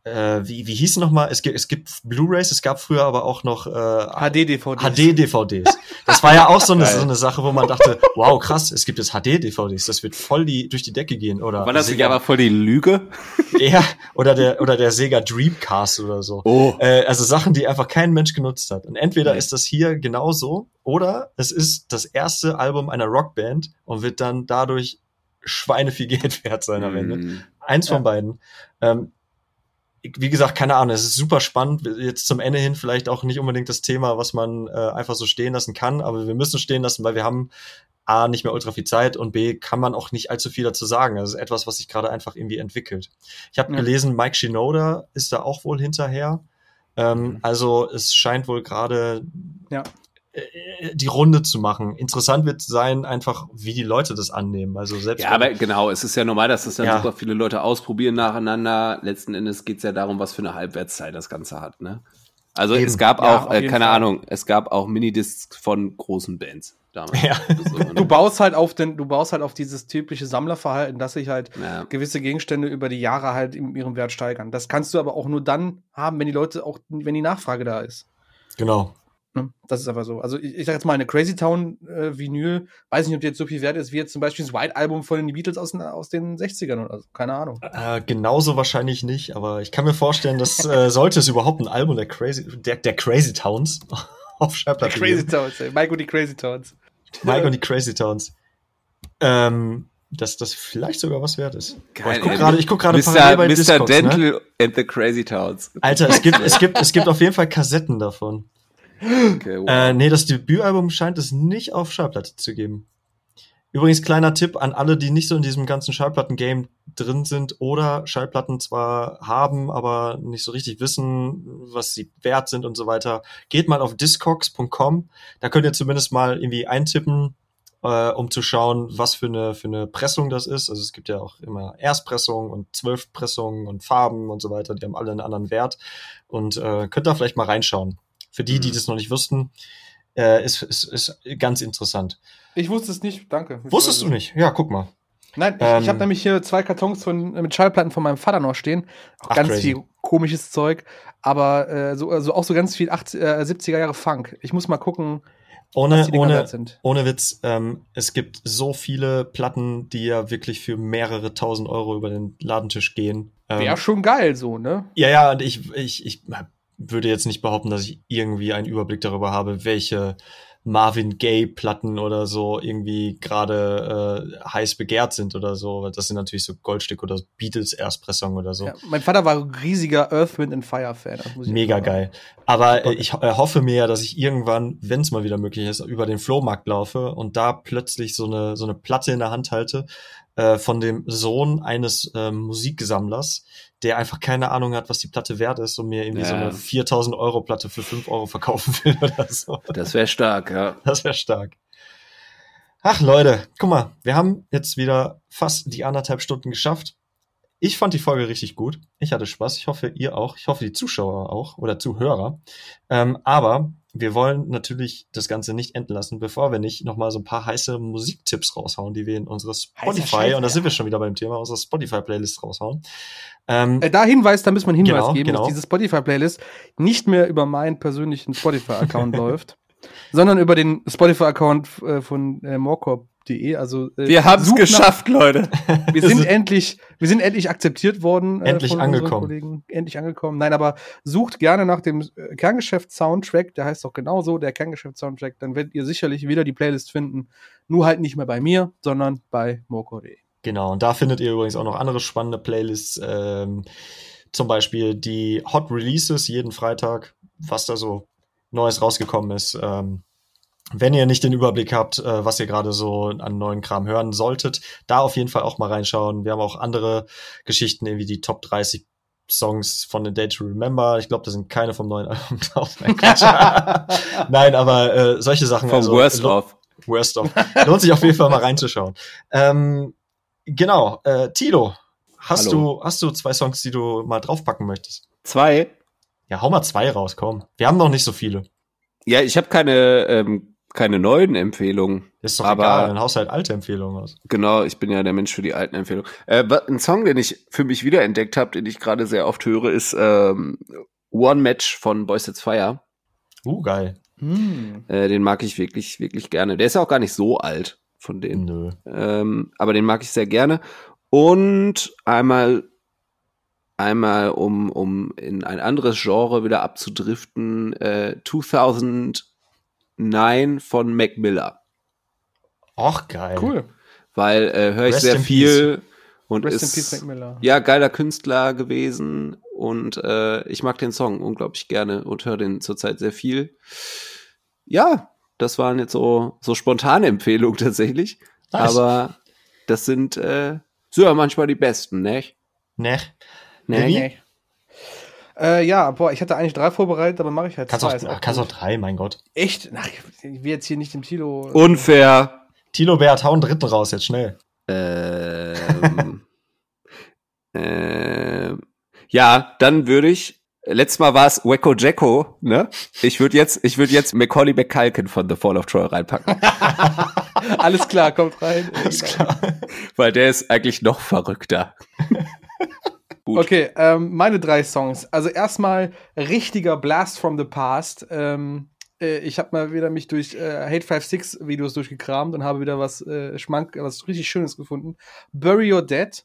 äh, wie, wie hieß nochmal? Es gibt, es gibt Blu-rays, es gab früher aber auch noch äh, HD-DVD. HD-DVDs. Das war ja auch so eine, so eine Sache, wo man dachte, wow, krass, es gibt jetzt HD-DVDs, das wird voll die, durch die Decke gehen. Oder War das nicht Sega, aber voll die Lüge? ja, oder der, oder der Sega Dreamcast oder so. Oh. Äh, also Sachen, die einfach kein Mensch genutzt hat. Und entweder Nee. ist das hier genauso, oder es ist das erste Album einer Rockband und wird dann dadurch Schweine viel Geld wert sein am Ende. Mm. Eins Ja. von beiden. Ähm, wie gesagt, keine Ahnung, es ist super spannend. Jetzt zum Ende hin vielleicht auch nicht unbedingt das Thema, was man äh, einfach so stehen lassen kann, aber wir müssen stehen lassen, weil wir haben A, nicht mehr ultra viel Zeit und B, kann man auch nicht allzu viel dazu sagen. Das ist etwas, was sich gerade einfach irgendwie entwickelt. Ich habe Ja. gelesen, Mike Shinoda ist da auch wohl hinterher. Ähm, Mhm. Also es scheint wohl gerade Ja. Äh, die Runde zu machen. Interessant wird sein, einfach, wie die Leute das annehmen. Also selbst Ja, aber genau, es ist ja normal, dass das dann Ja. super viele Leute ausprobieren nacheinander. Letzten Endes geht's ja darum, was für eine Halbwertszeit das Ganze hat, ne? Also Eben. es gab Ja, auch, äh, keine Fall. Ahnung, es gab auch Minidiscs von großen Bands damals. Ja. So, ne? Du baust halt auf den, du baust halt auf dieses typische Sammlerverhalten, dass sich halt ja. gewisse Gegenstände über die Jahre halt in ihrem Wert steigern. Das kannst du aber auch nur dann haben, wenn die Leute auch, wenn die Nachfrage da ist. genau. Ne? Das ist einfach so. Also ich, ich sag jetzt mal, eine Crazy Town äh, Vinyl, weiß nicht, ob die jetzt so viel wert ist, wie jetzt zum Beispiel das White Album von den Beatles aus, den- aus den 60ern oder so. Keine Ahnung. Äh, genauso wahrscheinlich nicht, aber ich kann mir vorstellen, dass äh, sollte es überhaupt ein Album der Crazy, der, der Crazy Towns auf Schallplatte Crazy geben. Towns, ey. Mike und die Crazy Towns. Mike und die Crazy Towns. Ähm, dass das vielleicht sogar was wert ist. Boah, Geil, ich guck ey. gerade, ich guck gerade Mr. parallel bei Mr. Discogs, ne? Dental and the Crazy Towns. Alter, es gibt, es gibt, es gibt auf jeden Fall Kassetten davon. Okay, wow. Äh, nee, das Debütalbum scheint es nicht auf Schallplatte zu geben. Übrigens, kleiner Tipp an alle, die nicht so in diesem ganzen Schallplatten-Game drin sind oder Schallplatten zwar haben, aber nicht so richtig wissen, was sie wert sind und so weiter. Geht mal auf discogs.com. Da könnt ihr zumindest mal irgendwie eintippen, äh, um zu schauen, was für eine, für eine Pressung das ist. Also es gibt ja auch immer Erstpressungen und Zwölfpressungen und Farben und so weiter. Die haben alle einen anderen Wert. Und äh, könnt da vielleicht mal reinschauen. Für die, die Mhm. das noch nicht wussten, äh, ist, ist, ist ganz interessant. Ich wusste es nicht, danke. Ich Wusstest du nicht? Ja, guck mal. Nein, ich, Ähm, ich habe nämlich hier zwei Kartons von, mit Schallplatten von meinem Vater noch stehen. Auch Ach, ganz crazy. viel komisches Zeug, aber äh, so, also auch so ganz viel 80, äh, 70er Jahre Funk. Ich muss mal gucken, Ohne, die ohne, ohne Witz, ähm, es gibt so viele Platten, die ja wirklich für mehrere tausend Euro über den Ladentisch gehen. Ähm, Wäre schon geil so, ne? Ja, ja, und ich, ich, ich würde jetzt nicht behaupten, dass ich irgendwie einen Überblick darüber habe, welche Marvin Gaye-Platten oder so irgendwie gerade äh, heiß begehrt sind oder so. Weil Das sind natürlich so Goldstück oder Beatles-Erstpressung oder so. Ja, mein Vater war ein riesiger Earth, Wind and Fire-Fan. Mega geil. Aber äh, ich äh, hoffe mir ja, dass ich irgendwann, wenn es mal wieder möglich ist, über den Flohmarkt laufe und da plötzlich so eine, so eine Platte in der Hand halte äh, von dem Sohn eines ähm, Musiksammlers, der einfach keine Ahnung hat, was die Platte wert ist und mir irgendwie so Ja. eine 4000 Euro Platte für 5 Euro verkaufen will oder so. Das wäre stark, ja. Das wäre stark. Ach Leute, guck mal, wir haben jetzt wieder fast die anderthalb Stunden geschafft. Ich fand die Folge richtig gut. Ich hatte Spaß. Ich hoffe, ihr auch. Ich hoffe, die Zuschauer auch oder Zuhörer. Ähm, aber wir wollen natürlich das Ganze nicht enden lassen, bevor wir nicht nochmal so ein paar heiße Musiktipps raushauen, die wir in unsere Spotify, Scheiße, und da sind wir schon wieder beim Thema, unsere Spotify-Playlist raushauen. Ähm, Äh, da Hinweis, da müssen wir einen Hinweis Genau, geben, genau. dass diese Spotify-Playlist nicht mehr über meinen persönlichen Spotify-Account läuft, sondern über den Spotify-Account äh, von äh, morcorp.de. Also äh, Wir haben es nach- geschafft, Leute. Wir sind endlich, wir sind endlich akzeptiert worden. äh, Endlich angekommen. Kollegen. Endlich angekommen. Nein, aber sucht gerne nach dem äh, Kerngeschäft-Soundtrack. Der heißt doch genauso, der Kerngeschäft-Soundtrack. Dann werdet ihr sicherlich wieder die Playlist finden. Nur halt nicht mehr bei mir, sondern bei morco.de. Genau, und da findet ihr übrigens auch noch andere spannende Playlists, ähm, zum Beispiel die Hot Releases jeden Freitag, was da so Neues rausgekommen ist. Ähm, wenn ihr nicht den Überblick habt, äh, was ihr gerade so an neuen Kram hören solltet, da auf jeden Fall auch mal reinschauen. Wir haben auch andere Geschichten, irgendwie die Top 30 Songs von The Day to Remember. Ich glaube, da sind keine vom neuen Album drauf. Nein, Nein aber äh, solche Sachen. Vom also, Worst of. Worst of. Lohnt sich auf jeden Fall mal reinzuschauen. Ähm, genau, äh, Tilo, hast Hallo. du, hast du zwei Songs, die du mal draufpacken möchtest? Zwei? Ja, hau mal zwei raus, komm. Wir haben noch nicht so viele. Ja, ich habe keine, ähm, keine neuen Empfehlungen. Ist doch Aber- egal, dann haust halt alte Empfehlungen aus. Genau, ich bin ja der Mensch für die alten Empfehlungen. Äh, ein Song, den ich für mich wiederentdeckt habe, den ich gerade sehr oft höre, ist ähm, One Match von Boys It's Fire. Uh, geil. Hm. Äh, den mag ich wirklich, wirklich gerne. Der ist ja auch gar nicht so alt von denen. Nö. Ähm, aber den mag ich sehr gerne. Und einmal, einmal um, um in ein anderes Genre wieder abzudriften, äh, 2009 von Mac Miller. Och, geil. Cool. Weil äh, höre ich Rest sehr in viel und Rest in ist Peace, Mac Miller. ja geiler Künstler gewesen und äh, ich mag den Song unglaublich gerne und höre den zurzeit sehr viel. Ja, das waren jetzt so so spontane Empfehlungen tatsächlich, Nice. aber das sind äh, so ja manchmal die besten, ne? Ne. Ne? Äh, ja, boah, ich hatte eigentlich drei vorbereitet, aber mache ich halt Kannst zwei. auch, ach, kannst auch drei, mein Gott. Echt? Ach, ich will jetzt hier nicht dem Tilo. Unfair. Tilo Bert, hau einen dritten raus, jetzt schnell. Ähm, ähm, ja, dann würde ich. Letztes Mal war es Wacko Jacko, ne? Ich würde jetzt, ich würde jetzt Macaulay McCulkin von The Fall of Troy reinpacken, Alles klar, kommt rein. Alles klar. weil der ist eigentlich noch verrückter. Gut. Okay, ähm, meine drei Songs. Also erstmal richtiger Blast from the Past. Ähm, äh, ich habe mal wieder mich durch äh, Hate 56 Videos durchgekramt und habe wieder was äh, Schmank, was richtig Schönes gefunden. Bury Your Dead.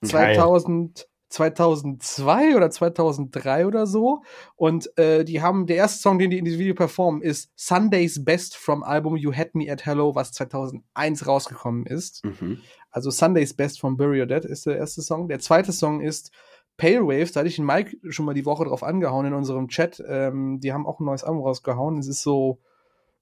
Geil. 2000, 2002 oder 2003 oder so. Und äh, die haben, der erste Song, den die in diesem Video performen, ist Sunday's Best vom Album You Had Me at Hello, was 2001 rausgekommen ist. Mhm. Also Sunday's Best von Bury Your Dead ist der erste Song. Der zweite Song ist Pale Waves. Da hatte ich den Mike schon mal die Woche drauf angehauen in unserem Chat. Ähm, die haben auch ein neues Album rausgehauen. Es ist so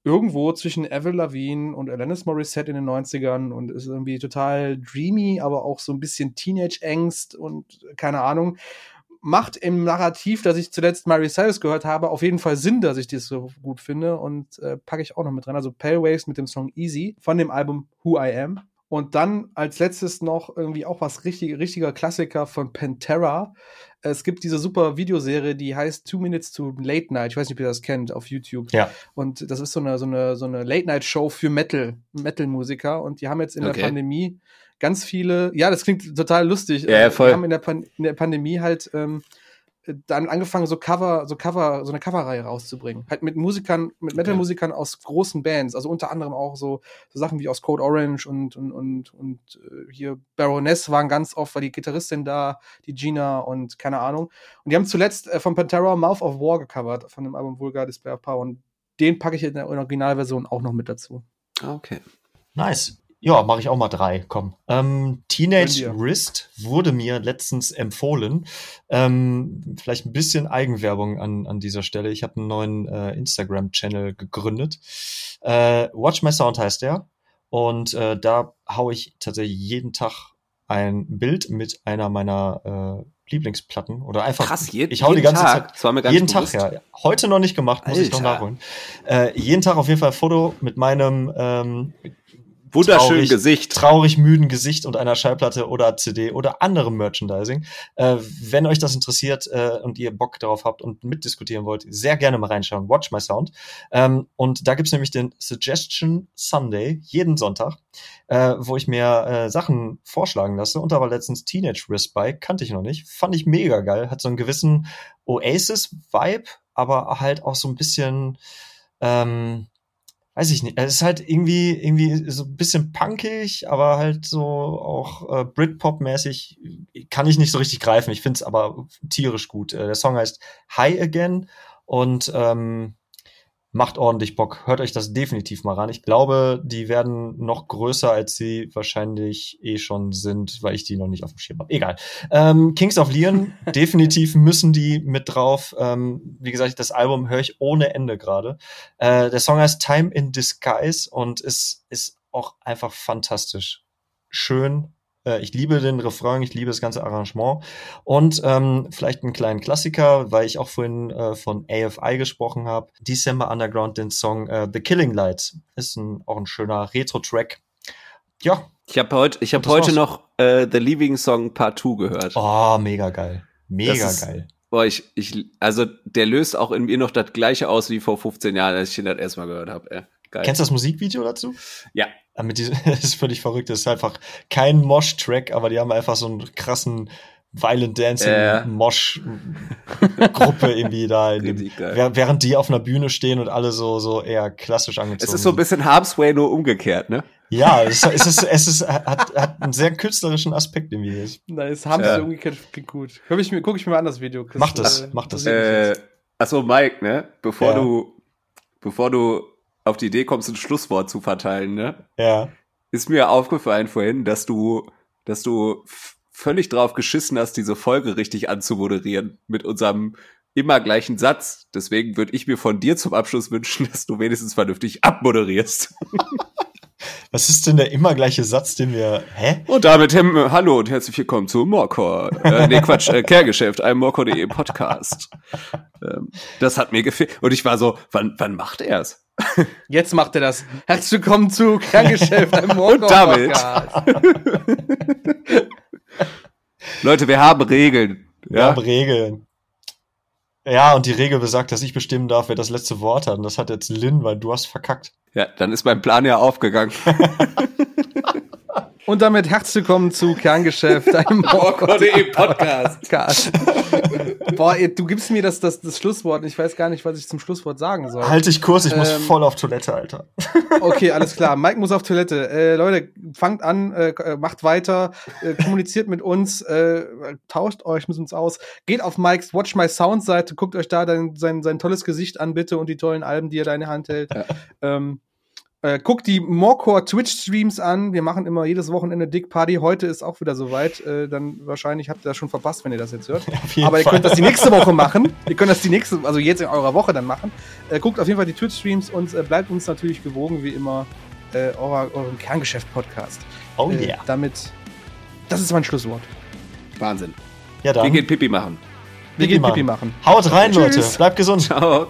irgendwo zwischen Avril Lavigne und Alanis Morissette in den 90ern und ist irgendwie total dreamy, aber auch so ein bisschen Teenage-Angst und keine Ahnung. Macht im Narrativ, das ich zuletzt Mary Cyrus gehört habe, auf jeden Fall Sinn, dass ich das so gut finde und äh, packe ich auch noch mit dran. Also Pale Waves mit dem Song Easy von dem Album Who I Am. Und dann als letztes noch irgendwie auch was richtig, richtiger Klassiker von Pantera. Es gibt diese super Videoserie, die heißt Two Minutes to Late Night. Ich weiß nicht, ob ihr das kennt auf YouTube. Ja. Und das ist so eine, so eine, so eine Late-Night-Show für Metal, Metal-Musiker. Und die haben jetzt in Okay. der Pandemie ganz viele, ja, das klingt total lustig. Ja, ja, voll. Die haben in der, Pan in der Pandemie halt ähm, dann angefangen, so Cover, so Cover, so eine Coverreihe rauszubringen. Halt mit Musikern, mit Metal-Musikern aus großen Bands, also unter anderem auch so, so Sachen wie aus Code Orange und, und, und, und äh, hier Baroness waren ganz oft, war die Gitarristin da, die Gina und keine Ahnung. Und die haben zuletzt äh, von Pantera Mouth of War gecovert, von dem Album Vulgar Display of Power. Und den packe ich in der Originalversion auch noch mit dazu. Okay. Nice. Ja, mache ich auch mal drei. Komm. Ähm, Teenage. Wrist wurde mir letztens empfohlen. Ähm, vielleicht ein bisschen Eigenwerbung an, an dieser Stelle. Ich habe einen neuen äh, Instagram-Channel gegründet. Äh, Watch My Sound heißt der. Und äh, da hau ich tatsächlich jeden Tag ein Bild mit einer meiner äh, Lieblingsplatten oder einfach. Krass, jeden, ich hau die jeden ganze Tag. Zeit. Gar Jeden nicht Tag, bewusst. ja. Heute noch nicht gemacht, muss ich noch Alter. nachholen. Äh, jeden Tag auf jeden Fall ein Foto mit meinem ähm, Wunderschön traurig, Gesicht. traurig müden Gesicht und einer Schallplatte oder CD oder anderem Merchandising. Äh, wenn euch das interessiert äh, und ihr Bock darauf habt und mitdiskutieren wollt, sehr gerne mal reinschauen. Watch My Sound. Ähm, und da gibt's nämlich den Suggestion Sunday jeden Sonntag, äh, wo ich mir äh, Sachen vorschlagen lasse. Und da war letztens Teenage Wrist bei, kannte ich noch nicht. Fand ich mega geil. Hat so einen gewissen Oasis-Vibe, aber halt auch so ein bisschen ähm, weiß ich nicht. Es ist halt irgendwie, irgendwie so ein bisschen punkig, aber halt so auch äh, Britpop-mäßig kann ich nicht so richtig greifen. Ich finde es aber tierisch gut. Äh, der Song heißt High Again und ähm, macht ordentlich Bock. Hört euch das definitiv mal ran. Ich glaube, die werden noch größer, als sie wahrscheinlich eh schon sind, weil ich die noch nicht auf dem Schirm habe. Egal. Ähm, Kings of Leon, definitiv müssen die mit drauf. Ähm, wie gesagt, das Album höre ich ohne Ende gerade. Äh, der Song heißt Time in Disguise und ist, ist auch einfach fantastisch. Schön, ich liebe den Refrain, ich liebe das ganze Arrangement. Und ähm, vielleicht einen kleinen Klassiker, weil ich auch vorhin äh, von AFI gesprochen habe. December Underground, den Song äh, The Killing Light. Ist ein, auch ein schöner Retro-Track. Ja. Ich habe heut, ich hab heute war's. noch äh, The Leaving Song Part 2 gehört. Oh, mega geil. Mega ist, geil. Boah, ich, ich, also der löst auch in mir noch das gleiche aus wie vor 15 Jahren, als ich ihn das erstmal gehört habe. Geil. Kennst du das Musikvideo dazu? Ja. Mit diesem, das ist völlig verrückt. Das ist einfach kein Mosh-Track, aber die haben einfach so einen krassen Violent Dancing äh. Mosh Gruppe irgendwie da, dem, während die auf einer Bühne stehen und alle so so eher klassisch angezogen. Es ist so ein bisschen Harpsway nur umgekehrt, ne? Ja, es, es ist es ist hat, hat einen sehr künstlerischen Aspekt irgendwie. Nice, Harpsway ja. umgekehrt klingt gut. Guck ich mir guck ich mir mal an das Video. Das, mach das, äh, mach das. Äh, achso, Mike, ne? Bevor ja. du bevor du auf die Idee kommst, ein Schlusswort zu verteilen, ne? Ja. Ist mir aufgefallen vorhin, dass du, dass du völlig drauf geschissen hast, diese Folge richtig anzumoderieren mit unserem immer gleichen Satz. Deswegen würde ich mir von dir zum Abschluss wünschen, dass du wenigstens vernünftig abmoderierst. Was ist denn der immer gleiche Satz, den wir. Hä? Und damit hem, hallo und herzlich willkommen zu Morcor. Äh, nee, Quatsch, äh, Kehrgeschäft, einem Morcor.de Podcast. Ähm, das hat mir gefehlt. Und ich war so, wann, wann macht er's? Jetzt macht er das. Herzlich willkommen zu Kerngeschäft im Morgen Und damit. Leute, wir haben Regeln. Wir ja? haben Regeln. Ja, und die Regel besagt, dass ich bestimmen darf, wer das letzte Wort hat. Und das hat jetzt Lynn, weil du hast verkackt. Ja, dann ist mein Plan ja aufgegangen. Und damit herzlich willkommen zu Kerngeschäft, einem Morcor.de Podcast. Boah, ey, du gibst mir das, das, das Schlusswort. Ich weiß gar nicht, was ich zum Schlusswort sagen soll. Halt dich kurz, ich ähm, muss voll auf Toilette, Alter. Okay, alles klar. Mike muss auf Toilette. Äh, Leute, fangt an, äh, macht weiter, äh, kommuniziert mit uns, äh, tauscht euch mit uns aus. Geht auf Mikes Watch My Sound Seite, guckt euch da dein, sein, sein tolles Gesicht an, bitte, und die tollen Alben, die er da in der Hand hält. Ja. Ähm, äh, guckt die Morecore Twitch-Streams an. Wir machen immer jedes Wochenende Dick Party. Heute ist auch wieder soweit. Äh, dann wahrscheinlich habt ihr das schon verpasst, wenn ihr das jetzt hört. Ja, Aber ihr Fall. könnt das die nächste Woche machen. ihr könnt das die nächste, also jetzt in eurer Woche dann machen. Äh, guckt auf jeden Fall die Twitch-Streams und äh, bleibt uns natürlich gewogen, wie immer, äh, eurer, eurem Kerngeschäft-Podcast. Oh äh, yeah. damit, das ist mein Schlusswort. Wahnsinn. Ja, dann. Wir gehen Pipi machen. Wir gehen Pipi machen. Haut rein, Tschüss. Leute. Bleibt gesund. Ciao.